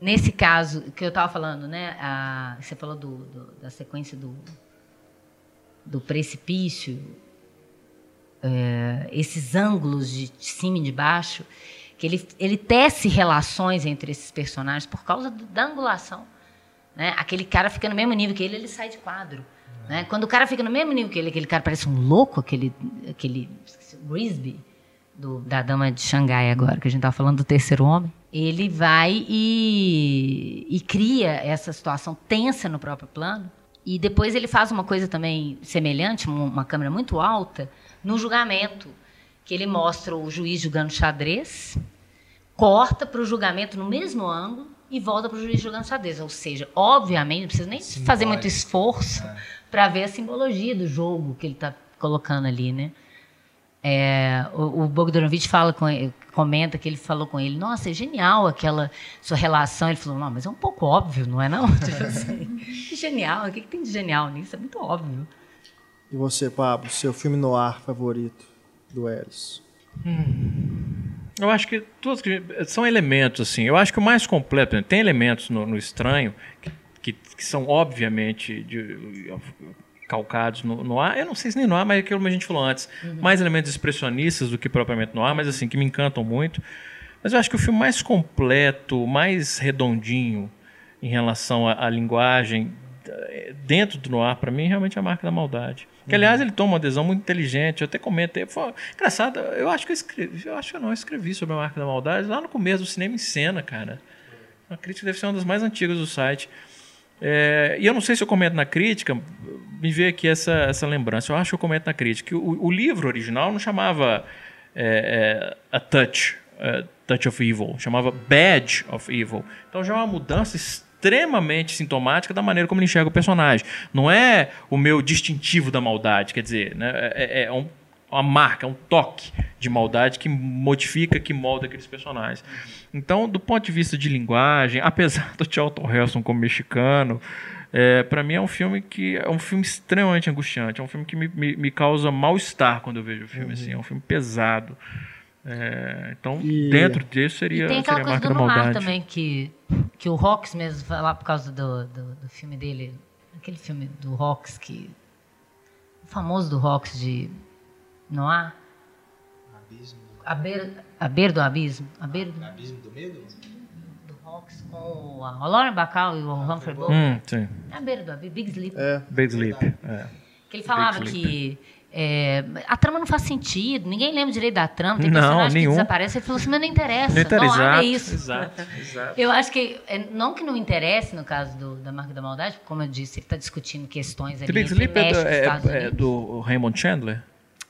nesse caso que eu estava falando, né? a- você falou do, do- da sequência do, do precipício, eh, esses ângulos de cima e de baixo, que ele, ele tece relações entre esses personagens por causa do- da angulação. Né? Aquele cara fica no mesmo nível que ele, ele sai de quadro. Né? Quando o cara fica no mesmo nível que ele, aquele cara parece um louco, aquele, aquele Grisby, do, da Dama de Xangai agora, que a gente estava falando do terceiro homem, ele vai e, e cria essa situação tensa no próprio plano. E depois ele faz uma coisa também semelhante, uma, câmera muito alta, no julgamento, que ele mostra o juiz jogando xadrez, corta para o julgamento no mesmo ângulo e volta para o juiz jogando xadrez. Ou seja, obviamente, não precisa nem fazer muito esforço para ver a simbologia do jogo que ele está colocando ali, né? É, o, o Bogdanovich fala com ele- comenta que ele falou com ele, nossa, é genial aquela sua relação. Ele falou, não, mas é um pouco óbvio, não é não? Tipo assim, que genial, o que, que tem de genial nisso? É muito óbvio. E você, Pablo, seu filme noir favorito do Elis? Eu acho que todos são elementos, assim. Eu acho que o mais completo, tem elementos no, no estranho que, que, que são obviamente de- calcados no, no ar. Eu não sei se nem no ar, mas é aquilo que a gente falou antes. Mais elementos expressionistas do que propriamente no ar, mas assim, que me encantam muito. Mas eu acho que o filme mais completo, mais redondinho em relação à, à linguagem eh, dentro do noir, para mim, realmente é a marca da maldade. Que, aliás, ele toma uma adesão muito inteligente. Eu até comentei. Foi, engraçado, eu acho que eu escrevi, eu acho que eu não escrevi sobre a marca da maldade lá no começo do cinema em cena, cara. A crítica deve ser uma das mais antigas do site. É, e eu não sei se eu comento na crítica, me veio aqui essa, essa lembrança. Eu acho que eu comento na crítica. que O, o livro original não chamava é, é, A Touch, é, Touch of Evil, chamava Badge of Evil. Então já é uma mudança extremamente sintomática da maneira como ele enxerga o personagem. Não é o meu distintivo da maldade, quer dizer, né, é, é um, uma marca, um toque de maldade que modifica, que molda aqueles personagens. Então, do ponto de vista de linguagem, apesar do Charlton Heston como mexicano, é, para mim é um filme que é um filme extremamente angustiante, é um filme que me, me, me causa mal-estar quando eu vejo o filme. Assim, é um filme pesado. É, então, E- dentro disso seria, E tem aquela seria a coisa marca do da maldade. também, que, que o Rox mesmo, foi lá por causa do, do, do filme dele, aquele filme do Rox, que. O famoso do Rox de Noir. A beira, a beira do abismo. A beira do, Abismo do medo? do Rox com o, a Lauren Bacall e o Humphrey Bogart. Hum, sim. É a beira do abismo, Big Sleep. É. Big Sleep. É. Que ele falava que é, a trama não faz sentido, ninguém lembra direito da trama, tem Não, personagem nenhum. que desaparece. Ele falou assim, mas não interessa, Não interessa, não exato, é isso. exato, exato. Eu acho que, é, não que não interesse no caso do, da marca da maldade, porque, como eu disse, ele está discutindo questões ali Big Sleep é, do, é, é do Raymond Chandler?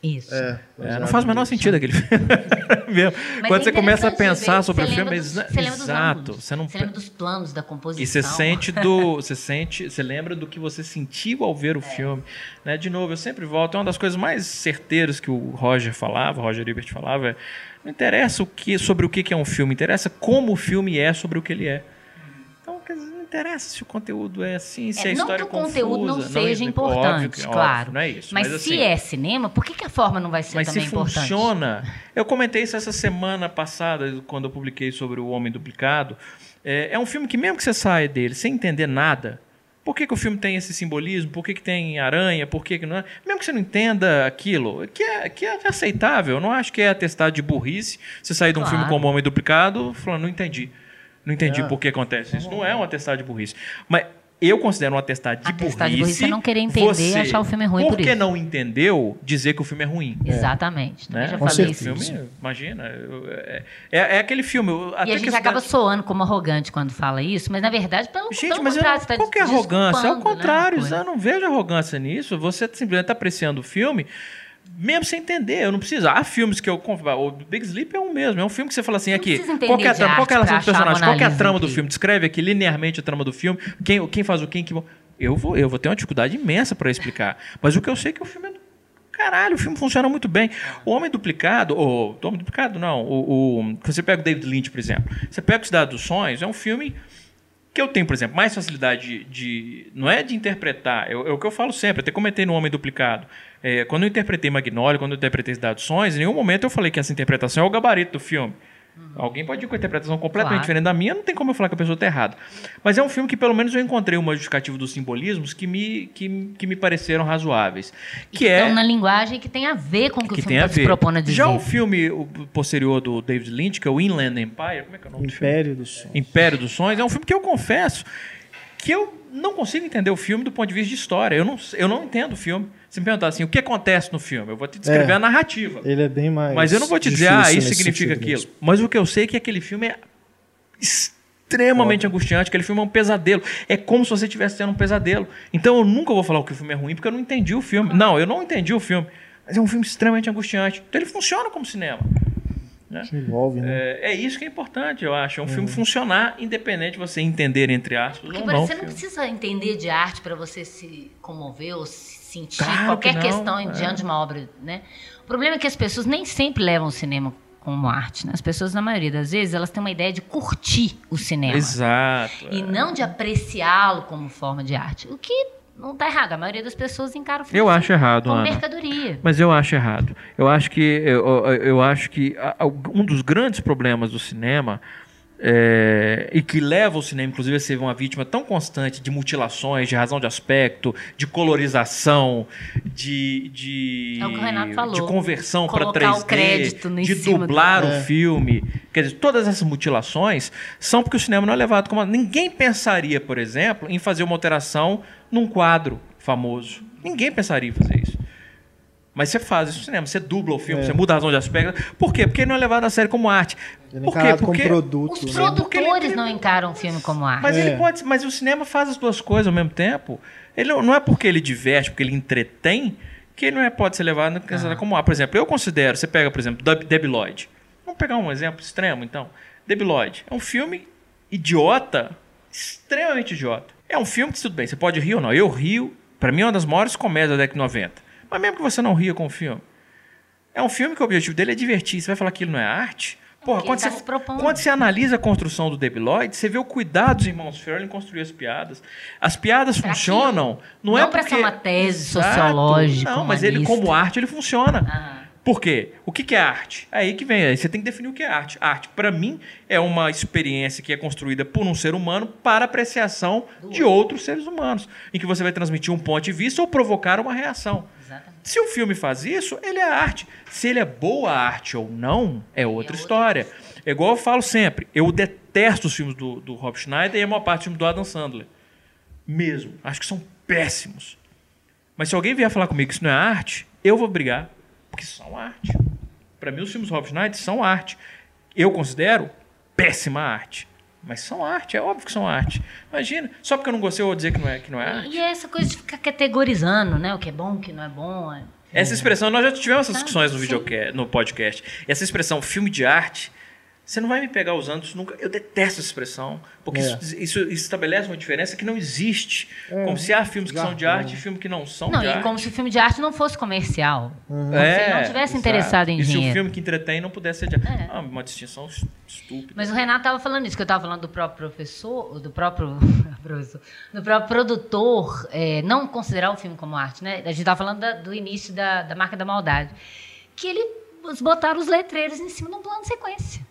Isso. É, É, não faz o menor sentido aquele filme. Quando é você começa a pensar ver, sobre o filme, é dos- você exato. Você não Você lembra dos planos da composição. E você sente do. Você sente. Você lembra do que você sentiu ao ver o filme. Né? De novo, eu sempre volto. É uma das coisas mais certeiras que o Roger falava, o Roger Ebert falava. É, não interessa o que, sobre o que é um filme, interessa como o filme é sobre o que ele é. Interessa se o conteúdo é assim, se É, a não história que o é confusa. conteúdo não é- seja óbvio importante, que- claro. óbvio, não é isso. Mas, Mas, se assim, é cinema, por que, que a forma não vai ser mas se também importante? funciona. Eu comentei isso essa semana passada, quando eu publiquei sobre O Homem Duplicado. É, é um filme que, mesmo que você saia dele sem entender nada, por que, que o filme tem esse simbolismo? Por que, que tem aranha? Por que, que não é? Mesmo que você não entenda aquilo, que é, que é aceitável. Eu não acho que é atestado de burrice você sair de um Claro. filme como O Homem Duplicado falando, não entendi. Não entendi É. por que acontece isso. Não é um atestado de burrice. Mas eu considero um atestado de Atestado de burrice. burrice é não querer entender e você, achar o filme ruim por isso. não entendeu, dizer que o filme é ruim Exatamente. né? Já Com falei certeza. isso. filme, imagina, eu- é, é, é aquele filme. eu- E até a gente que acaba soando como arrogante quando fala isso, mas na verdade, pelo, Gente, pelo mas eu contrário, você tá qual que é arrogância? É né, contrário, coisa. eu não vejo arrogância nisso. Você simplesmente está apreciando o filme, mesmo sem entender. Eu não preciso. Há filmes que eu. O Big Sleep é um mesmo. É um filme que você fala assim: aqui. Qual é a trama? Qual é a relação a personagens? Qual é a trama Lisa do aqui. filme? Descreve aqui linearmente a trama do filme. Quem, quem faz o quem que. Eu vou, eu vou ter uma dificuldade imensa para explicar. Mas o que eu sei é que o filme é do Caralho, o filme funciona muito bem. O Homem Duplicado, ou o Homem Duplicado não, o, o- você pega o David Lynch, por exemplo. Você pega o Cidade dos Sonhos, é um filme que eu tenho, por exemplo, mais facilidade de. de- não é de interpretar, é, o- é o que eu falo sempre, até comentei no Homem Duplicado. É, quando eu interpretei Magnolia, quando eu interpretei Cidade dos Sonhos, em nenhum momento eu falei que essa interpretação é o gabarito do filme. Alguém pode ir com a interpretação completamente Claro. diferente da minha, não tem como eu falar que a pessoa está errada. Mas é um filme que, pelo menos, eu encontrei uma justificativa dos simbolismos que me, que, que me pareceram razoáveis. Que é. Estão na linguagem que tem a ver com o que, que o tem filme está se propondo a dizer. Já o filme o posterior do David Lynch, que é o Inland Empire, como é que é o nome do filme? Império do Som. Império dos Sonhos, é um filme que eu confesso que eu não consigo entender o filme do ponto de vista de história. Eu não, eu não entendo o filme. Se me perguntar assim, o que acontece no filme? Eu vou te descrever É. a narrativa. Ele é bem mais. Mas eu não vou te dizer, ah, isso significa aquilo. mesmo. Mas o que eu sei é que aquele filme é extremamente angustiante, aquele filme é um pesadelo. É como se você estivesse tendo um pesadelo. Então eu nunca vou falar que o filme é ruim, porque eu não entendi o filme. Não, eu não entendi o filme. Mas é um filme extremamente angustiante. Então ele funciona como cinema. Que envolve, né? É, é isso que é importante, eu acho. É um filme funcionar, independente de você entender, entre aspas, Porque ou por não. você não precisa entender de arte para você se comover ou se sentir Claro qualquer que questão é. diante de uma obra, né? O problema é que as pessoas nem sempre levam o cinema como arte, né? As pessoas, na maioria das vezes, elas têm uma ideia de curtir o cinema. Exato. E é. não de apreciá-lo como forma de arte. O que não está errado. A maioria das pessoas encara o filme Eu acho errado, como Ana. mercadoria. Mas eu acho errado. Eu acho que eu, eu- acho que um dos grandes problemas do cinema é, e que leva o cinema, inclusive, a ser uma vítima tão constante de mutilações, de razão de aspecto, de colorização, de, de, É o que o Renato falou. de conversão para Colocar 3D, o crédito no em de cima do- dublar É. o filme. Quer dizer, todas essas mutilações são porque o cinema não é levado como. Ninguém pensaria, por exemplo, em fazer uma alteração num quadro famoso. Ninguém pensaria em fazer isso. Mas você faz isso no cinema, você dubla o filme, É. você muda a razão de aspecto. Por quê? Porque ele não é levado a sério como arte. Ele é Por quê? Porque produto. Os né? produtores ele- não encaram o filme como arte. mas É. ele pode, mas o cinema faz as duas coisas ao mesmo tempo. Ele não é porque ele diverte, porque ele entretém, que ele não é, pode ser levado considerado como arte. Por exemplo, eu considero, você pega, por exemplo, Deb- Debi Lloyd. Vamos pegar um exemplo extremo, então. Debi Lloyd é um filme idiota, extremamente idiota. É um filme que, tudo bem, você pode rir ou não. Eu rio, pra mim é uma das maiores comédias da década de 90. Mas mesmo que você não ria com o filme, é um filme que o objetivo dele é divertir. Você vai falar que aquilo não é arte? Porra, Porque quando tá você, quando você analisa a construção do Debi Lloyd, você vê o cuidado dos irmãos Farrell em construir as piadas. As piadas Pra funcionam, não, é Não pra porque... ser uma tese sociológica, Não, mas ele como arte, ele funciona. Ah. Por quê? O que, que é arte? Aí que vem, aí você tem que definir o que é arte. Arte, para mim, é uma experiência que é construída por um ser humano para apreciação de outros seres humanos, em que você vai transmitir um ponto de vista ou provocar uma reação. Se o filme faz isso, ele é arte. Se ele é boa arte ou não, é outra história. É igual eu falo sempre, eu detesto os filmes do, do Rob Schneider e a maior parte do filme do Adam Sandler. Mesmo. Acho que são péssimos. Mas se alguém vier falar comigo que isso não é arte, eu vou brigar. Porque são arte. Para mim, os filmes do Rob Schneider são arte. Eu considero péssima arte. Mas são arte, é óbvio que são arte. Imagina, só porque eu não gostei, eu vou dizer que não é, que não é arte. E é essa coisa de ficar categorizando, né? O que é bom, o que não é bom. é- Essa expressão, nós já tivemos essas discussões no, videocast, no podcast. Essa expressão filme de arte, você não vai me pegar usando isso nunca. Eu detesto essa expressão, porque É. isso, isso estabelece uma diferença que não existe. como se há filmes que são de arte e filmes que não são Não, de e arte. como se o filme de arte não fosse comercial. Uhum. É, se ele não tivesse exato. interessado em e se o dinheiro. filme que entretém não pudesse ser de arte. É. Ah, uma distinção es- estúpida. Mas o Renato estava falando isso, que eu estava falando do próprio professor, do próprio professor, do próprio produtor, é, não considerar o filme como arte, né? A gente estava falando da- do início da, da marca da maldade. Que eles botaram os letreiros em cima de um plano de sequência.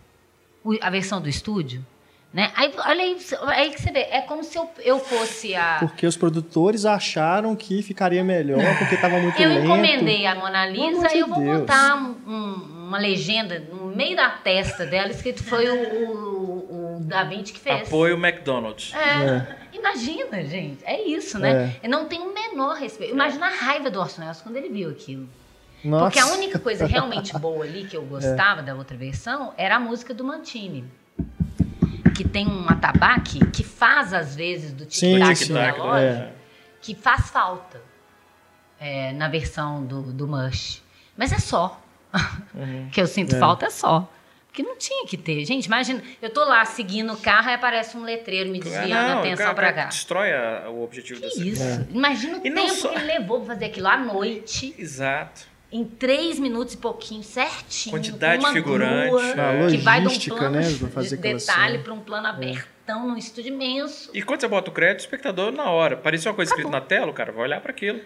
A versão do estúdio. Né? Aí, olha aí, aí que você vê, é como se eu, eu fosse a. Porque os produtores acharam que ficaria melhor, porque estava muito Eu lento. encomendei a Mona Lisa e eu vou Deus. botar um- um- uma legenda no meio da testa dela, escrito foi o, o, o Da Vinci que fez. Apoio McDonald's. É. Imagina, gente. É isso, né? Eu não tenho o menor respeito. Imagina a raiva do Orson Welles quando ele viu aquilo. Nossa. Porque a única coisa realmente boa ali que eu gostava da outra versão era a música do Mantini. Que tem um atabaque que faz, às vezes, do tic-tac sim, do é. relógio, que faz falta é, na versão do, do Mush. Mas é só. Uhum. que eu sinto É. falta é só. Porque não tinha que ter. Gente, imagina, eu tô lá seguindo o carro e aparece um letreiro me desviando a Não, o atenção cara cá. Destrói a- o objetivo Que desse. isso? Imagina o E tempo só- que ele levou pra fazer aquilo à noite, Exato. Em três minutos e pouquinho, certinho. Quantidade de figurante, grua, é. Que vai de um plano né, de fazer detalhe para um plano abertão, num estúdio imenso. E quando você bota o crédito, o espectador, na hora, parecia uma coisa escrita na tela, o cara vai olhar para aquilo.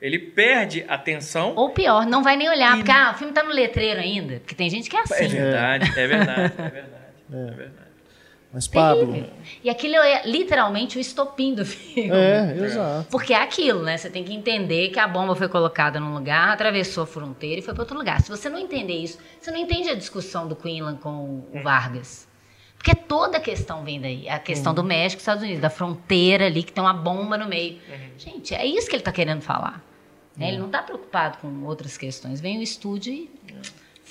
Ele perde a atenção. Ou pior, não vai nem olhar, E- porque ah, o filme tá no letreiro ainda. Porque tem gente que é É assim. verdade, é verdade, é verdade. É verdade. Mas, Pablo. Terrível. E aquilo é literalmente o estopim do filme. É, exato. Porque é aquilo, né? Você tem que entender que a bomba foi colocada num lugar, atravessou a fronteira e foi para outro lugar. Se você não entender isso, você não entende a discussão do Quinlan com o Vargas. Porque toda a questão vem daí. A questão do México e Estados Unidos, da fronteira ali, que tem uma bomba no meio. Gente, é isso que ele está querendo falar. né? Ele não está preocupado com outras questões. Vem o estúdio e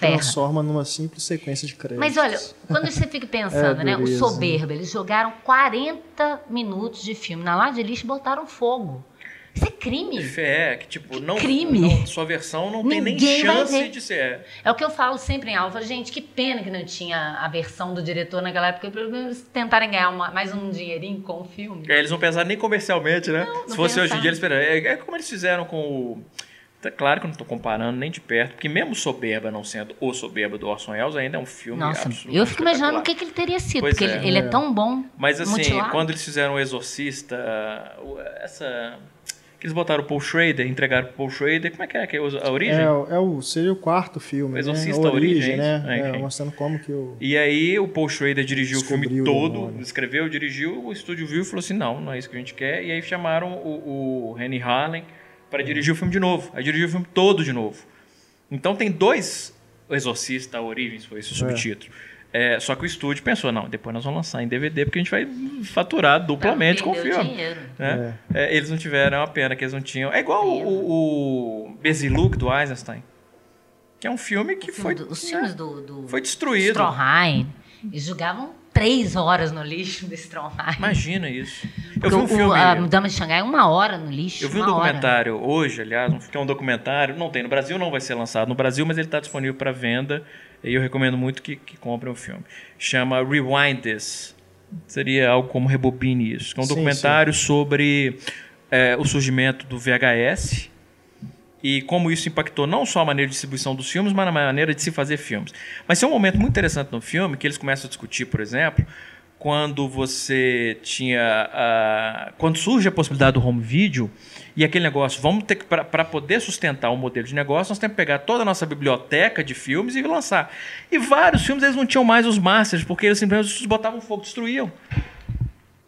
ferra. Transforma numa simples sequência de créditos. Mas olha, quando você fica pensando, É, né? O soberba, eles jogaram 40 minutos de filme na lata de lixo e botaram fogo. Isso é crime. É, que tipo, não, crime. não- Sua versão não tem nem Ninguém chance de ser. É o que eu falo sempre em falo, Gente, que pena que não tinha a versão do diretor naquela época, para eles tentarem ganhar uma- mais um dinheirinho com o filme. Aí Eles não pensaram nem comercialmente, né? Não, Se fosse hoje em pensaram. dia, eles esperaram. É, é como eles fizeram com o. Tá claro que eu não estou comparando nem de perto, porque mesmo Soberba não sendo o Soberba do Orson Welles, ainda é um filme Nossa, eu fico imaginando o que, que ele teria sido, Pois porque é. ele, ele é tão bom. Mas assim, mutilado. quando eles fizeram o Exorcista, o- essa. Que eles botaram o Paul Schrader, entregaram pro Paul Schrader, como é que é? que é a origem? É, o- é o, seria o quarto filme, O né? Exorcista, A origem, Origem, né? é, É, mostrando como que o... E aí o Paul Schrader dirigiu o filme o todo, demônio. escreveu, dirigiu, o estúdio viu e falou assim, não, não é isso que a gente quer. E aí chamaram o, o Henry Harlan para dirigir o filme de novo. Aí dirigiu o filme todo de novo. Então tem dois o Exorcista, a Origens, foi esse o subtítulo. É, só que o estúdio pensou, não, depois nós vamos lançar em DVD porque a gente vai faturar duplamente com o filme. né? É, eles não tiveram, é uma pena que eles não tinham. É igual o, o Beziluc do Eisenstein, que é um filme que foi, Do- os né, filmes do, do foi destruído. Stroheim, eles jogavam três horas no lixo do Stroheim. Imagina isso. Eu vi O- um o- filme. a Dama de Xangai, uma hora no lixo. Eu vi um uma hora. documentário hoje, aliás, que é um documentário, não tem no Brasil, não vai ser lançado no Brasil, mas ele está disponível para venda e eu recomendo muito que, que comprem o filme. Chama Rewind This. Seria algo como Rebobine Isso. Que é um Sim, documentário sobre é, o surgimento do VHS e como isso impactou não só a maneira de distribuição dos filmes, mas na maneira de se fazer filmes. Mas tem um momento muito interessante no filme que eles começam a discutir, por exemplo, quando você tinha. ah, quando surge a possibilidade do home video e aquele negócio, vamos ter que. Para poder sustentar o modelo de negócio, nós temos que pegar toda a nossa biblioteca de filmes e lançar. E vários filmes eles não tinham mais os masters, porque eles simplesmente botavam fogo, destruíam.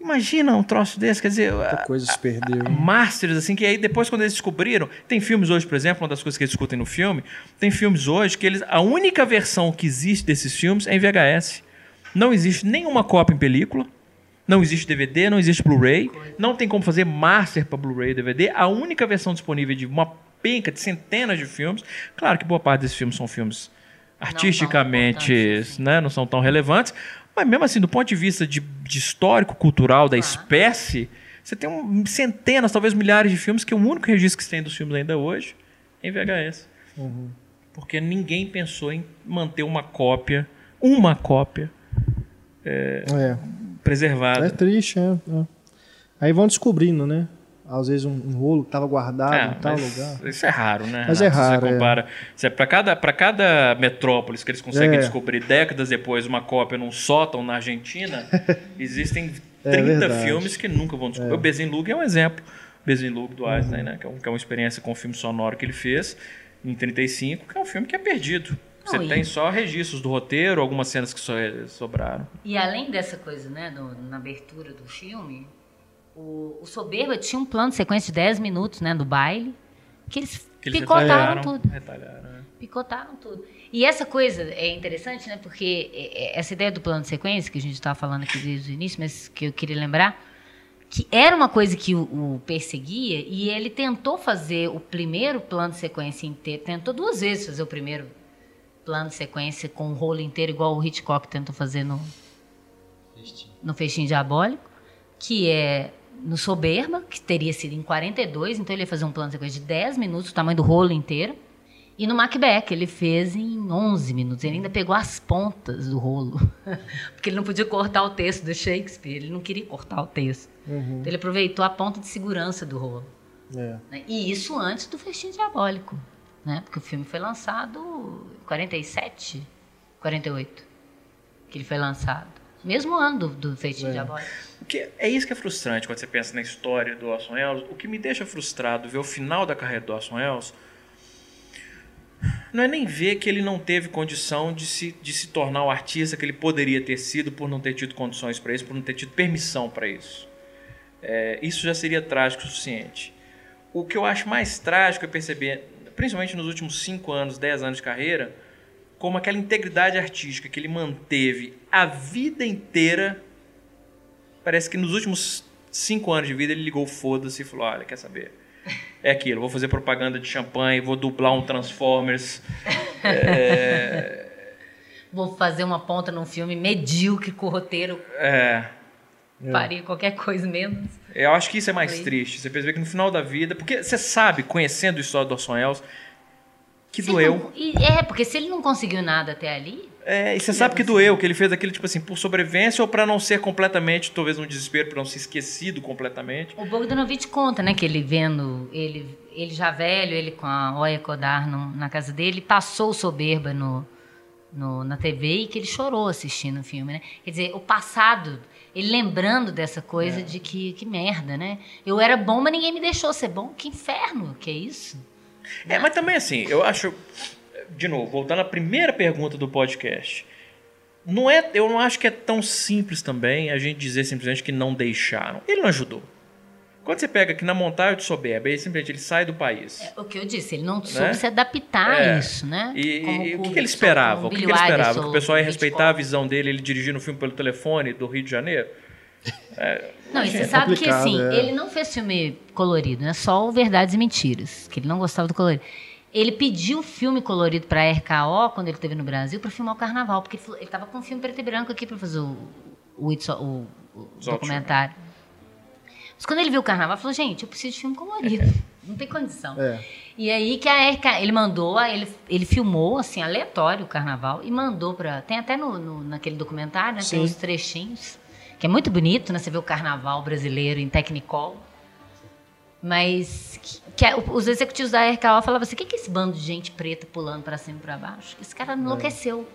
Imagina um troço desse, quer dizer. Muita coisa se perdeu. Masters, assim, que aí depois quando eles descobriram, tem filmes hoje, por exemplo, uma das coisas que eles discutem no filme, tem filmes hoje que eles, a única versão que existe desses filmes é em VHS. Não existe nenhuma cópia em película, não existe DVD, não existe Blu-ray, não tem como fazer master para Blu-ray e DVD. A única versão disponível de uma penca de centenas de filmes, claro que boa parte desses filmes são filmes artisticamente, importantes assim. né, não são tão relevantes, mas mesmo assim, do ponto de vista de, de histórico, cultural da espécie, você tem um, centenas, talvez milhares de filmes que o único registro que se tem dos filmes ainda hoje é em VHS. Porque ninguém pensou em manter uma cópia, uma cópia É, preservada. é triste, é, é. Aí vão descobrindo, né? Às vezes um, um rolo que tava guardado É, em tal lugar. Isso é raro, né? Mas é Renato? Se raro, Você é. compara. Se é para cada, pra cada metrópolis que eles conseguem É. descobrir décadas depois uma cópia num sótão na Argentina, existem 30 É. É. filmes que nunca vão descobrir. O Bezenlug é um exemplo. Bezenlug do Einstein, né? Que é, um- que é uma experiência com o filme sonoro que ele fez em 35, que é um filme que é perdido. Você Não, e- tem só registros do roteiro, algumas cenas que só sobraram. E além dessa coisa, né, no- na abertura do filme, o, o Soberba tinha um plano de sequência de 10 minutos, né, do baile, que eles Que eles picotaram retalharam, tudo. retalharam, né? Picotaram tudo. E essa coisa é interessante, né? Porque é- é- essa ideia do plano de sequência, que a gente estava falando aqui desde o início, mas que eu queria lembrar, que era uma coisa que o, o perseguia, e ele tentou fazer o primeiro plano de sequência inteiro, tentou duas vezes fazer o primeiro plano de sequência com o rolo inteiro, igual o Hitchcock tentou fazer no, no Festim Diabólico, que é no Soberba, que teria sido em 42, então ele ia fazer um plano de sequência de 10 minutos, o tamanho do rolo inteiro. E no Macbeth, ele fez em 11 minutos. Ele ainda pegou as pontas do rolo. Porque ele não podia cortar o texto do Shakespeare. Ele não queria cortar o texto. Então ele aproveitou a ponta de segurança do rolo. É. né? E isso antes do Festim Diabólico. Né? Porque o filme foi lançado em 47, 48. Que ele foi lançado. Mesmo ano do, do Festim Diabólico. Que é isso que é frustrante quando você pensa na história do Orson Welles. O que me deixa frustrado ver o final da carreira do Orson Welles não é nem ver que ele não teve condição de se, de se tornar o artista que ele poderia ter sido por não ter tido condições para isso, por não ter tido permissão para isso. É, isso já seria trágico o suficiente. O que eu acho mais trágico é perceber, principalmente nos últimos 5 anos, 10 anos de carreira, como aquela integridade artística que ele manteve a vida inteira Parece que nos últimos cinco anos de vida ele ligou foda-se e falou: Olha, quer saber? É aquilo, vou fazer propaganda de champanhe, vou dublar um Transformers. Vou fazer uma ponta num filme medíocre com o roteiro É, faria qualquer coisa menos. eu acho que isso é mais Foi. triste. Você percebe que no final da vida. Porque você sabe, conhecendo a história do Orson Welles, que Se doeu. não- é, porque se ele não conseguiu nada até ali, É, e você sabe que doeu, que ele fez aquilo, tipo assim, por sobrevivência ou para não ser completamente, talvez um desespero, para não ser esquecido completamente. o Bogdanovich conta, né, que ele vendo, ele, ele já velho, ele com a Oya Kodar no- na casa dele, passou o soberba no, no- na TV e que ele chorou assistindo o filme, né? Quer dizer, o passado, ele lembrando dessa coisa de que, que merda, né? Eu era bom, mas ninguém me deixou ser bom. Que inferno, que é isso? É, mas também assim, eu acho. De novo, voltando à primeira pergunta do podcast. Não é, eu não acho que é tão simples também a gente dizer simplesmente que não deixaram. Ele não ajudou. Quando você pega aqui na montagem de soberba, ele simplesmente ele sai do país. É o que eu disse, ele não soube Né? se adaptar É. a isso, né? E, Como e o que, que ele esperava? O que, que ele esperava? Que o pessoal ia respeitar a visão dele, ele dirigindo o filme pelo telefone do Rio de Janeiro? Não, e você É sabe que complicado, assim, é. ele não fez filme colorido, né? Só o Verdades e Mentiras, que ele não gostava do colorido. Ele pediu filme colorido para a RKO quando ele esteve no Brasil para filmar o Carnaval, porque ele, falou- ele tava com um filme preto e branco aqui para fazer o, o, o- o documentário. Mas quando ele viu o Carnaval, ele falou: "Gente, eu preciso de filme colorido. Não tem condição". É. E aí que a RK, ele mandou, ele, ele filmou assim aleatório o carnaval e mandou para tem até no, no- naquele documentário, né, Sim. tem uns trechinhos, que é muito bonito, né, você vê o carnaval brasileiro em Technicolor. Mas que, é- os executivos da RKO falavam assim: "O que é esse bando de gente preta pulando para cima e para baixo? Esse cara enlouqueceu".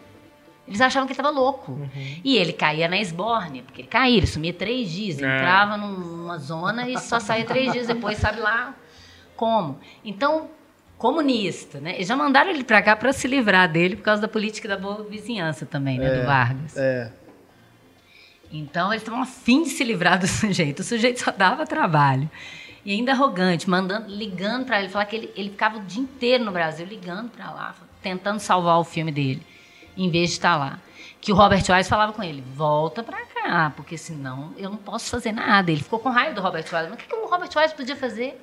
Eles achavam que ele estava louco. E ele caía na esbórnia, porque ele caía, ele sumia três dias, É. entrava numa zona e só saía três dias depois, sabe lá como. Então, comunista, né? Eles já mandaram ele para cá para se livrar dele por causa da política da boa vizinhança também, né? Do Vargas. É. Então eles estavam afim de se livrar do sujeito. O sujeito só dava trabalho. E ainda arrogante, mandando, ligando para ele, falar que ele, ele ficava o dia inteiro no Brasil, ligando para lá, tentando salvar o filme dele, em vez de estar lá. Que o Robert Wise falava com ele, volta para cá, porque senão eu não posso fazer nada. Ele ficou com raiva do Robert Wise. Mas o que, que o Robert Wise podia fazer?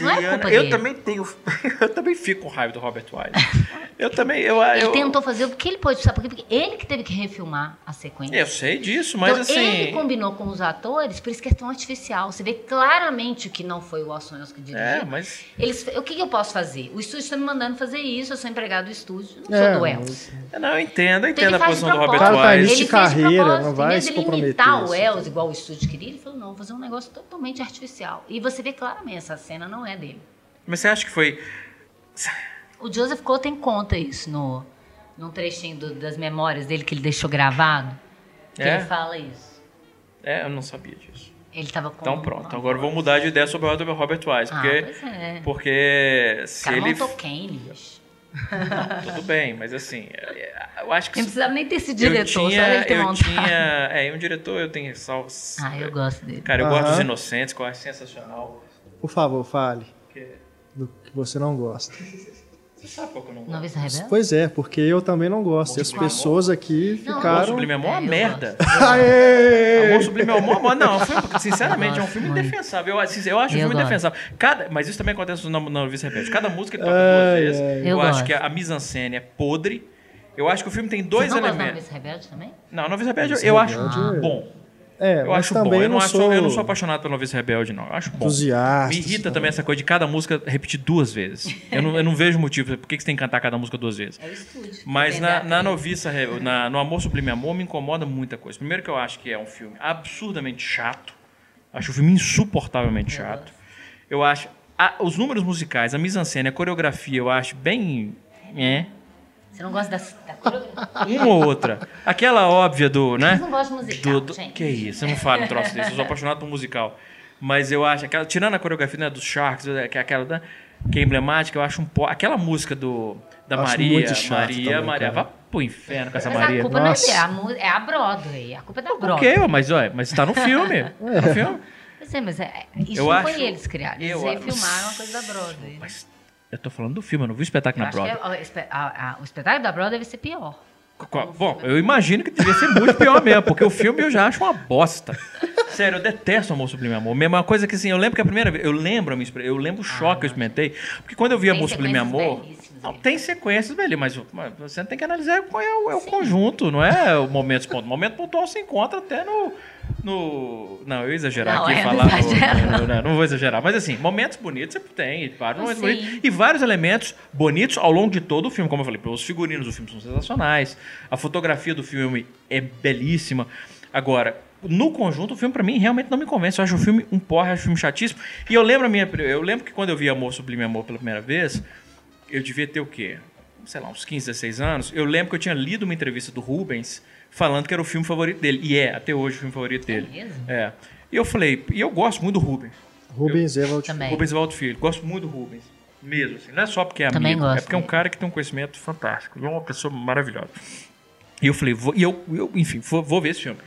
Não é culpa eu dele. também tenho. Eu também fico com raiva do Robert Wise. eu também. Eu, Ele eu, tentou fazer o que ele pôde, sabe? Porque ele que teve que refilmar a sequência. Eu sei disso, mas então, assim. ele combinou com os atores, por isso que é tão artificial. Você vê claramente que não foi o Welles que dirigiu. É, mas. Eles, o que, que eu posso fazer? O estúdio está me mandando fazer isso, eu sou empregado do estúdio, não É, sou do Wells. Não, eu entendo, eu Então entendo ele a posição do Robert Wise. Ele fez de carreira, propósito. não vai se comprometer, imitar o assim. Wells igual o estúdio queria, ele falou, não, vou fazer um negócio totalmente artificial. E você vê claramente, essa cena não é dele. Mas você acha que foi. O Joseph Cotten conta isso no, num trechinho do- das memórias dele que ele deixou gravado. Que É? ele fala isso. É, eu não sabia disso. Ele tava com. Então pronto, agora eu vou mudar de ideia sobre o Robert Wise. Ah, Porque, pois é. porque se cara ele. bicho. Não, tudo bem, mas assim, é, eu acho que. Não precisava nem ter eu diretor, só tinha, ele ter eu montado. tinha. É, e um diretor eu tenho sal. Ah, eu gosto dele. Cara, eu gosto dos Inocentes, que eu acho sensacional. Por favor, fale Porque do que você não gosta. Você sabe qual que eu não gosto. Rebelde? Pois é, porque eu também não gosto. E as Sublime Amor? pessoas aqui Não, Amor ficaram. Sublime Amor é uma É, eu merda. Aê! Amor Sublime não, é um filme, sinceramente, é um filme muito. indefensável. Eu, assim, eu acho um Eu filme gosto. indefensável. Cada, mas isso também acontece no, no Vice Repete. Cada música ele toca Ai, duas vezes. Eu, Eu acho que a mise-en-scène é podre. Eu acho que o filme tem dois Você não gosta do elementos. Novice Rebelde também? Não, Novice Rebelde Novice eu acho Rebelde é- bom. É, Eu acho bom. também Eu não, acho, sou eu não sou apaixonado pelo Novice Rebelde, não. Eu acho bom. entusiasta. Me irrita também essa coisa de cada música repetir duas vezes. Eu não, eu não vejo motivo por que que você tem que cantar cada música duas vezes. É o estúdio. Mas na, na noviça, na, no Amor Sublime Amor, me incomoda muita coisa. Primeiro que eu acho que é um filme absurdamente chato. Acho o filme insuportavelmente chato. Eu acho... a- os números musicais, a mise-en-scène, a coreografia, eu acho bem... É. Você não gosta da, da coreografia? Uma ou outra. Aquela óbvia do, né? Vocês não gostam de musical, Do, do- gente. que isso, eu não falo um troço desse, eu sou apaixonado por musical. Mas eu acho, aquela, tirando a coreografia né, dos Sharks, que é aquela da- que é emblemática, eu acho um po... Aquela música do, da Acho Maria, muito chato Maria, também, Maria, cara. vá pro inferno com essa Mas Maria. a culpa não é Nossa. dele, a mu- é a Broadway. A culpa é da Broadway. Ok, mas, olha, mas tá no filme. Tá no filme. É, mas é, isso Eu não acho- foi eles criaram. Eles eu acho- refilmaram uma coisa da Broadway. né? Mas eu tô falando do filme, eu não vi o espetáculo Eu na que Broadway. é- o, espe- a- a- o espetáculo da Broadway deve ser pior. Qual- Bom, eu imagino que devia ser muito pior mesmo, porque o filme eu já acho uma bosta. Sério, eu detesto Amor Sublime Amor. Mesmo uma coisa que assim, eu lembro que a primeira vez, eu lembro eu lembro o choque que eu experimentei, porque quando eu vi Ah, Amor Sublime Amor, não, tem sequências, velho, mas, você tem que analisar qual é o, é o conjunto, não é o momento pontual. O momento pontual se encontra até no no não, eu ia exagerar Não, aqui é, falar não no- exagera, no- não, não vou exagerar, mas assim, momentos bonitos você tem, vários momentos Sim. bonitos, e vários elementos bonitos ao longo de todo o filme, como eu falei, os figurinos do filme são sensacionais, a fotografia do filme é belíssima. Agora, no conjunto, o filme pra mim realmente não me convence. Eu acho o filme um porra, acho o filme chatíssimo. E eu lembro a minha, eu lembro que quando eu vi Amor Sublime Amor pela primeira vez, eu devia ter o quê? Sei lá, uns 15, 16 anos. Eu lembro que eu tinha lido uma entrevista do Rubens falando que era o filme favorito dele. E é, até hoje, o filme favorito dele. mesmo? É. E eu falei, e eu gosto muito do Rubens. Rubens Evald. Também. Rubens Valdo Filho. Gosto muito do Rubens. Mesmo, assim. Não é só porque é Também amigo, é gosto porque é um cara que tem um conhecimento fantástico. É uma pessoa maravilhosa. E eu falei, vou, e eu, eu, enfim, vou, vou ver esse filme.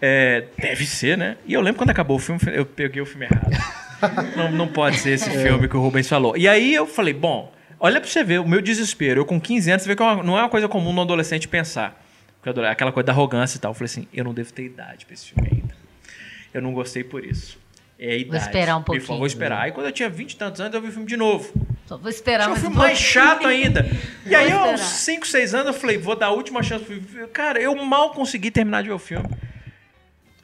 É, deve ser, né? E eu lembro quando acabou o filme, eu peguei o filme errado. não, não pode ser esse filme que o Rubens falou. E aí eu falei, bom, olha pra você ver o meu desespero. Eu com 15 anos, você vê que é não é uma coisa comum no adolescente pensar. Aquela coisa da arrogância e tal. Eu falei assim, eu não devo ter idade pra esse filme ainda. Eu não gostei por isso. É idade. esperar um Me falou, pouquinho. Vou esperar. Aí quando eu tinha 20 e tantos anos, eu vi o filme de novo. Só vou esperar Achei o mais filme um mais pouquinho. chato ainda. E aí, Vou aos esperar. 5, 6 anos, eu falei, vou dar a última chance pro filme. Cara, eu mal consegui terminar de ver o filme.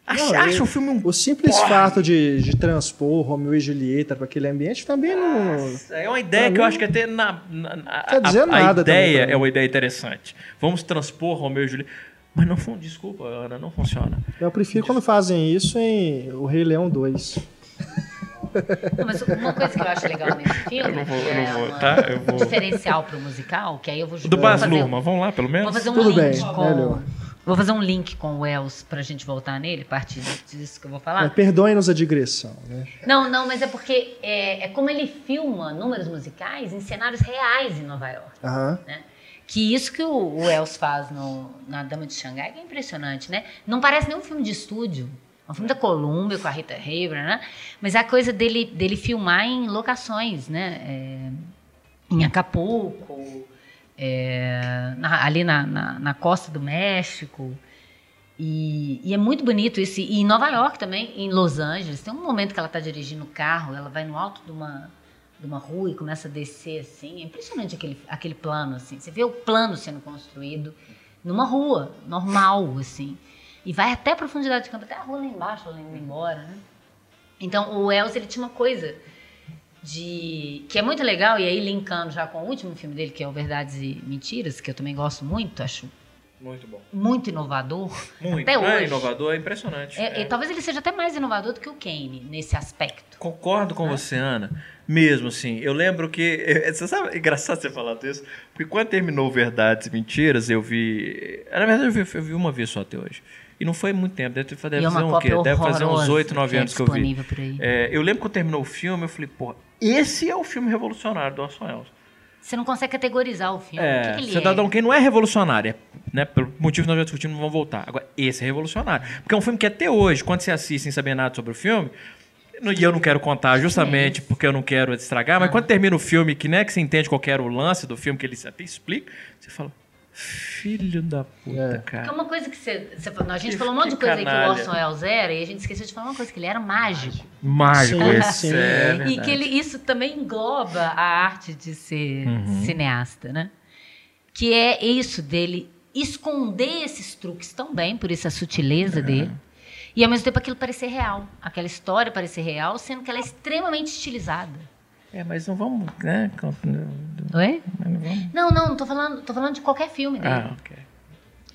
Acho, Não, acho eu- o filme um. O simples porra. fato de, de transpor Romeu e Julieta para aquele ambiente também não. É uma ideia que eu acho que até na. na- na- quer a- dizer a, nada também ideia mim. é uma ideia interessante. Vamos transpor Romeu e Julieta. Mas não funciona. Desculpa, Ana, não funciona. Eu prefiro quando fazem isso em O Rei Leão 2. Não, mas uma coisa que eu acho legal nesse filme, Eu não vou- eu não é vou, tá? Eu vou- diferencial pro musical, que aí eu vou Do Baz Luhrmann, vamos lá, pelo menos? Vou fazer um Tudo link bem, com. melhor. Vou fazer um link com o Wells pra gente voltar nele, a partir disso que eu vou falar. É, Perdoem-nos a digressão. Né? Não, não, mas é porque é, é como ele filma números musicais em cenários reais em Nova York. Né? Que isso que o, o Wells faz no, na Dama de Xangai que é impressionante, né? Não parece nem um filme de estúdio. É um filme da Columbia com a Rita Hayworth, né? Mas é a coisa dele, dele filmar em locações, né? É, em Acapulco, é, na- ali na, na, na costa do México. E, e é muito bonito isso. E em Nova York também, em Los Angeles, tem um momento que ela está dirigindo o carro, ela vai no alto de uma, de uma rua e começa a descer assim. É impressionante aquele, aquele plano, assim. Você vê o plano sendo construído numa rua, normal, assim. E vai até a profundidade de campo, até a rua lá embaixo, indo embora, né? Então, o Wells, ele tinha uma coisa de que é muito legal, e aí linkando já com o último filme dele, que é o Verdades e Mentiras, que eu também gosto muito, acho Muito bom. muito inovador. Muito. Até é hoje. inovador, é impressionante. É, É. talvez ele seja até mais inovador do que o Kane nesse aspecto. Concordo com você, Ana. Mesmo assim, eu lembro que. Você sabe, é engraçado você falar disso, porque quando terminou Verdades e Mentiras, eu vi. Na verdade, eu vi, eu vi uma vez só até hoje. E não foi muito tempo, deve, deve é fazer um quê? Deve fazer uns horrorosa 8, 9 que é anos que eu vi. É, eu lembro quando terminou o filme, eu falei, porra, esse é o filme revolucionário do Orson Welles. Você não consegue categorizar o filme. o que, É, que Cidadão é? Kane não é revolucionário, é, né, pelo motivo que nós já discutimos, não vão voltar. Agora, esse é revolucionário. Porque é um filme que até hoje, quando você assiste sem saber nada sobre o filme, e eu não quero contar justamente porque eu não quero estragar, Ah. mas quando termina o filme, que né, que você entende qual era o lance do filme, que ele até explica, você fala, filho da puta, É. Porque cara. uma coisa que você, a gente Que- falou um monte de coisa aí que o canalha. Orson Welles era, e a gente esqueceu de falar uma coisa, que ele era mágico. Mágico Sim, esse, sim, é, é. E que ele, isso também engloba a arte de ser Uhum. cineasta, né? Que é isso dele esconder esses truques tão bem, por isso a sutileza dele. E ao mesmo tempo aquilo parecer real. Aquela história parecer real, sendo que ela é extremamente estilizada. É, mas não vamos, né? Oi? não vamos- Não, não, tô falando, tô falando de qualquer filme dele. Ah, ok.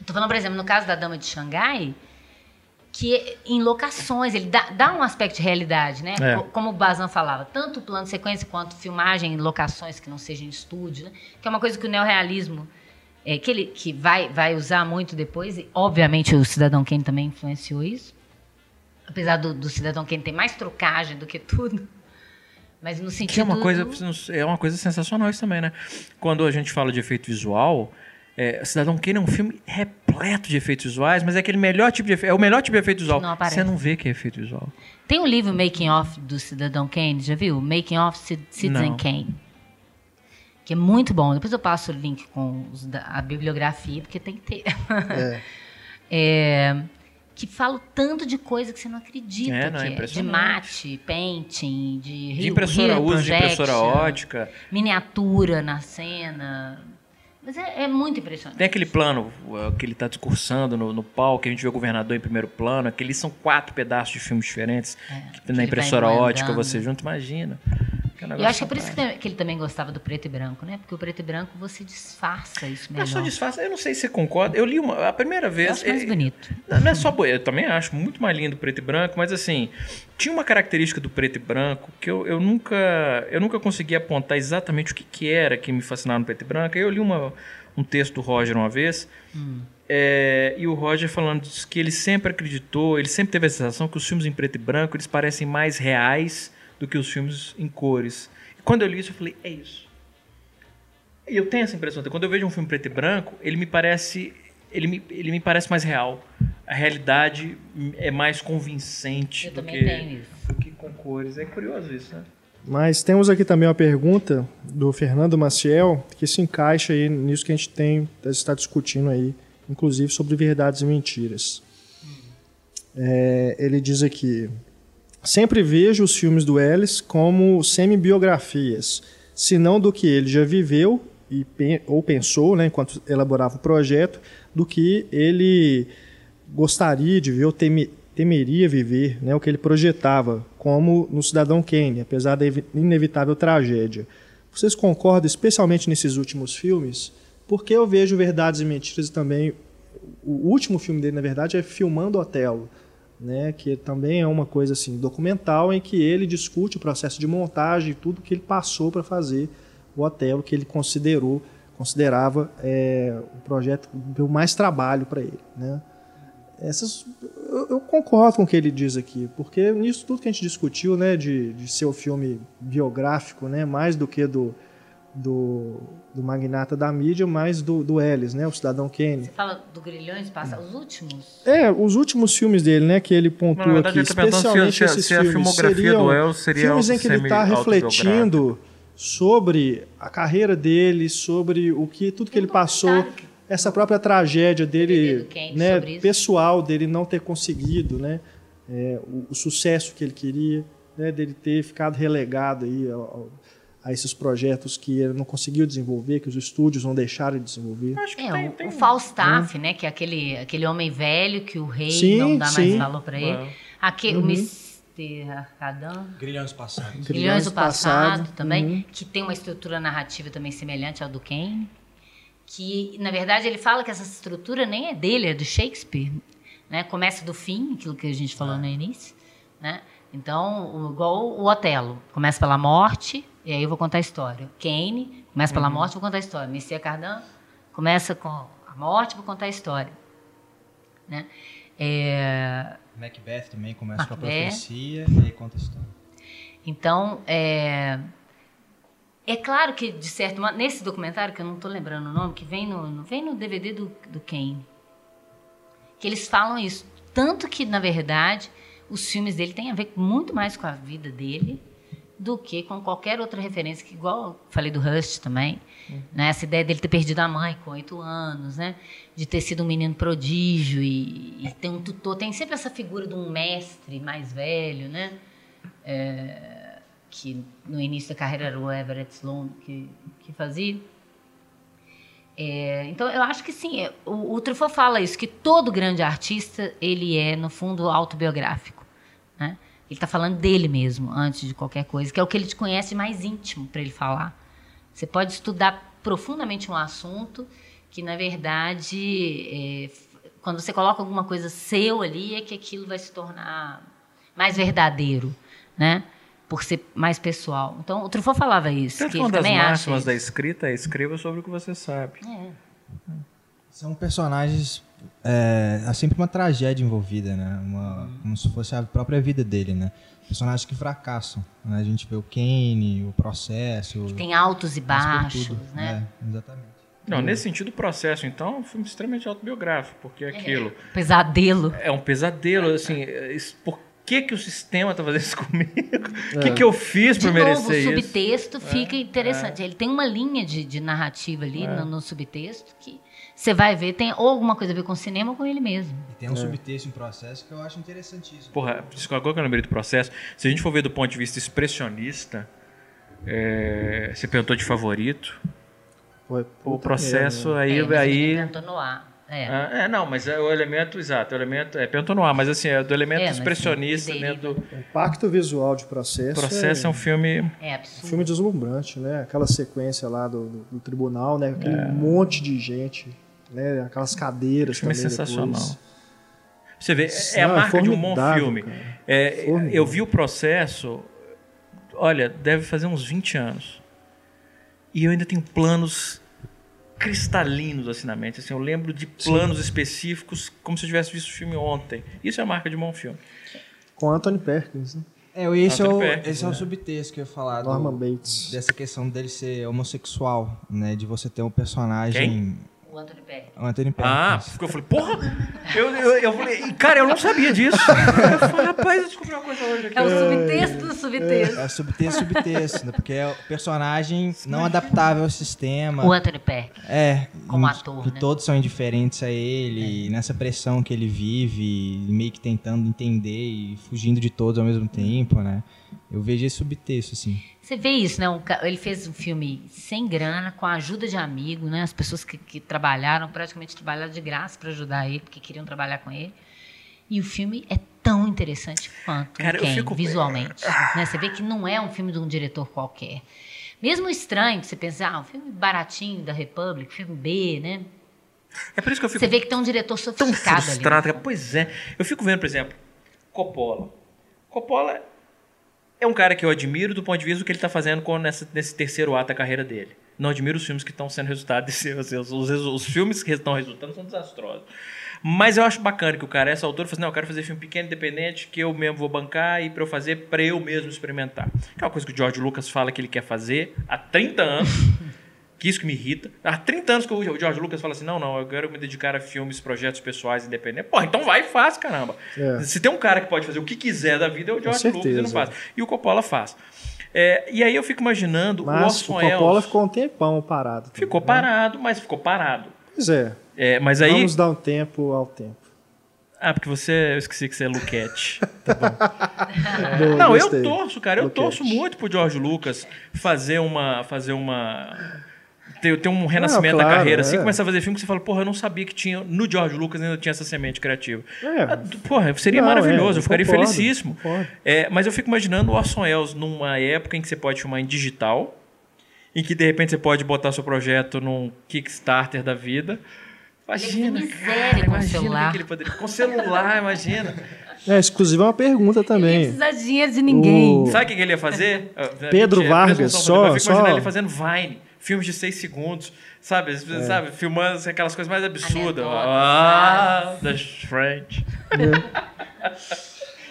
Tô falando, por exemplo, no caso da Dama de Xangai, que em locações, ele dá, dá um aspecto de realidade, né? É. Co- Como o Bazan falava, tanto plano de sequência quanto filmagem em locações que não sejam em estúdio, né? Que é uma coisa que o neorrealismo, é, que ele que vai, vai usar muito depois, e obviamente o Cidadão Kane também influenciou isso. Apesar do, do Cidadão Kane ter mais trocagem do que tudo. Mas no sentido Que é uma coisa, do- é uma coisa sensacional isso também, né? Quando a gente fala de efeito visual, é, Cidadão Kane é um filme repleto de efeitos visuais, mas é aquele melhor tipo de efeito, é o melhor tipo de efeito visual. Não aparece. Você não vê que é efeito visual. Tem um livro Making Off do Cidadão Kane, já viu? Making Off Ci- Citizen Não. Kane. Que é muito bom. Depois eu passo o link com os da- a bibliografia, porque tem que ter. É, que fala o tanto de coisa que você não acredita É, não, é é. De mate, painting, de, De impressora, uso de impressora ótica. Miniatura na cena. Mas é, é muito impressionante. Tem aquele plano uh, que ele está discursando no, no palco, que a gente vê o governador em primeiro plano, aqueles são quatro pedaços de filmes diferentes. que É, que na ele impressora ótica você junta, imagina. Que Eu acho que é por isso que, ele também gostava do preto e branco, né? Porque o preto e branco você disfarça isso melhor. Mas só disfarça, eu não sei se você concorda. Eu li uma, a primeira Eu vez. acho mais eh, bonito. Não, não é só. Eu também acho muito mais lindo preto e branco, mas assim, tinha uma característica do preto e branco que eu, eu nunca eu nunca consegui apontar exatamente o que, que era que me fascinava no preto e branco. Eu li uma, um texto do Roger uma vez, é, e o Roger falando disso, que ele sempre acreditou, ele sempre teve a sensação que os filmes em preto e branco eles parecem mais reais do que os filmes em cores. E quando eu li isso, eu falei, é isso. E eu tenho essa impressão. Quando eu vejo um filme preto e branco, ele me parece. Ele me, ele me parece mais real. A realidade é mais convincente Eu do também que, tenho isso. do que com cores. É curioso isso, né? Mas temos aqui também uma pergunta do Fernando Maciel, que se encaixa aí nisso que a gente tem está discutindo aí, inclusive sobre verdades e mentiras. É, ele diz aqui: sempre vejo os filmes do Ellis como semi-biografias, se não do que ele já viveu e, ou pensou, né, enquanto elaborava o projeto, do que ele gostaria de ver ou teme- temeria viver, né, o que ele projetava, como no Cidadão Kane, apesar da evi- inevitável tragédia. Vocês concordam, especialmente nesses últimos filmes? Porque eu vejo Verdades e Mentiras também o último filme dele, na verdade, é Filmando Otelo. Né, que também é uma coisa assim documental em que ele discute o processo de montagem tudo que ele passou para fazer o Otelo, que ele considerou considerava é, o projeto deu mais trabalho para ele, né? Essas, eu, eu, concordo com o que ele diz aqui, porque nisso tudo que a gente discutiu, né, de, de ser o filme biográfico, né, mais do que do, do, do magnata da mídia, mais do, do Ellis, né, o Cidadão Kane. Você fala do Grilhões, passa os últimos? É, os últimos filmes dele, né, que ele pontua verdade, aqui, especialmente se, esses se a filmes filmografia seriam do Ellis seria filmes em que ele está refletindo sobre a carreira dele, sobre o que tudo que Tem ele passou, documentário essa própria tragédia dele, Kane né, pessoal dele não ter conseguido, né, é, o, o sucesso que ele queria, né, dele ter ficado relegado aí ao- ao- a esses projetos que ele não conseguiu desenvolver, que os estúdios não deixaram de desenvolver. Acho que É, tem, o, tem- o Falstaff, né? Que é aquele, aquele homem velho que o rei Sim, não dá mais sim. valor pra ele. É. Aqui, Uhum. o Mr. Arcadão. Grilhões passados. Grilhões do Passado, Passado, também, uhum. que tem uma estrutura narrativa também semelhante ao do Kane. Que, na verdade, ele fala que essa estrutura nem é dele, é do Shakespeare. Né? Começa do fim, aquilo que a gente falou no início. Né? Então, igual o Otelo. Começa pela morte, e aí eu vou contar a história. Kane, começa pela morte, vou contar a história. Messias Cardan começa com a morte, vou contar a história. Né? É, Macbeth também começa com a Macbeth. profecia e aí conta a história. Então, é, é claro que, de certo modo, nesse documentário, que eu não estou lembrando o nome, que vem no, no- vem no DVD do, do Kane, que eles falam isso. Tanto que, na verdade, os filmes dele têm a ver muito mais com a vida dele do que com qualquer outra referência, que igual falei do Rush também, né? essa ideia dele ter perdido a mãe com oito anos, né? de ter sido um menino prodígio e, e ter um tutor, tem sempre essa figura de um mestre mais velho, né? É, que no início da carreira era o Everett Sloan que, que fazia. É, então eu acho que sim, é, o, o Truffaut fala isso, que todo grande artista ele é no fundo autobiográfico? Ele está falando dele mesmo antes de qualquer coisa, que é o que ele te conhece mais íntimo para ele falar. Você pode estudar profundamente um assunto que na verdade é, quando você coloca alguma coisa seu ali é que aquilo vai se tornar mais verdadeiro, né? Por ser mais pessoal. Então o Truffaut falava isso, Tanto que uma das máximas da escrita é escreva sobre o que você sabe. É. São personagens. É, há sempre uma tragédia envolvida, né? Uma, como se fosse a própria vida dele, né? Personagens que fracassam. Né? A gente vê o Kane, o processo. Tem altos e baixos, tudo, né? É, exatamente. Não, nesse sentido, o processo, então, é um filme extremamente autobiográfico, porque é aquilo Pesadelo. é um pesadelo, assim, é isso- por que, que o sistema tá fazendo isso comigo? O que, que eu fiz para novo, o merecer isso? subtexto fica interessante. Ele tem uma linha de, de narrativa ali no, no subtexto que você vai ver, tem ou alguma coisa a ver com o cinema ou com ele mesmo. E tem um subtexto em processo que eu acho interessantíssimo. Porra, agora que eu lembrei do processo, se a gente for ver do ponto de vista expressionista, é, você perguntou de favorito, Foi, o né? aí... é, aí inventou no ar. É. Ah, é, não, mas é o elemento, exato, o elemento, é, perguntou no ar, mas assim, é do elemento É, expressionista, né, do O impacto visual de processo, processo é um filme... É um absurdo. filme deslumbrante, né? Aquela sequência lá do, do- do tribunal, né? Aquele É. monte de gente, né? Aquelas cadeiras filme também sensacional. depois. Você vê, é a Não, é marca de um bom filme. É, eu vi o processo, olha, deve fazer uns 20 anos. E eu ainda tenho planos cristalinos assim na mente. Assim, eu lembro de planos específicos como se eu tivesse visto o filme ontem. Isso é a marca de um bom filme. Com Anthony Perkins, né? É, esse, é o, Perkins, esse é o subtexto que eu ia falar. do- Norman Bates. Dessa questão dele ser homossexual, né? De você ter um personagem. O Anthony Perkins. O Anthony Perkins. Ah, porque eu falei, porra! Eu, eu, eu falei, cara, eu não sabia disso. Eu falei, rapaz, eu descobri uma coisa hoje aqui. É o subtexto do subtexto. É subtexto, subtexto, né? Porque é o personagem não adaptável ao sistema. O Anthony Perkins. É, Como em- ator, que né? todos são indiferentes a ele, e nessa pressão que ele vive, meio que tentando entender e fugindo de todos ao mesmo tempo, né? Eu vejo esse subtexto, assim. Você vê isso, né? Ele fez um filme sem grana, com a ajuda de amigos, né? As pessoas que, que trabalharam, praticamente trabalharam de graça para ajudar ele, porque queriam trabalhar com ele. E o filme é tão interessante quanto Cara, Ken, fico- visualmente. né? Você vê que não é um filme de um diretor qualquer. Mesmo estranho, que você pensa, ah, um filme baratinho da Republic, filme B, né? É por isso que eu fico Você vê que tem um diretor tão sofisticado ali. frustrado. cara. Pois é. Eu fico vendo, por exemplo, Coppola. Coppola é um cara que eu admiro do ponto de vista do que ele está fazendo com nessa, nesse terceiro ato da carreira dele. Não admiro os filmes que estão sendo resultado desse, assim, os, os, os filmes que estão resultando são desastrosos. Mas eu acho bacana que o cara, essa autor, fala assim, não, eu quero fazer filme pequeno, independente, que eu mesmo vou bancar e para eu fazer, para eu mesmo experimentar. Que é uma coisa que o George Lucas fala que ele quer fazer há 30 anos, que isso que me irrita. Há 30 anos que o George Lucas fala assim, não, não, eu quero me dedicar a filmes, projetos pessoais independentes. Pô, então vai e faz, caramba. É. Se tem um cara que pode fazer o que quiser da vida, é o George Lucas e não faz. E o Coppola faz. É, e aí eu fico imaginando Mas o o Orson Coppola Welles. ficou um tempão parado. também, Ficou né? parado, mas ficou parado. Pois é. É, mas aí. Vamos dar um tempo ao tempo. Ah, porque você. Eu esqueci que você é Luquete. Boa, Não, gostei. eu torço, cara. Eu Luquete. torço muito pro George Lucas fazer uma. Fazer uma. Ter, ter um renascimento Não, da claro, carreira, é. assim, começar a fazer filme que você fala, porra, eu não sabia que tinha. No George Lucas ainda tinha essa semente criativa. É. Ah, Porra, seria Não, maravilhoso, é, eu ficaria concordo, felicíssimo. concordo. É, mas eu fico imaginando o Orson Welles numa época em que você pode filmar em digital, em que de repente você pode botar seu projeto num Kickstarter da vida. Imagina, Ele tem cara, com imagina celular. que ele poderia. Com celular, imagina. É, exclusivo é uma pergunta Não também. precisa dinheiro de ninguém. O- Sabe o que ele ia fazer? Pedro mentira, Vargas, só- Eu fico imaginando só- ele fazendo Vine, filmes de seis segundos, sabe? sabe? Filmando assim, aquelas coisas mais absurdas. Ah, the French.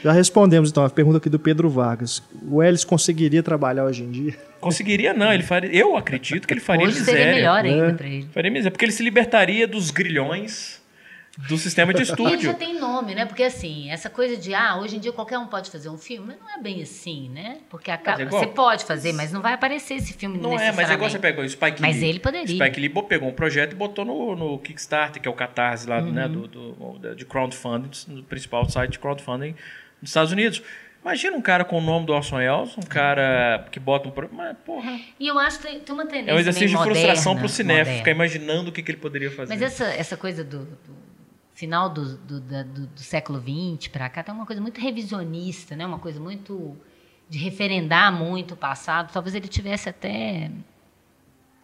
Já respondemos então a pergunta aqui do Pedro Vargas. O Ellis conseguiria trabalhar hoje em dia? Conseguiria não, ele faria, eu acredito que ele faria Hoje miséria. seria melhor É. ainda pra ele. Faria miséria, porque ele se libertaria dos grilhões do sistema de Ele já estúdio. tem nome, né? Porque assim, essa coisa de, ah, hoje em dia qualquer um pode fazer um filme, não é bem assim, né? Porque acaba, é igual- você pode fazer, mas não vai aparecer esse filme Não é, mas é igual você pegou o Spike Mas Lee. ele poderia. Spike Lee pegou um projeto e botou no, no Kickstarter, que é o Catarse lá, né, do, do- da- de crowdfunding, do principal site de crowdfunding dos Estados Unidos. Imagina um cara com o nome do Orson Welles, um cara que bota um... Mas, porra, E eu acho que tem, tem uma tendência é um exercício de frustração moderna, pro cinéfilo, moderna. ficar imaginando o que, que ele poderia fazer. Mas essa, essa coisa do, do final do, do, do- do século XX para cá tem uma coisa muito revisionista, né? Uma coisa muito de referendar muito o passado. Talvez ele tivesse até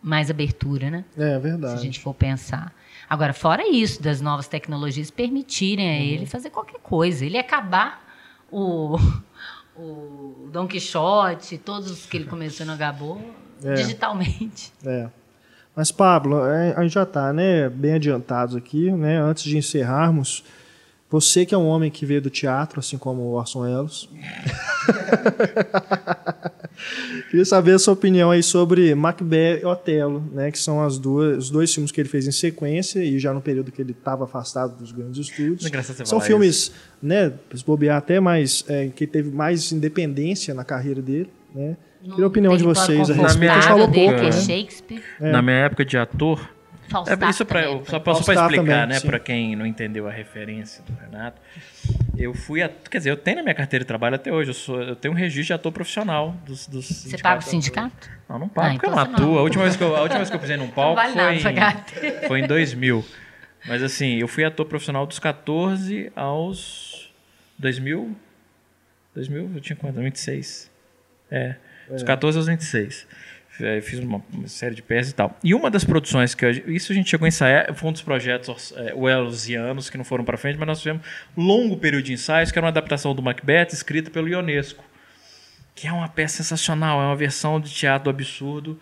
mais abertura, né? É Se a verdade. gente for pensar. Agora, fora isso, das novas tecnologias permitirem a Uhum. ele fazer qualquer coisa. Ele acabar o, o Don Quixote, todos os que ele começou no Gabô, É. digitalmente. É. Mas, Pablo, é, a gente já está né, bem adiantados aqui. Né? Antes de encerrarmos, você que é um homem que veio do teatro, assim como o Orson Welles. Queria saber a sua opinião aí sobre Macbeth e Otelo, né, que são as duas, os dois filmes que ele fez em sequência e já no período que ele estava afastado dos grandes estúdios. É São filmes, né, se bobear até mais, é, que teve mais independência na carreira dele, né? Queria a opinião de vocês a Na respeito. minha A gente falou época, pouco, que é né? Shakespeare. Na minha época de ator, Falstaff É, isso pra, também, só, pra, só pra Falstaff explicar, também, né, pra quem não entendeu a referência do Renato. Eu fui, a, quer dizer, eu tenho na minha carteira de trabalho até hoje, eu, sou, eu tenho um registro de ator profissional dos, dos Você paga o sindicato? Não, não pago, Ah, porque então eu não você não. atuo. A última, vez que eu, a última vez que eu pisei num palco vale nada foi, pagar. em, foi em 2000. Mas assim, eu fui ator profissional dos 14 aos 2000. 2000, eu tinha quanto? 26. É, dos 14 aos 26. É, Fiz uma, série de peças e tal. E uma das produções que eu, isso a gente chegou a ensaiar, foi um dos projetos é, Wellsianos que não foram para frente, mas nós tivemos um longo período de ensaios, que era uma adaptação do Macbeth escrita pelo Ionesco que é uma peça sensacional, é uma versão de teatro do absurdo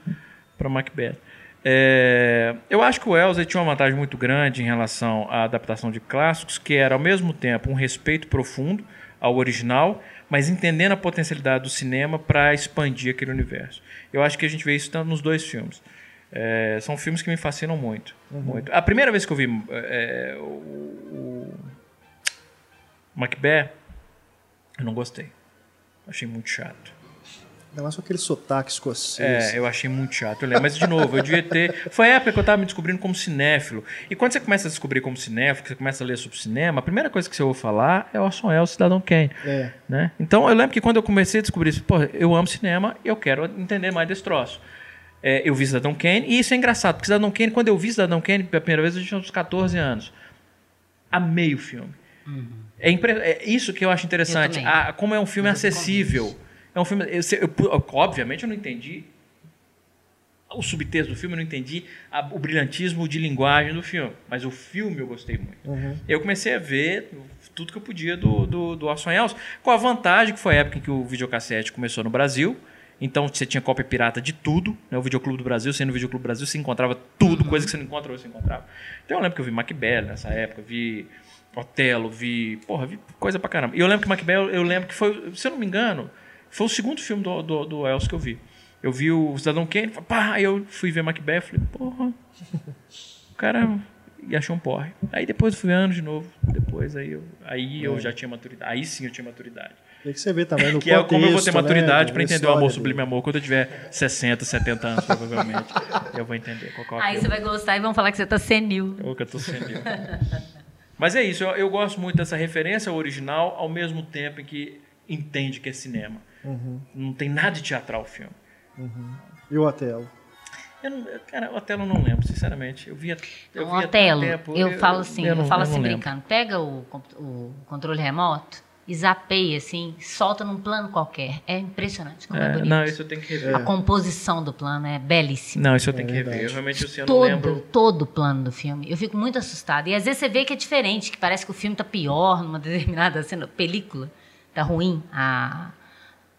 para Macbeth. É, eu acho que o Wells tinha uma vantagem muito grande em relação à adaptação de clássicos, que era ao mesmo tempo um respeito profundo ao original, mas entendendo a potencialidade do cinema para expandir aquele universo. Eu acho que a gente vê isso tanto nos dois filmes. É, são filmes que me fascinam muito, muito. A primeira vez que eu vi é, o, o Macbeth, eu não gostei. Achei muito chato. Ainda mais com aquele sotaque escocês. É, eu achei muito chato. Eu lembro. Mas, de novo, eu devia ter. Foi a época que eu estava me descobrindo como cinéfilo. E quando você começa a descobrir como cinéfilo, que você começa a ler sobre cinema, a primeira coisa que você ouve falar é o Orson Welles, Cidadão Kane. É. Né? Então, eu lembro que quando eu comecei a descobrir isso, pô, eu amo cinema eu quero entender mais desse troço. É, eu vi Cidadão Kane, e isso é engraçado, porque Cidadão Kane, quando eu vi Cidadão Kane pela primeira vez, eu tinha uns 14 anos. Amei o filme. É, impre- é isso que eu acho interessante. também. Ah, como é um filme eu acessível. É um filme. Eu, eu obviamente eu não entendi o subtexto do filme, eu não entendi a- o brilhantismo de linguagem do filme. Mas o filme eu gostei muito. Uhum. Eu comecei a ver tudo que eu podia do, do, do Orson Welles, com a vantagem que foi a época em que o videocassete começou no Brasil. Então você tinha cópia pirata de tudo, né? O Videoclube do Brasil, sendo o Videoclube do Brasil, você encontrava tudo, coisa que você não encontra hoje, você encontrava. Então eu lembro que eu vi Macbeth nessa época, vi Otelo, vi. Porra, vi coisa pra caramba. E eu lembro que Macbeth, eu lembro que foi, se eu não me engano, foi o segundo filme do, do, do Wells que eu vi. Eu vi o Cidadão Kane, pá, aí eu fui ver Macbeth, falei, porra, o cara e achou um porre. Aí depois eu fui anos de novo, depois aí eu, aí eu já tinha maturidade, aí sim eu tinha maturidade. Aí que você vê também no Que é como eu vou ter contexto, maturidade né, pra da entender o amor história sublime amor quando eu tiver 60, 70 anos, provavelmente. eu vou entender qual é o Aí você vai gostar e vão falar que você tá senil. Ou que eu tô senil. Mas é isso, eu, eu gosto muito dessa referência ao original, ao mesmo tempo em que entende que é cinema. Não tem nada de teatral o filme. E o Otelo? Eu não, cara, o Otelo eu não lembro, sinceramente. Eu via. Eu via Otelo, tempo, eu, falo assim, eu, não- falo eu não assim brincando. Pega o, o controle remoto e zapeia assim, solta num plano qualquer. É impressionante como é, É, bonito. não, isso eu tenho que rever. A composição do plano é belíssima. Não, isso eu tenho que rever. Eu realmente assim, eu não todo, lembro. todo o plano do filme. Eu fico muito assustada. E às vezes você vê que é diferente, que parece que o filme tá pior numa determinada cena, película. Tá ruim a,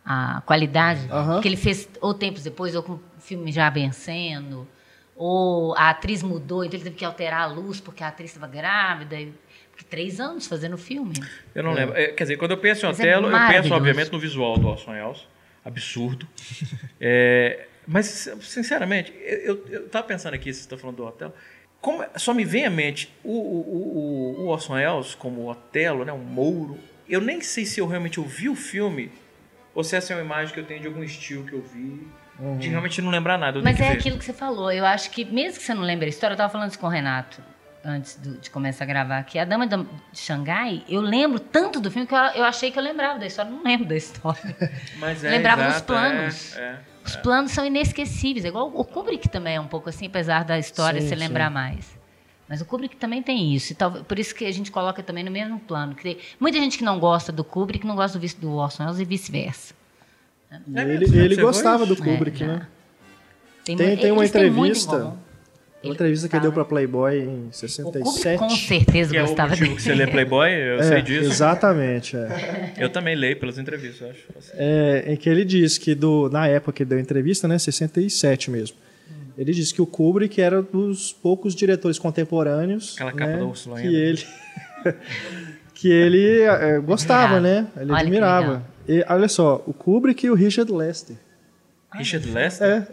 a qualidade. Aham. Que ele fez ou tempos depois, ou com o filme já vencendo. Ou a atriz mudou, então ele teve que alterar a luz porque a atriz estava grávida. e- Porque três anos fazendo o filme. Eu não lembro. É, quer dizer, quando eu penso em é Otelo, eu penso, obviamente, no visual do Orson Welles. Absurdo. É, mas, sinceramente, eu, eu, eu tava pensando aqui, vocês estão falando do Otelo. Como, só me vem à mente o, o, o, o Orson Welles como Otelo, né, um mouro. Eu nem sei se eu realmente ouvi o filme ou se essa é uma imagem que eu tenho de algum estilo que eu vi. De realmente não lembrar nada. Eu Mas é ver. aquilo que você falou. Eu acho que, mesmo que você não lembre a história, eu estava falando isso com o Renato antes do- de começar a gravar aqui. A Dama de Xangai, eu lembro tanto do filme que eu, eu achei que eu lembrava da história. Não lembro da história. Mas é, lembrava dos exato, planos. é, é. Os planos são inesquecíveis. É igual o Kubrick também é um pouco assim, apesar da história Sim, se sim. lembrar mais. Mas o Kubrick também tem isso. E talvez, por isso que a gente coloca também no mesmo plano. Que tem muita gente que não gosta do Kubrick não gosta do, do Orson Welles e vice-versa. É ele ele gostava do? Kubrick, É, né? Tem, Tem, tem uma entrevista, uma Ele entrevista que fala- deu pra Playboy em O Kubrick 67. com certeza Que é o gostava dele. que você lê Playboy, eu É, sei disso. Exatamente, é. Eu também leio pelas entrevistas, eu acho. É, em que ele diz que do, na época que deu a entrevista, né, 67 mesmo, ele disse que o Kubrick era dos poucos diretores contemporâneos Aquela capa né, da Ursula que Andress. ele que ele é, gostava, Admirava. né? Ele Olha que admirava. E, olha só, o Kubrick e o Richard Lester. Richard Lester? É.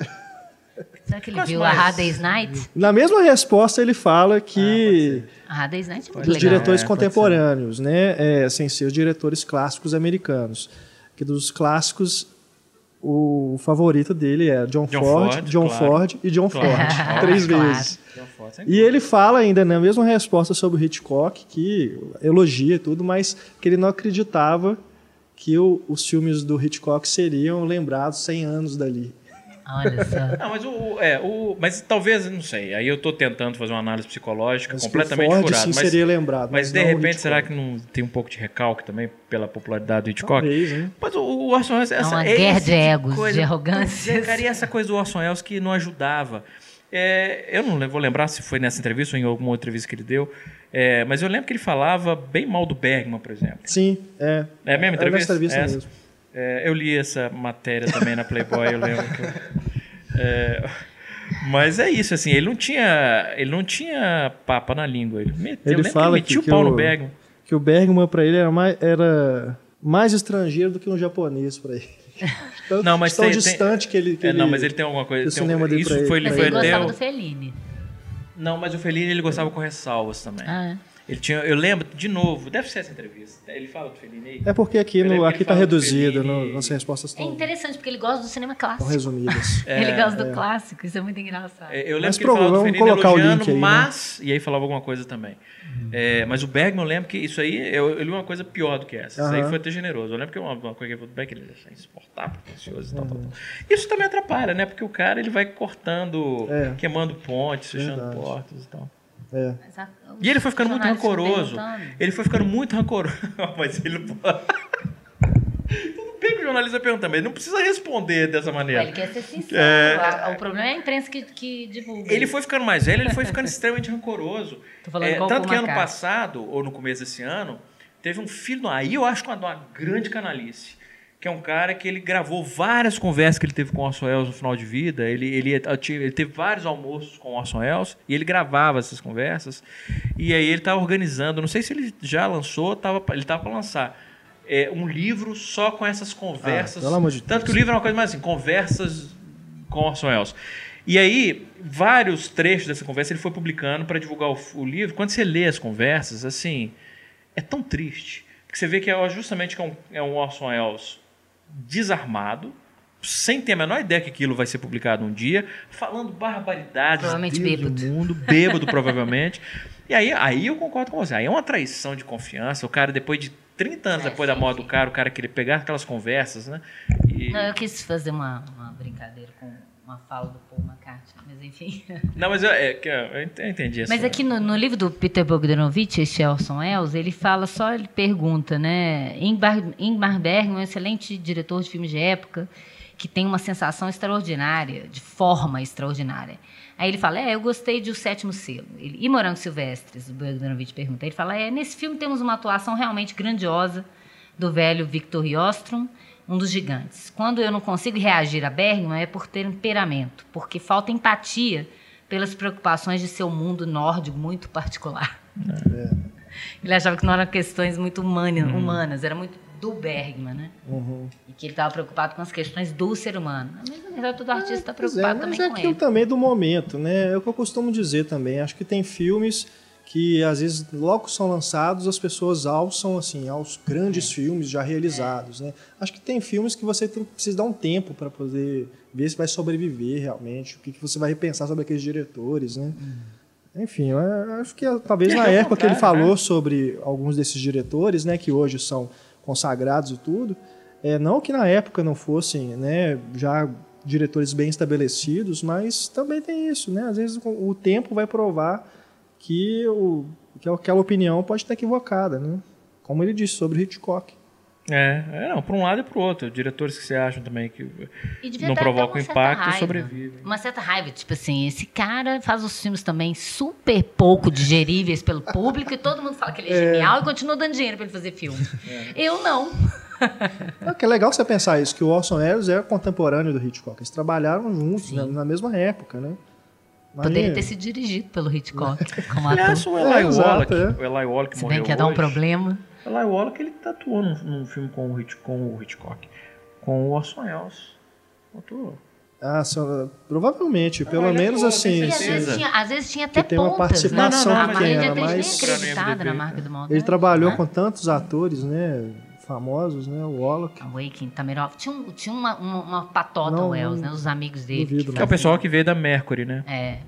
Será que ele viu mais? a Hard Day's Night? Na mesma resposta ele fala que A Hard Day's Night é muito dos legal. diretores É, contemporâneos, né, é, sem ser os diretores clássicos americanos, que dos clássicos o favorito dele é John, John Ford, Ford, John claro. Ford e John Claro. Ford, três Claro. vezes. E ele fala ainda na mesma resposta sobre o Hitchcock que elogia tudo, mas que ele não acreditava que o- os filmes do Hitchcock seriam lembrados 100 anos dali. Olha só. Não, mas o, é, o, mas talvez, não sei. Aí eu tô tentando fazer uma análise psicológica Mas completamente Ford furada. sim Mas, seria lembrado. mas de não o repente, será que não tem um pouco de recalque também pela popularidade do Hitchcock? Talvez, hein? Mas o, o Orson Welles... Essa, uma é guerra de tipo egos, coisa- de é, cara, e essa coisa do Orson Welles que não ajudava. É, eu não vou lembrar se foi nessa entrevista ou em alguma outra entrevista que ele deu, é, mas eu lembro que ele falava bem mal do Bergman, por exemplo. Sim, é. É a mesma nessa entrevista? entrevista Essa. mesmo. É, eu li essa matéria também na Playboy, eu lembro. que eu- é, mas é isso, assim, ele não tinha, ele não tinha papa na língua. Ele, meteu, eu Ele fala que ele metia que- o que pau o- no Bergman. que o Bergman para ele era mais, era mais estrangeiro do que um japonês para ele. Tanto, Não, mas tão tem- tem- distante que ele. Que É, não, ele- mas ele tem alguma coisa. o tem um- cinema dele isso pra ele- foi, ele Mas foi ele até gostava o- do Fellini. Não, mas o Fellini ele gostava com ressalvas também. Ah, é. Ele tinha, eu lembro, de novo, deve ser essa entrevista. Ele fala do Fellini aí. É porque aqui, no, aqui tá do reduzido, no, nossas respostas É estão, interessante, porque ele gosta do cinema estão clássico. resumidas. ele gosta do clássico, isso é muito engraçado. É, Eu lembro Mas que ele falava do Fellini colocar o elogiando, link aí, né? mas... E aí falava alguma coisa também. É, mas o Bergman, eu lembro que isso aí... Eu, eu li uma coisa pior do que essa. Isso aí foi até generoso. Eu lembro que uma, uma coisa que ele falou do Bergman, ele é insuportável, pretencioso e tal, Uhum. tal, tal. Isso também atrapalha, né? Porque o cara, ele vai cortando, É. queimando pontes, fechando Verdade. portas e tal. É. A- E ele foi ficando muito rancoroso. Ele foi ficando muito rancoroso. Mas ele não pode. Tu não pega o jornalista perguntando, mas ele não precisa responder dessa maneira. Ele quer ser sincero. É. O problema é a imprensa que, que divulga. Ele foi ficando mais velho, ele foi ficando extremamente rancoroso. Tô falando É, igual tanto que ano McCartney. passado, ou no começo desse ano, teve um filho. Aí eu acho que uma, uma grande canalice. Que é um cara que ele gravou várias conversas que ele teve com o Orson Welles no final de vida. Ele, ele, ele teve vários almoços com o Orson Welles e ele gravava essas conversas. E aí ele estava organizando, não sei se ele já lançou, tava, ele estava para lançar. é, um livro só com essas conversas. Ah, de Tanto que o livro é uma coisa mais assim, conversas com Orson Welles. E aí, vários trechos dessa conversa ele foi publicando para divulgar o, o livro. Quando você lê as conversas, assim, é tão triste. Que você vê que é justamente que é um, é um Orson Welles desarmado, sem ter a menor ideia que aquilo vai ser publicado um dia, falando barbaridades Provavelmente Deus bêbado. do mundo, bêbado provavelmente. E aí, aí eu concordo com você. Aí é uma traição de confiança. O cara, depois de 30 anos É, depois da sim, morte sim. do cara, o cara querer pegar aquelas conversas, né? E- Não, eu quis fazer uma, uma brincadeira com uma fala do Paul McCartney, mas enfim. Não, mas eu, é, eu eu ent- eu entendi. Mas aqui no, no livro do Peter Bogdanovich, esse Orson Welles, ele fala só, ele pergunta, né? Ingmar, Ingmar Bergman é um excelente diretor de filmes de época que tem uma sensação extraordinária, de forma extraordinária. Aí ele fala, é, eu gostei de O Sétimo Selo. Ele, e Morangos Silvestres, o Bogdanovich pergunta. Ele fala, é, nesse filme temos uma atuação realmente grandiosa do velho Victor Jostrom, um dos gigantes. Quando eu não consigo reagir a Bergman é por temperamento, porque falta empatia pelas preocupações de seu mundo nórdico muito particular. Ele achava que não eram questões muito humana- humanas, era muito do Bergman, né? E que ele estava preocupado com as questões do ser humano. A mesma verdade, todo artista está Pois preocupado é, mas também é com aquilo ele. também do momento, né? É o que eu costumo dizer também. Acho que tem filmes que às vezes logo que são lançados as pessoas alçam assim aos grandes filmes já realizados, né? Acho que tem filmes que você tem, precisa dar um tempo para poder ver se vai sobreviver realmente, o que, que você vai repensar sobre aqueles diretores, né? Enfim, eu acho que talvez na É, ao época que ele falou sobre alguns desses diretores, né, que hoje são consagrados e tudo, é, não que na época não fossem, né, já diretores bem estabelecidos, mas também tem isso, né? Às vezes o tempo vai provar que, o, que aquela opinião pode estar equivocada, né? Como ele disse sobre Hitchcock. É, é, não, por um lado e pro outro. Diretores que você acham também que E não provocam impacto raiva. sobrevivem. Uma certa raiva, tipo assim, esse cara faz os filmes também super pouco digeríveis pelo público e todo mundo fala que ele é, genial e continua dando dinheiro pra ele fazer filme. Eu não. É que é legal você pensar isso, que o Orson Welles é contemporâneo do Hitchcock. Eles trabalharam juntos, na, na mesma época, né? Mas Poderia ter sido dirigido pelo Hitchcock como ator. o Eli É, Wallach, é. o Eli Wallach Se bem que ia dar um problema. O Eli Wallach, ele tatuou num, num filme com o, Hitch, com o Hitchcock. Com o Orson Welles. Atuou. Ah, só- provavelmente, pelo ele menos assim. às vezes, tinha, às vezes tinha até Que tem uma pontas, participação né? A pequena, Marlene Dietrich mas- nem acreditada na marca do Maltese. Ele trabalhou né? com tantos atores, né? Famosos, né? O Wallach. Awakening, Tamerov. Tinha, um- tinha uma, uma, uma patota Não, Wells, não né? Os amigos dele. duvido, que Que é o pessoal que veio da Mercury, né? É.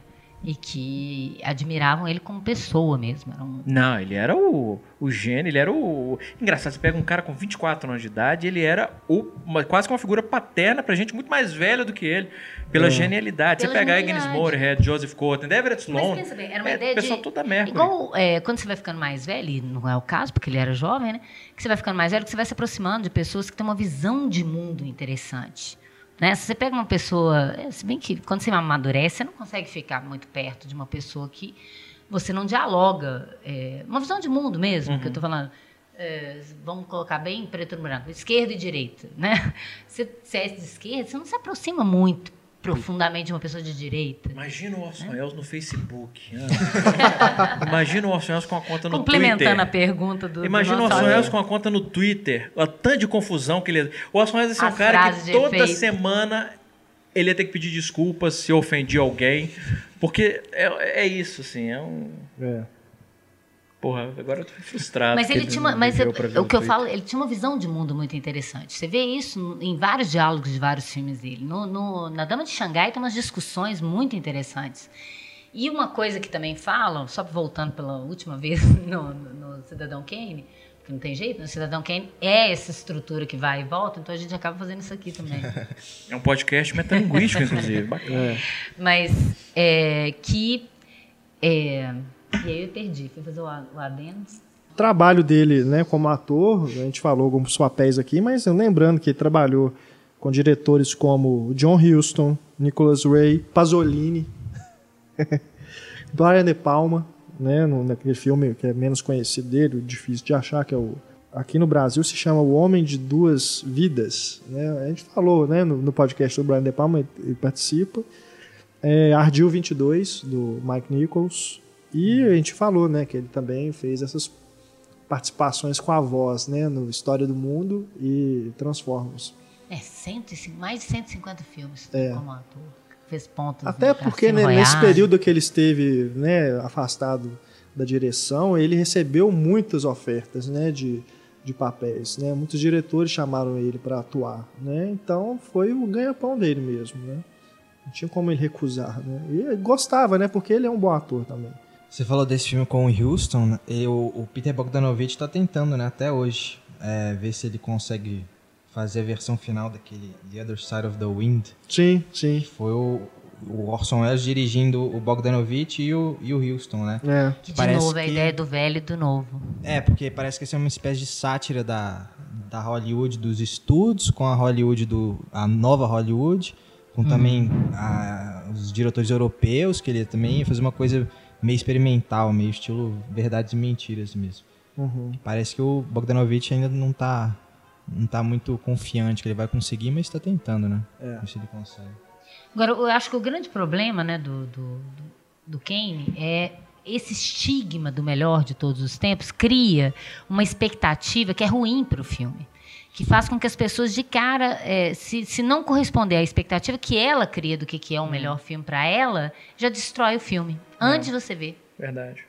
E que admiravam ele como pessoa mesmo. Era um, Não, ele era o, o gênio, ele era o... Engraçado, você pega um cara com 24 anos de idade, ele era o, uma- quase que uma figura paterna pra gente muito mais velha do que ele, pela genialidade. Pela você pegar Agnes. Moorhead, Joseph Cotten, Everett Mas Sloan, pensa bem, era uma é, ideia o pessoal de... todo da Mercury. Igual é, quando você vai ficando mais velho, e não é o caso, porque ele era jovem, né? Que você vai ficando mais velho, que você vai se aproximando de pessoas que têm uma visão de mundo interessante. Né? Se você pega uma pessoa... é, Se bem que quando você amadurece, você não consegue ficar muito perto de uma pessoa que você não dialoga. é, uma visão de mundo mesmo, que eu estou falando. É, vamos colocar bem preto no branco, esquerda e direita, né? Você, você é de esquerda, você não se aproxima muito profundamente uma pessoa de direita. Imagina o Orson Welles no Facebook. Imagina o Orson Welles com a conta no Complementando Twitter. a pergunta do. Imagina do o Orson. Welles com a conta no Twitter. A tanto de confusão que ele... O Orson Welles é um As cara que toda efeito. semana ele ia ter que pedir desculpas se ofendia alguém. Porque é, é isso, assim. É um... É. Porra, agora eu tô frustrado. Mas porque ele tinha uma, mas eu- o que eu falo, ele tinha uma visão de mundo muito interessante. Você vê isso em vários diálogos de vários filmes dele. No, no- na Dama de Xangai tem umas discussões muito interessantes. E uma coisa que também falam, só voltando pela última vez no, no- no Cidadão Kane, que não tem jeito, no Cidadão Kane é essa estrutura que vai e volta, então a gente acaba fazendo isso aqui também. É um podcast metalinguístico, inclusive. Bacana. Mas é, que. é, e aí eu perdi, fui fazer o, o adendo. trabalho dele né, como ator, a gente falou alguns papéis aqui, mas lembrando que ele trabalhou com diretores como John Huston, Nicholas Ray, Pasolini, Brian De Palma, né, no, naquele filme que é menos conhecido dele, difícil de achar, que é o aqui no Brasil se chama O Homem de Duas Vidas. Né? A gente falou né, no, no podcast do Brian De Palma, ele, ele participa. É, Ardil 22, do Mike Nichols. E a gente falou né, que ele também fez essas participações com a voz né, no História do Mundo e Transformers. É, 105, mais de 150 filmes É. como ator. Fez pontos Até porque né, nesse período que ele esteve né, afastado da direção, ele recebeu muitas ofertas né, de, de papéis. Né? Muitos diretores chamaram ele para atuar. Né? Então foi o ganha-pão dele mesmo. Né? Não tinha como ele recusar. Né? E ele gostava, né? porque ele é um bom ator também. Você falou desse filme com o Houston, né? e o, o Peter Bogdanovich tá tentando, né, até hoje, é, ver se ele consegue fazer a versão final daquele The Other Side of the Wind. Sim, sim. Foi o, o Orson Welles dirigindo o Bogdanovich e o, e o Houston, né? É. Que de Parece novo, a que- ideia do velho e do novo. É, porque parece que essa é uma espécie de sátira da, da Hollywood dos estúdios, com a Hollywood do. a nova Hollywood, com também a- os diretores europeus, que ele também ia fazer uma coisa meio experimental, meio estilo verdades e mentiras mesmo. Uhum. Parece que o Bogdanovich ainda não tá, não tá muito confiante que ele vai conseguir, mas tá tentando, né? É. Ver se ele consegue. Agora, eu acho que o grande problema né, do, do, do, do Kane é esse estigma do melhor de todos os tempos cria uma expectativa que é ruim para o filme. Que faz com que as pessoas de cara, eh, se, se não corresponder à expectativa que ela cria do que, que é o melhor filme para ela, já destrói o filme. Antes de você ver. Verdade.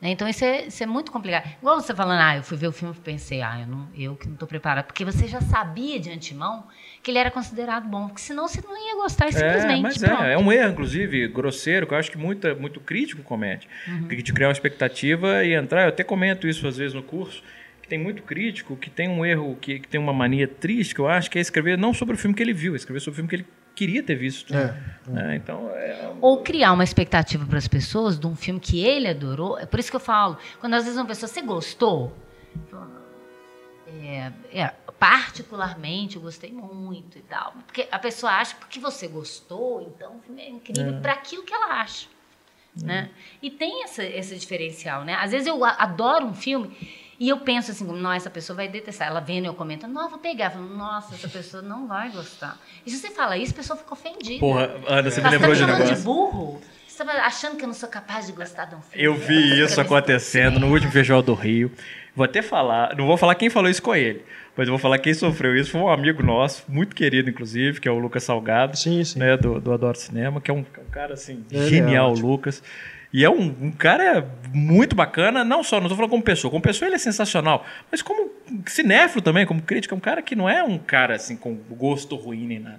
né? Então isso é, isso é muito complicado. Igual você falando, ah, eu fui ver o filme e pensei, ah, eu, não, eu que não estou preparado. Porque você já sabia de antemão que ele era considerado bom. Porque senão você não ia gostar simplesmente. É, mas pronto. é, é um erro, inclusive, grosseiro, que eu acho que muita, muito crítico comete. Uhum. Que te criar uma expectativa e entrar. Eu até comento isso às vezes no curso, que tem muito crítico que tem um erro, que, que tem uma mania triste, que eu acho que é escrever não sobre o filme que ele viu, é escrever sobre o filme que ele queria ter visto. É, né? Então, é, Ou criar uma expectativa para as pessoas de um filme que ele adorou. É por isso que eu falo, quando às vezes uma pessoa, você gostou? Eu falo, É, é, particularmente, eu gostei muito e tal. Porque a pessoa acha que porque você gostou, então o filme é incrível para aquilo que ela acha. Né? E tem essa, esse diferencial, né? Às vezes eu adoro um filme e eu penso assim, não, essa pessoa vai detestar. Ela vendo eu comento, não, eu vou pegar. Eu falo, Nossa, essa pessoa não vai gostar. E se você fala isso, a pessoa fica ofendida. porra, Ana, você me lembrou de um chamando de negócio. burro? Você estava achando que eu não sou capaz de gostar de um filme? Eu vi isso acontecendo no último Festival do Rio. Vou até falar, não vou falar quem falou isso com ele, mas eu vou falar quem sofreu isso. Foi um amigo nosso, muito querido, inclusive, que é o Lucas Salgado, Sim, sim. né, do, do Adoro Cinema, que é um, um cara assim, é genial, o ótimo. Lucas. E é um, um cara muito bacana, não só, não tô falando como pessoa, como pessoa ele é sensacional, mas como cinéfilo também, como crítico, é um cara que não é um cara assim com gosto ruim nem nada.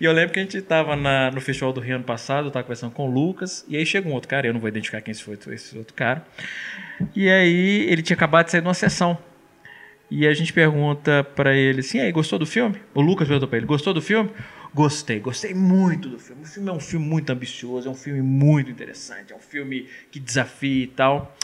E eu lembro que a gente estava no Festival do Rio ano passado, eu tava conversando com o Lucas, e aí chega um outro cara, eu não vou identificar quem foi esse outro cara. E aí ele tinha acabado de sair de uma sessão. E a gente pergunta pra ele assim: "E aí, gostou do filme?" O Lucas perguntou pra ele: "Gostou do filme?" Gostei, gostei muito do filme. O filme é um filme muito ambicioso, é um filme muito interessante, é um filme que desafia e tal.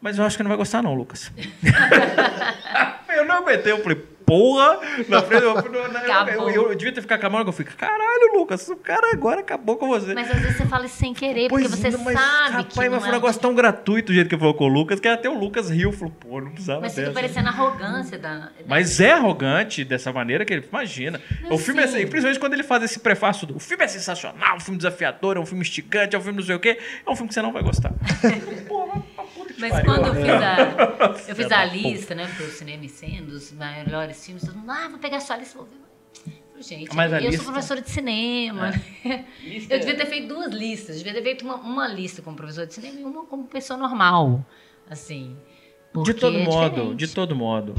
Mas eu acho que não vai gostar não, Lucas. eu não aguentei, eu falei, porra, na frente, eu, eu, eu, Acabou. eu- eu devia ter ficado com a mão, eu falei, caralho, Lucas, o cara agora acabou com você. Mas às vezes você fala isso sem querer, porque você não, mas, sabe rapaz, que mas não foi um é... negócio tão gratuito o jeito que ele falou com o Lucas, que até o Lucas riu, falou, pô, não precisava Mas fica parecendo arrogância da... da- Mas é arrogante dessa maneira que ele imagina. o filme é sim. assim, principalmente quando ele faz esse prefácio do o filme é sensacional, é um filme desafiador, é um filme instigante, é um filme não sei o quê, é um filme que você não vai gostar. Pô, mas pariu. quando eu fiz a, eu fiz a lista, né, pro cinema e cena, dos melhores filmes, todo mundo, ah, vou pegar lista, vou ver. Falei, Gente, Mas a eu lista- sou professora de cinema. né? Lista Eu é- devia ter feito duas listas. Devia ter feito uma, uma lista como professor de cinema e uma como pessoa normal. Assim. porque De todo é modo, diferente. de todo modo.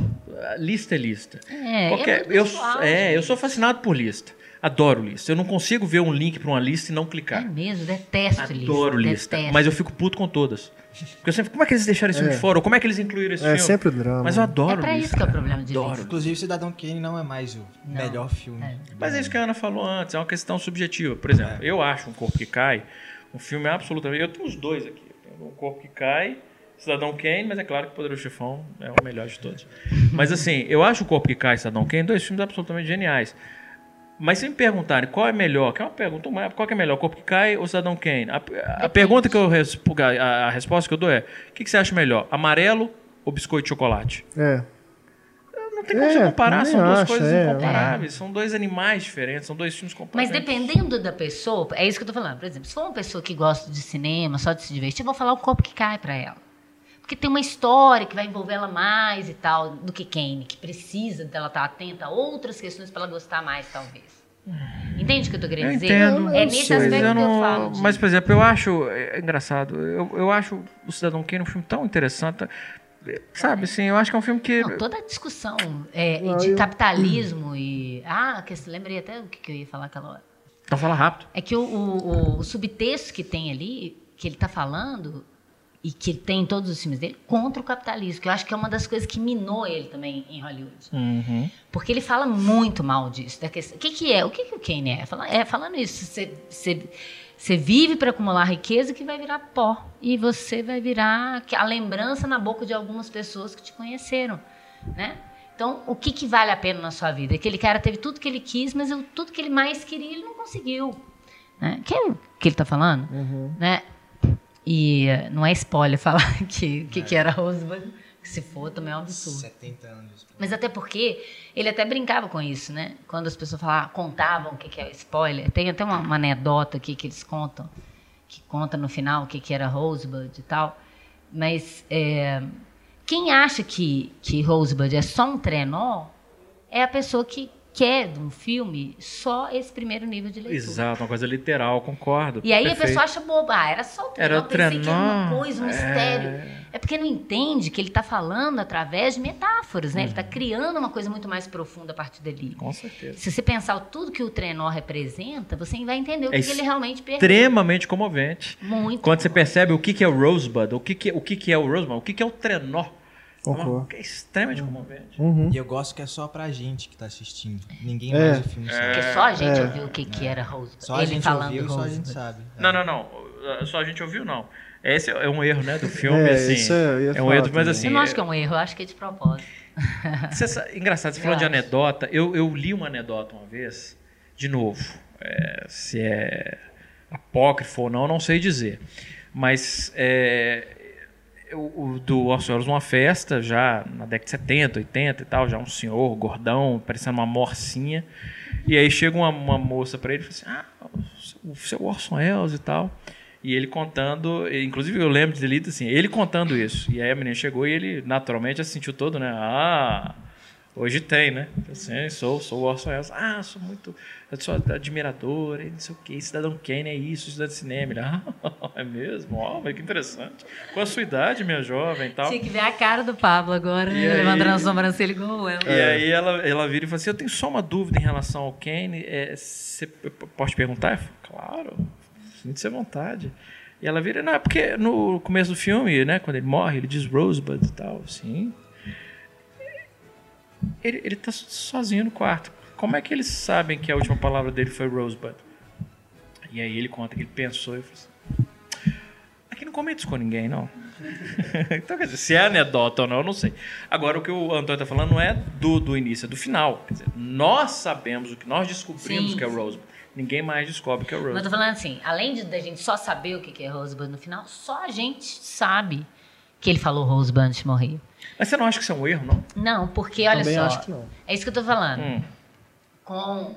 a Lista é lista. É, Qualquer- é eu, pessoal, é, eu sou fascinado por lista. Adoro lista. Eu não consigo ver um link para uma lista e não É clicar. mesmo, detesto lista. Adoro lista. Mas eu fico puto com todas. Porque eu sempre, como é que eles deixaram esse filme de fora? Ou como é que eles incluíram esse É filme? sempre drama. Mas eu É adoro pra lista. isso que é o problema de Adoro. Inclusive, Cidadão Kane não é mais o melhor filme. Mas é isso que a Ana falou antes, é uma questão subjetiva. Por exemplo, eu acho Um Corpo que Cai um filme absolutamente. Eu tenho os dois aqui. Um Corpo que Cai Cidadão Kane, mas é claro que Poderoso Chefão é o melhor de todos. Mas assim, eu acho o Corpo que Cai e Cidadão Kane dois filmes absolutamente geniais. Mas se me perguntarem qual é melhor, que é uma pergunta, mas qual que é melhor, Corpo que Cai ou Cidadão Kane? A, a pergunta que eu a, a resposta que eu dou é: o que, que você acha melhor, amarelo ou biscoito de chocolate? É. Não tem como É, você comparar, são duas acho, coisas é. incomparáveis, são dois animais diferentes, são dois filmes Mas completamente dependendo da pessoa, é isso que eu tô falando. Por exemplo, se for uma pessoa que gosta de cinema, só de se divertir, eu vou falar o corpo que cai pra ela. Porque tem uma história que vai envolver ela mais e tal, do que Kane, que precisa dela estar atenta a outras questões pra ela gostar mais, talvez. Entende o que eu tô querendo Eu dizer? entendo. É eu nesse sei, aspecto eu que eu não- falo. de- Mas, por exemplo, eu acho. É engraçado. Eu, eu acho o Cidadão Kane um filme tão interessante. Sabe, assim, eu acho que é um filme que. Não, toda a discussão é, Não, de eu- capitalismo e. Ah, que, lembrei até o que, que eu ia falar aquela hora. Então fala rápido. É que o, o, o subtexto que tem ali, que ele está falando, e que tem em todos os filmes dele, contra o capitalismo, que eu acho que é uma das coisas que minou ele também em Hollywood. Uhum. Porque ele fala muito mal disso. Da questão, o que, que é? O que, que o Kane é? Fala- É falando isso. Você, você, você vive para acumular riqueza que vai virar pó. E você vai virar a lembrança na boca de algumas pessoas que te conheceram. Né? Então, o que, que vale a pena na sua vida? Aquele cara teve tudo que ele quis, mas tudo que ele mais queria, ele não conseguiu. Né? Que é o que ele está falando? Né? E não é spoiler falar que que, que era Rosebud. que Se for, também é um absurdo. 70 anos. Mas até porque ele até brincava com isso, né? Quando as pessoas falavam, contavam o que, que é spoiler. Tem até uma, uma anedota aqui que eles contam, que conta no final o que, que era Rosebud e tal. Mas é, quem acha que, que Rosebud é só um trenó é a pessoa que quer de um filme só esse primeiro nível de leitura. Exato, uma coisa literal, concordo. E aí a perfeito. pessoa acha boba, ah, era só o trenó, Era o pensei que era uma trenó, coisa, um é. mistério. É porque não entende que ele está falando através de metáforas, né? Ele está criando uma coisa muito mais profunda a partir dali. Com certeza. Se você pensar tudo que o trenó representa, você vai entender o que, É que ele realmente perdeu. Extremamente comovente. Muito. Quando você percebe o que, que é o Rosebud, o que, que, o que, que é o Rosebud, o que, que é o trenó. Concordo. É extremamente comovente. Uhum. E eu gosto que é só pra gente que tá assistindo. Ninguém É. mais o filme sabe. Porque só a gente ouviu o que, que era Rosebud. Só a ele gente falando ouviu e só a gente sabe. Não, não, não. Só a gente ouviu, não. Esse é um erro, né, do filme, É, assim. isso eu ia é um erro, mas também. assim. Eu não acho que é um erro, eu acho que é de propósito. Você engraçado, você falou de anedota. Eu, eu li uma anedota uma vez, de novo. é, se é apócrifo ou não, eu não sei dizer. Mas é, o, o do Orson Welles numa festa, já na década de 70, 80 e tal, já um senhor gordão, parecendo uma morcinha. E aí chega uma, uma moça pra ele e fala assim: Ah, o seu, Orson Welles e tal. E ele contando, inclusive eu lembro de ter lido assim, ele contando isso. E aí a menina chegou e ele naturalmente se sentiu todo, né? Ah, hoje tem, né? Assim, sou, sou o Orson Welles. Ah, sou muito, eu sou admirador, não sei o que, Cidadão Kane é isso, estudante de cinema. Ele, ah, é mesmo? Ó, mas que interessante. Qual a sua idade, minha jovem e tal? Tinha que ver a cara do Pablo agora, E né? aí- levantando a sobrancelha igual ela. E aí ela, ela vira e fala assim, eu tenho só uma dúvida em relação ao Kane. É, você p- p- pode perguntar? Eu falo, claro, sinta-se à vontade. E ela vira, não, é porque no começo do filme, né, quando ele morre, ele diz Rosebud e tal, assim. Ele, ele tá sozinho no quarto. Como é que eles sabem que a última palavra dele foi Rosebud? E aí ele conta que ele pensou e falou assim, aqui não comete isso com ninguém, não. então, quer dizer, se é anedota ou não, eu não sei. Agora, o que o Antônio está falando não é do, do início, é do final. Quer dizer, nós sabemos o que nós descobrimos Sim, que é. Rosebud. Ninguém mais descobre que é o Mas eu Rosebud. tô falando assim, além de da gente só saber o que que é Rosebud no final, só a gente sabe que ele falou Rosebud antes de morrer. Mas você não acha que isso é um erro, não? Não, porque olha Também só. acho que não. É isso que eu tô falando. Hum. Com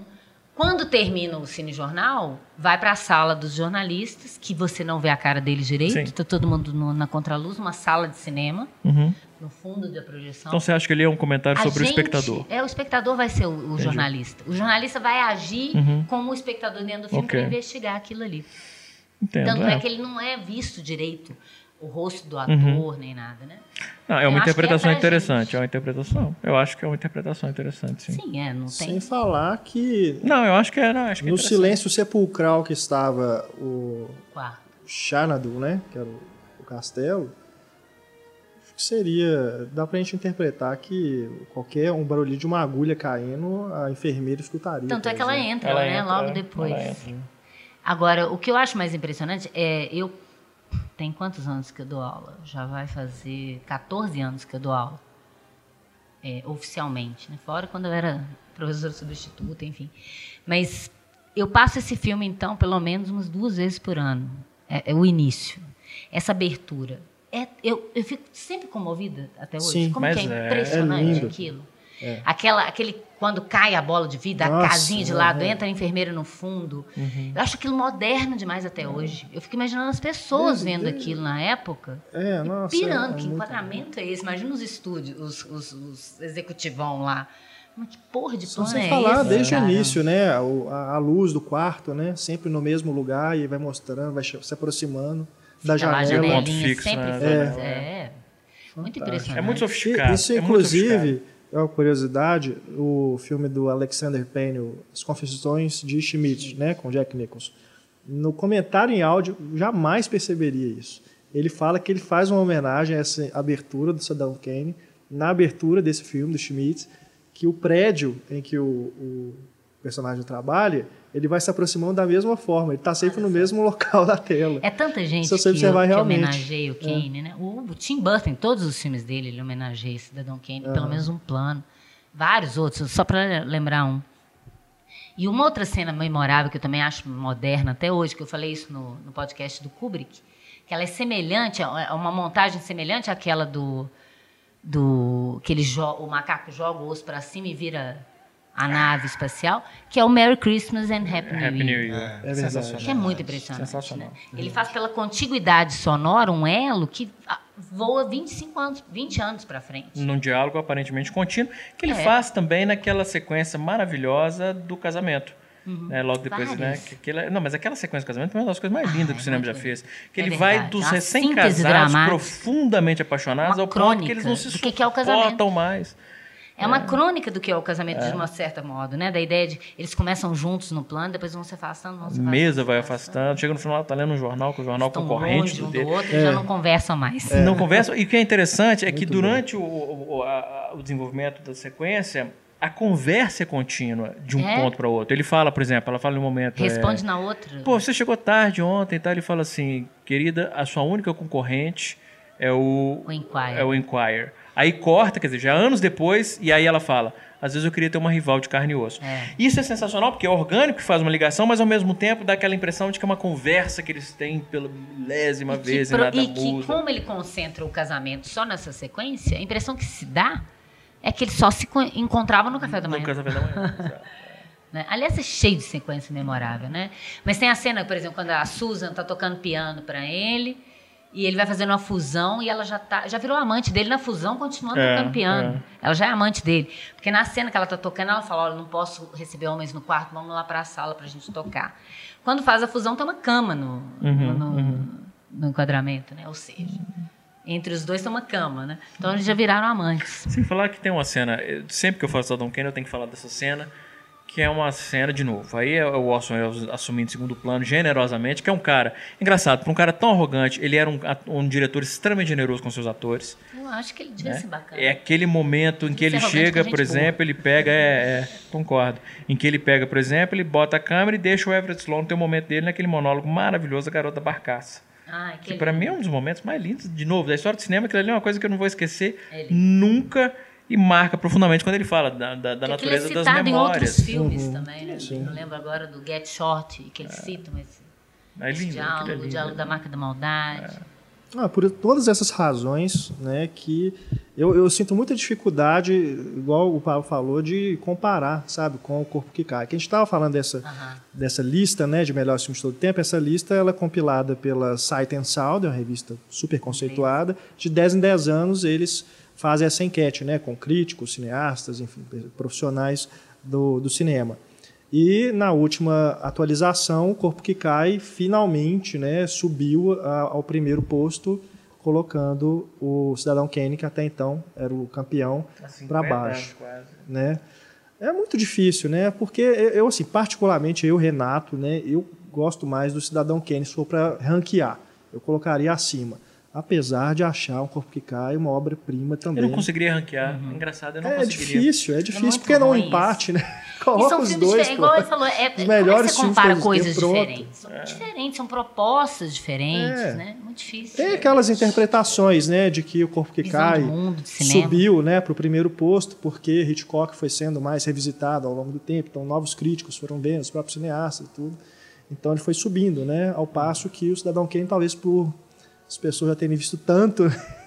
quando termina o cinejornal, vai para a sala dos jornalistas, que você não vê a cara deles direito, Sim. tá todo mundo no- na contraluz, uma sala de cinema, Uhum. no fundo da projeção. Então você acha que ele é um comentário A sobre o gente- espectador? É, o espectador vai ser o, o jornalista. O jornalista vai agir Uhum. como o espectador dentro do filme Ok. para investigar aquilo ali. Entendo. Tanto é. é. que ele não é visto direito, o rosto do ator, nem nada, né? Não, é eu uma que é interpretação pra interessante. gente. É uma interpretação. Eu acho que é uma interpretação interessante, sim. Sim, é, não tem. Sem falar que Não, eu acho que é. Não, acho que é no silêncio sepulcral que estava o quarto. Xanadu, né? Que era o, o castelo. Acho que seria. Dá pra gente interpretar que qualquer um barulhinho de uma agulha caindo, a enfermeira escutaria. Tanto é que ela exemplo. entra, Ela né? entra, logo é, depois. Agora, o que eu acho mais impressionante é eu tem quantos anos que eu dou aula? Já vai fazer 14 anos que eu dou aula. É, oficialmente, né? Fora quando eu era professora substituta, enfim. Mas eu passo esse filme, então, pelo menos umas duas vezes por ano. É, é o início. Essa abertura. É, eu, eu fico sempre comovida até hoje. Sim, Como que é é- impressionante é lindo. aquilo. Aquela, aquele, quando cai a bola de vida, a Nossa, casinha de lado, uhum. entra a enfermeira no fundo. Eu acho aquilo moderno demais até hoje. Eu fico imaginando as pessoas vendo aquilo na época. É, e nossa. pirando, é que muito- enquadramento é esse? Imagina os estúdios, os, os, os executivão lá. Mas que porra de Só plano sem é falar esse, desde cara? o início, né? O- A, a luz do quarto, né? Sempre no mesmo lugar e vai mostrando, vai se aproximando da Fica lá a janela. Fixo, sempre né? É. É. Muito impressionante. É muito sofisticado. Isso, é muito inclusive, é uma curiosidade, o filme do Alexander Payne, As Confissões de Schmidt, né, com Jack Nicholson. No comentário em áudio, jamais perceberia isso. Ele fala que ele faz uma homenagem a essa abertura do Saddam Kane, na abertura desse filme, do Schmidt, que o prédio em que o, o personagem trabalha, ele vai se aproximando da mesma forma. Ele está sempre no mesmo local da tela. É tanta gente Se você que, observar que realmente. É. homenageia o Kane, né? O, Tim Burton, em todos os filmes dele, ele homenageia Cidadão Kane, pelo menos um plano. Vários outros, só para lembrar um. E uma outra cena memorável que eu também acho moderna até hoje, que eu falei isso no, no podcast do Kubrick, que ela é semelhante, é uma montagem semelhante àquela do do que ele o macaco joga o osso para cima e vira a nave espacial, que é o Merry Christmas and Happy New Happy New Year. Year. É verdade. sensacional. Que é muito impressionante. Sensacional. né? Ele faz pela contiguidade sonora um elo que ah, voa 25 anos, 20 anos para frente. Num diálogo aparentemente contínuo, que ele É. faz também naquela sequência maravilhosa do casamento. né, logo depois, né? Uhum. Várias. Que, aquela- não, mas aquela sequência do casamento é uma das coisas mais lindas Ah, que o é cinema muito já fez. Que É ele verdade. vai dos recém-casados profundamente apaixonados Uma ao ponto que eles não crônica se do que que é o casamento. suportam mais. É uma crônica do que é o casamento, de uma certa modo, né? Da ideia de eles começam juntos no plano, depois vão se afastando, vão se afastando. Mesa vai afastando. afastando. Chega no final, tá lendo um jornal, que o jornal Estão concorrente longe do um dele. do outro e já não conversam mais. Não conversa. E o que é interessante é que durante o, o, a- o desenvolvimento da sequência, a conversa é contínua de um É. ponto para outro. Ele fala, por exemplo, ela fala em um momento. Responde é, na outra. Pô, você chegou tarde ontem e tal. Ele fala assim, querida, a sua única concorrente é o, O Inquirer. é o Inquirer. Aí corta, quer dizer, já anos depois, e aí ela fala. Às vezes eu queria ter uma rival de carne e osso. É. Isso é sensacional, porque é orgânico que faz uma ligação, mas ao mesmo tempo dá aquela impressão de que é uma conversa que eles têm pela milésima E vez e pro- nada e que muda. como ele concentra o casamento só nessa sequência, a impressão que se dá é que eles só se co- encontravam no café da manhã. No casamento da manhã. né? Aliás, é cheio de sequência memorável, né? Mas tem a cena, por exemplo, quando a Susan tá tocando piano para ele e ele vai fazendo uma fusão e ela já tá, já virou amante dele na fusão, continuando É, tocando piano. Ela já é amante dele, porque na cena que ela tá tocando, ela fala: "Olha, não posso receber homens no quarto, vamos lá para a sala pra gente tocar". Quando faz a fusão tem uma cama no, Uhum, no, no enquadramento, né? Ou seja, entre os dois tem uma cama, né? Então eles já viraram amantes. Sem falar que tem uma cena, eu- sempre que eu faço Adam Kane eu tenho que falar dessa cena, que é uma cena de novo. Aí é o Orson Welles assumindo segundo plano generosamente, que é um cara, engraçado, para um cara tão arrogante, ele era um, um diretor extremamente generoso com seus atores. Eu acho que ele devia ser bacana. É aquele momento em que ele chega, por gente boa. exemplo, ele pega, é, é, concordo, em que ele pega, por exemplo, ele bota a câmera e deixa o Everett Sloan ter o momento dele naquele monólogo maravilhoso da Garota Barcaça. Ah, Que aquele- pra mim é um dos momentos mais lindos, de novo, da história do cinema, que ali é uma coisa que eu não vou esquecer É lindo. nunca e marca profundamente quando ele fala da, da, da é natureza das citado em memórias. outros filmes também, né? Eu lembro agora do Get Short, que eles citam esse, É esse lindo, aquilo é diálogo, o lindo. diálogo da marca da maldade. Ah, por todas essas razões, né, que eu, eu sinto muita dificuldade, igual o Paulo falou, de comparar, sabe, com o Corpo que Cai. Que a gente estava falando dessa, dessa lista, né, de melhores filmes de todo o tempo. Essa lista ela é compilada pela Sight and Sound, é uma revista super conceituada. De 10 em 10 anos eles fazem essa enquete, né, com críticos, cineastas, enfim, profissionais do, do cinema. E na última atualização, o Corpo que Cai finalmente né, subiu a- ao primeiro posto, colocando o Cidadão Kane, que até então era o campeão, para 50 baixo. quase. Né? É muito difícil, né? Porque eu, assim, particularmente eu, Renato, né, eu gosto mais do Cidadão Kane se for para ranquear. Eu colocaria acima. Apesar de achar um corpo que cai uma obra-prima também. Eu não conseguiria ranquear. Engraçado, eu não é conseguiria. difícil, é difícil, muito porque não um empate, né? Coloca são os dois, diferentes, pô. igual ele falou, é, Os como é melhores que você filmes compara coisas diferentes? São diferentes, são propostas diferentes, É. né? Muito difícil. Tem aquelas interpretações, né, de que o corpo que Visão cai mundo, subiu, né, para o primeiro posto porque Hitchcock foi sendo mais revisitado ao longo do tempo, então novos críticos foram vendo, os próprios cineastas e tudo. Então ele foi subindo, né, ao passo que o Cidadão Kane talvez por as pessoas já terem visto tanto,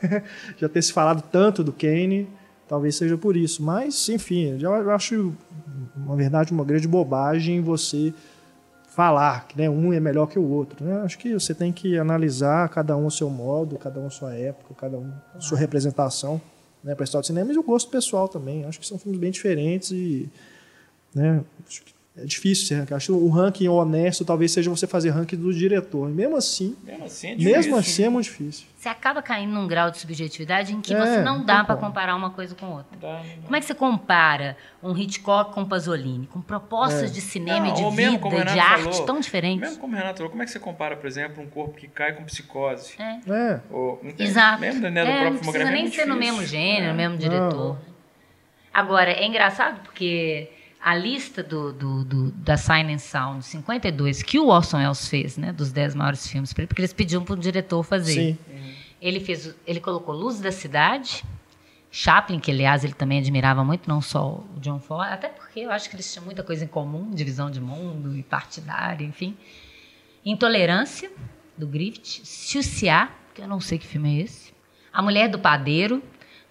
já ter se falado tanto do Kane, talvez seja por isso. Mas, enfim, eu acho, na verdade, uma grande bobagem você falar que né, um é melhor que o outro. Né? Acho que você tem que analisar cada um ao seu modo, cada um a sua época, cada um a sua representação né, para a história do cinema e o gosto pessoal também. Acho que são filmes bem diferentes e né, acho que é difícil ser ranking. Acho que o ranking honesto talvez seja você fazer ranking do diretor. E mesmo assim, Mesmo assim, é difícil. mesmo assim é muito difícil. Você acaba caindo num grau de subjetividade em que É, você não dá para comparar uma coisa com outra. Dá, não dá. Como é que você compara um Hitchcock com Pasolini, com propostas de cinema Não, e de vida, de arte falou, tão diferentes? Mesmo como o Renato falou, como é que você compara, por exemplo, um corpo que cai com psicose? É. É. Ou, Exato. Mesmo dentro da É, própria não precisa é nem ser no difícil. mesmo gênero, É. no mesmo diretor. Agora, é engraçado porque a lista do, do, do- da Sign and Sound 52 que o Orson Welles fez, né, dos 10 maiores filmes, porque eles pediam para o diretor fazer. Sim. Ele fez, ele colocou Luz da Cidade, Chaplin, que aliás ele também admirava muito, não só o John Ford, até porque eu acho que eles tinham muita coisa em comum, divisão de mundo e partidária, enfim. Intolerância, do Griffith, Chuciá, que eu não sei que filme é esse, A Mulher do Padeiro,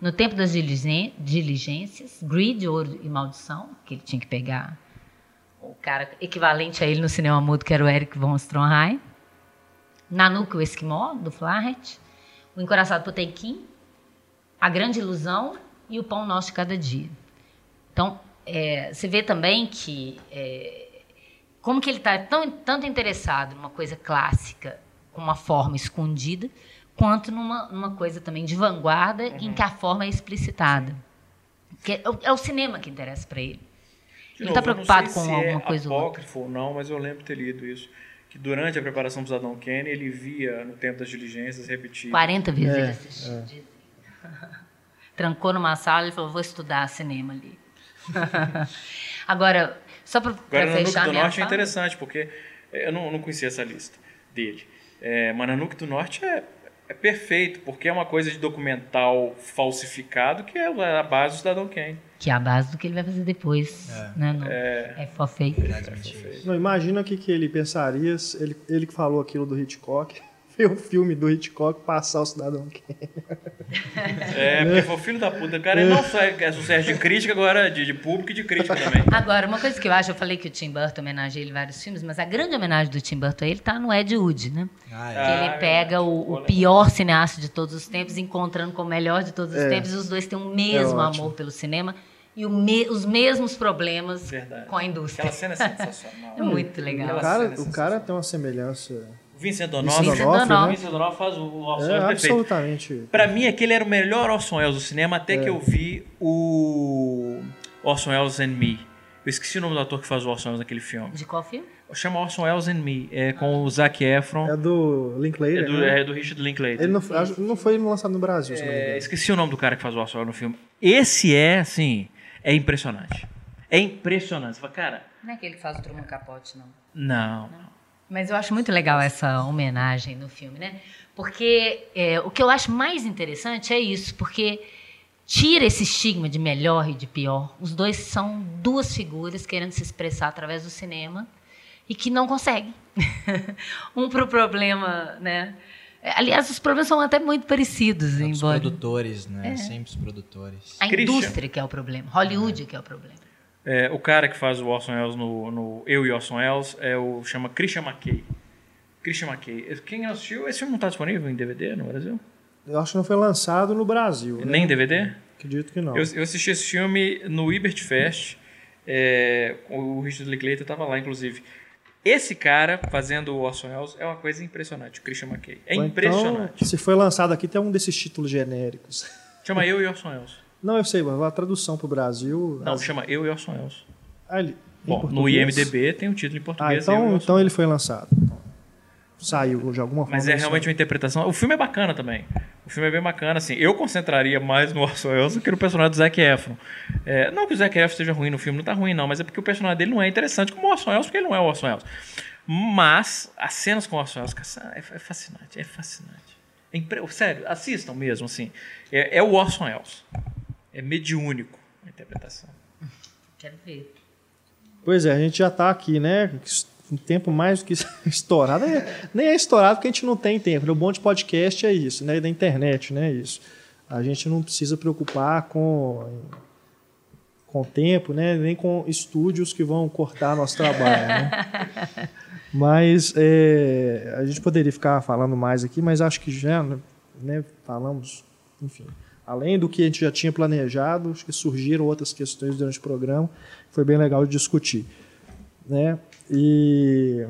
No Tempo das Diligências, Greed, Ouro e Maldição, que ele tinha que pegar o cara equivalente a ele no cinema mudo, que era o Eric von Stroheim, Nanuka, o Esquimó, do Flaherty, O Encoraçado Potemkin, A Grande Ilusão e O Pão Nosso de Cada Dia. Então, é, você vê também que é, como que ele está tão, tanto interessado numa coisa clássica com uma forma escondida, quanto numa, numa coisa também de vanguarda em que a forma é explicitada. Que é, o- é o cinema que interessa para ele. De Ele está eu não preocupado sei com se alguma é coisa ou outra. apócrifo ou não, mas eu lembro de ter lido isso. Que durante a preparação do Cidadão Kane, ele via no tempo das diligências repetir. 40 vezes É, ele assistiu. dizem. Trancou numa sala e falou: vou estudar cinema ali. Agora, só para Agora, no fechar do minha Norte é fala, interessante, porque eu não, não conhecia essa lista dele. É, mas Nanuque do Norte é, é perfeito, porque é uma coisa de documental falsificado que é a base do Cidadão Kane. que é a base do que ele vai fazer depois. Né, no é. for Fake. Não, imagina o que, que ele pensaria se ele, ele que falou aquilo do Hitchcock, ver o filme do Hitchcock passar o Cidadão Kane. É, porque foi o filho da puta. O cara ele não só é sucesso de crítica, agora de, de público e de crítica também. Agora, uma coisa que eu acho, eu falei que o Tim Burton homenageia ele em vários filmes, mas a grande homenagem do Tim Burton a ele tá no Ed Wood, né? Ah, Que é. ele Ah, pega o, o pior cineasta de todos os tempos, encontrando com o melhor de todos os É. tempos, e os dois têm o mesmo É amor pelo cinema e o me- os mesmos problemas Verdade. com a indústria. Aquela cena é sensacional. É muito legal. O cara, é o cara tem uma semelhança Vincent Vincent D'Onofrio. D'Onofrio, D'Onofrio. né? Vincent D'Onofrio faz o Orson É Welles perfeito. absolutamente. Pra mim, aquele era o melhor Orson Welles do cinema, até que eu vi o Orson Welles and Me. Eu esqueci o nome do ator que faz o Orson Welles naquele filme. De qual filme? Chama Orson Welles and Me. É com o Zac Efron. É do Linklater. É do, né? é do Richard Linklater. Ele não, não foi lançado no Brasil, se não me É, engano. esqueci o nome do cara que faz o Orson Welles no filme. Esse é, assim, é impressionante. É impressionante. Você fala, cara, Não é aquele que faz o Truman Capote, não. não. Mas eu acho muito legal essa homenagem no filme, né? Porque é, o que eu acho mais interessante é isso, porque tira esse estigma de melhor e de pior. Os dois são duas figuras querendo se expressar através do cinema e que não conseguem. um para o problema, né? É, Aliás, os problemas são até muito parecidos, Os embora produtores, É. né? Sempre os produtores. a Christian. indústria que é o problema, Hollywood que é o problema. É, o cara que faz o Orson Welles no, no Eu e Orson Welles é o chama Christian McKay. Christian McKay. Quem assistiu, esse filme não está disponível em DVD no Brasil? Eu acho que não foi lançado no Brasil. né? Nem DVD? Acredito que não. Eu, eu assisti esse filme no Ibert Fest. É, o Richard Linklater estava lá, inclusive. Esse cara fazendo o Orson Welles é uma coisa impressionante, o Christian McKay. É Ou impressionante. Então, se foi lançado aqui, tem um desses títulos genéricos. Chama Eu e Orson Welles. Não, eu sei, a tradução pro Brasil. Não, as- chama Eu e Orson Welles. Ah, ele- Bom, no? IMDB tem o título em Ah, português. E então, então ele foi lançado. saiu de alguma forma. Mas é realmente uma interpretação. O filme é bacana também. O filme é bem bacana, assim. Eu concentraria mais no Orson Welles do que no personagem do Zac Efron. É, não que o Zac Efron esteja ruim no filme, não tá ruim não, mas é porque o personagem dele não é interessante como o Orson Welles, porque ele não é o Orson Welles. Mas as cenas com o Orson Welles, é, é fascinante, é fascinante. É impre- Sério, assistam mesmo, assim. É, é o Orson Welles. É mediúnico a interpretação. Quero ver. Pois é, a gente já tá aqui, né? Um tempo mais do que estourado. Nem é, nem é estourado porque a gente não tem tempo. O bom de podcast é isso, né? Da internet, né? Isso. A gente não precisa preocupar com com o tempo, né? Nem com estúdios que vão cortar nosso trabalho, né? Mas é, a gente poderia ficar falando mais aqui, mas acho que já né, falamos, enfim, além do que a gente já tinha planejado, acho que surgiram outras questões durante o programa, foi bem legal de discutir, né? E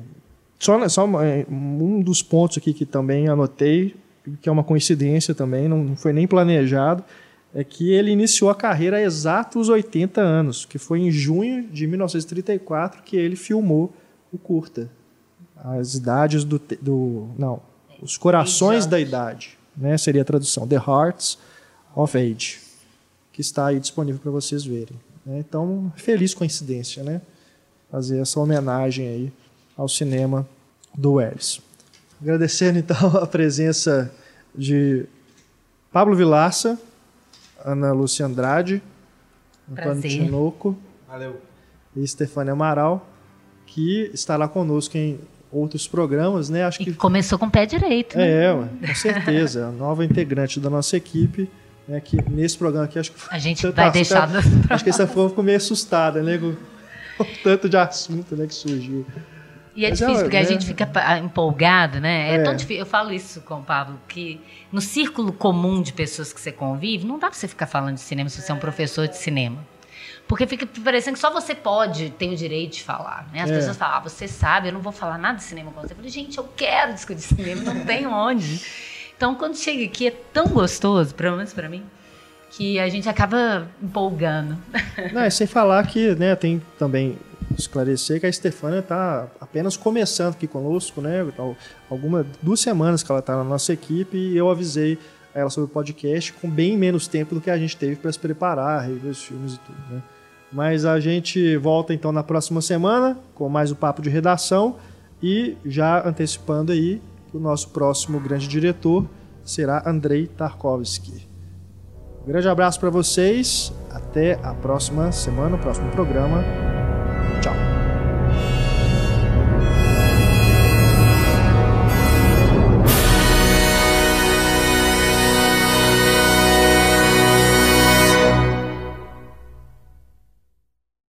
só, só é, um dos pontos aqui que também anotei, que é uma coincidência também, não, foi nem planejado, é que ele iniciou a carreira há exatos 80 anos, que foi em junho de 1934 que ele filmou o curta. As idades do, do não, os corações da idade, né? Seria a tradução, The Hearts of Age, que está aí disponível para vocês verem. né? Então, feliz coincidência, né? Fazer essa homenagem aí ao cinema do Welles. Agradecendo então a presença de Pablo Vilaça, Ana Lúcia Andrade, Antônio Prazer. Tinoco Valeu. e Stefania Amaral, que estará conosco em outros programas, né? Acho E que começou com o pé direito. né? é, com certeza, a nova integrante da nossa equipe, né, que nesse programa aqui acho que A gente vai assunto- deixar. acho que essa foi ficou meio assustada, né, com o tanto de assunto, né, que surgiu. E é Mas difícil, é, porque a né? gente fica pa- empolgado, né? É, É. tão difícil. Eu falo isso com o Pablo, que no círculo comum de pessoas que você convive, não dá pra você ficar falando de cinema se você é um professor de cinema. Porque fica parecendo que só você pode, tem o direito de falar. Né? As É. pessoas falam, ah, você sabe, eu não vou falar nada de cinema com você. Eu falei, gente, eu quero discutir cinema, não tenho onde. Então, quando chega aqui, é tão gostoso, pelo menos pra mim, que a gente acaba empolgando. Não, e sem falar que, né, tem também esclarecer que a Stefania está apenas começando aqui conosco, né? Então, alguma duas semanas que ela está na nossa equipe e eu avisei ela sobre o podcast com bem menos tempo do que a gente teve para se preparar, rever os filmes e tudo, né? Mas a gente volta então na próxima semana com mais o papo de redação e já antecipando aí o nosso próximo grande diretor será Andrei Tarkovsky. Um grande abraço para vocês. Até a próxima semana, o próximo programa.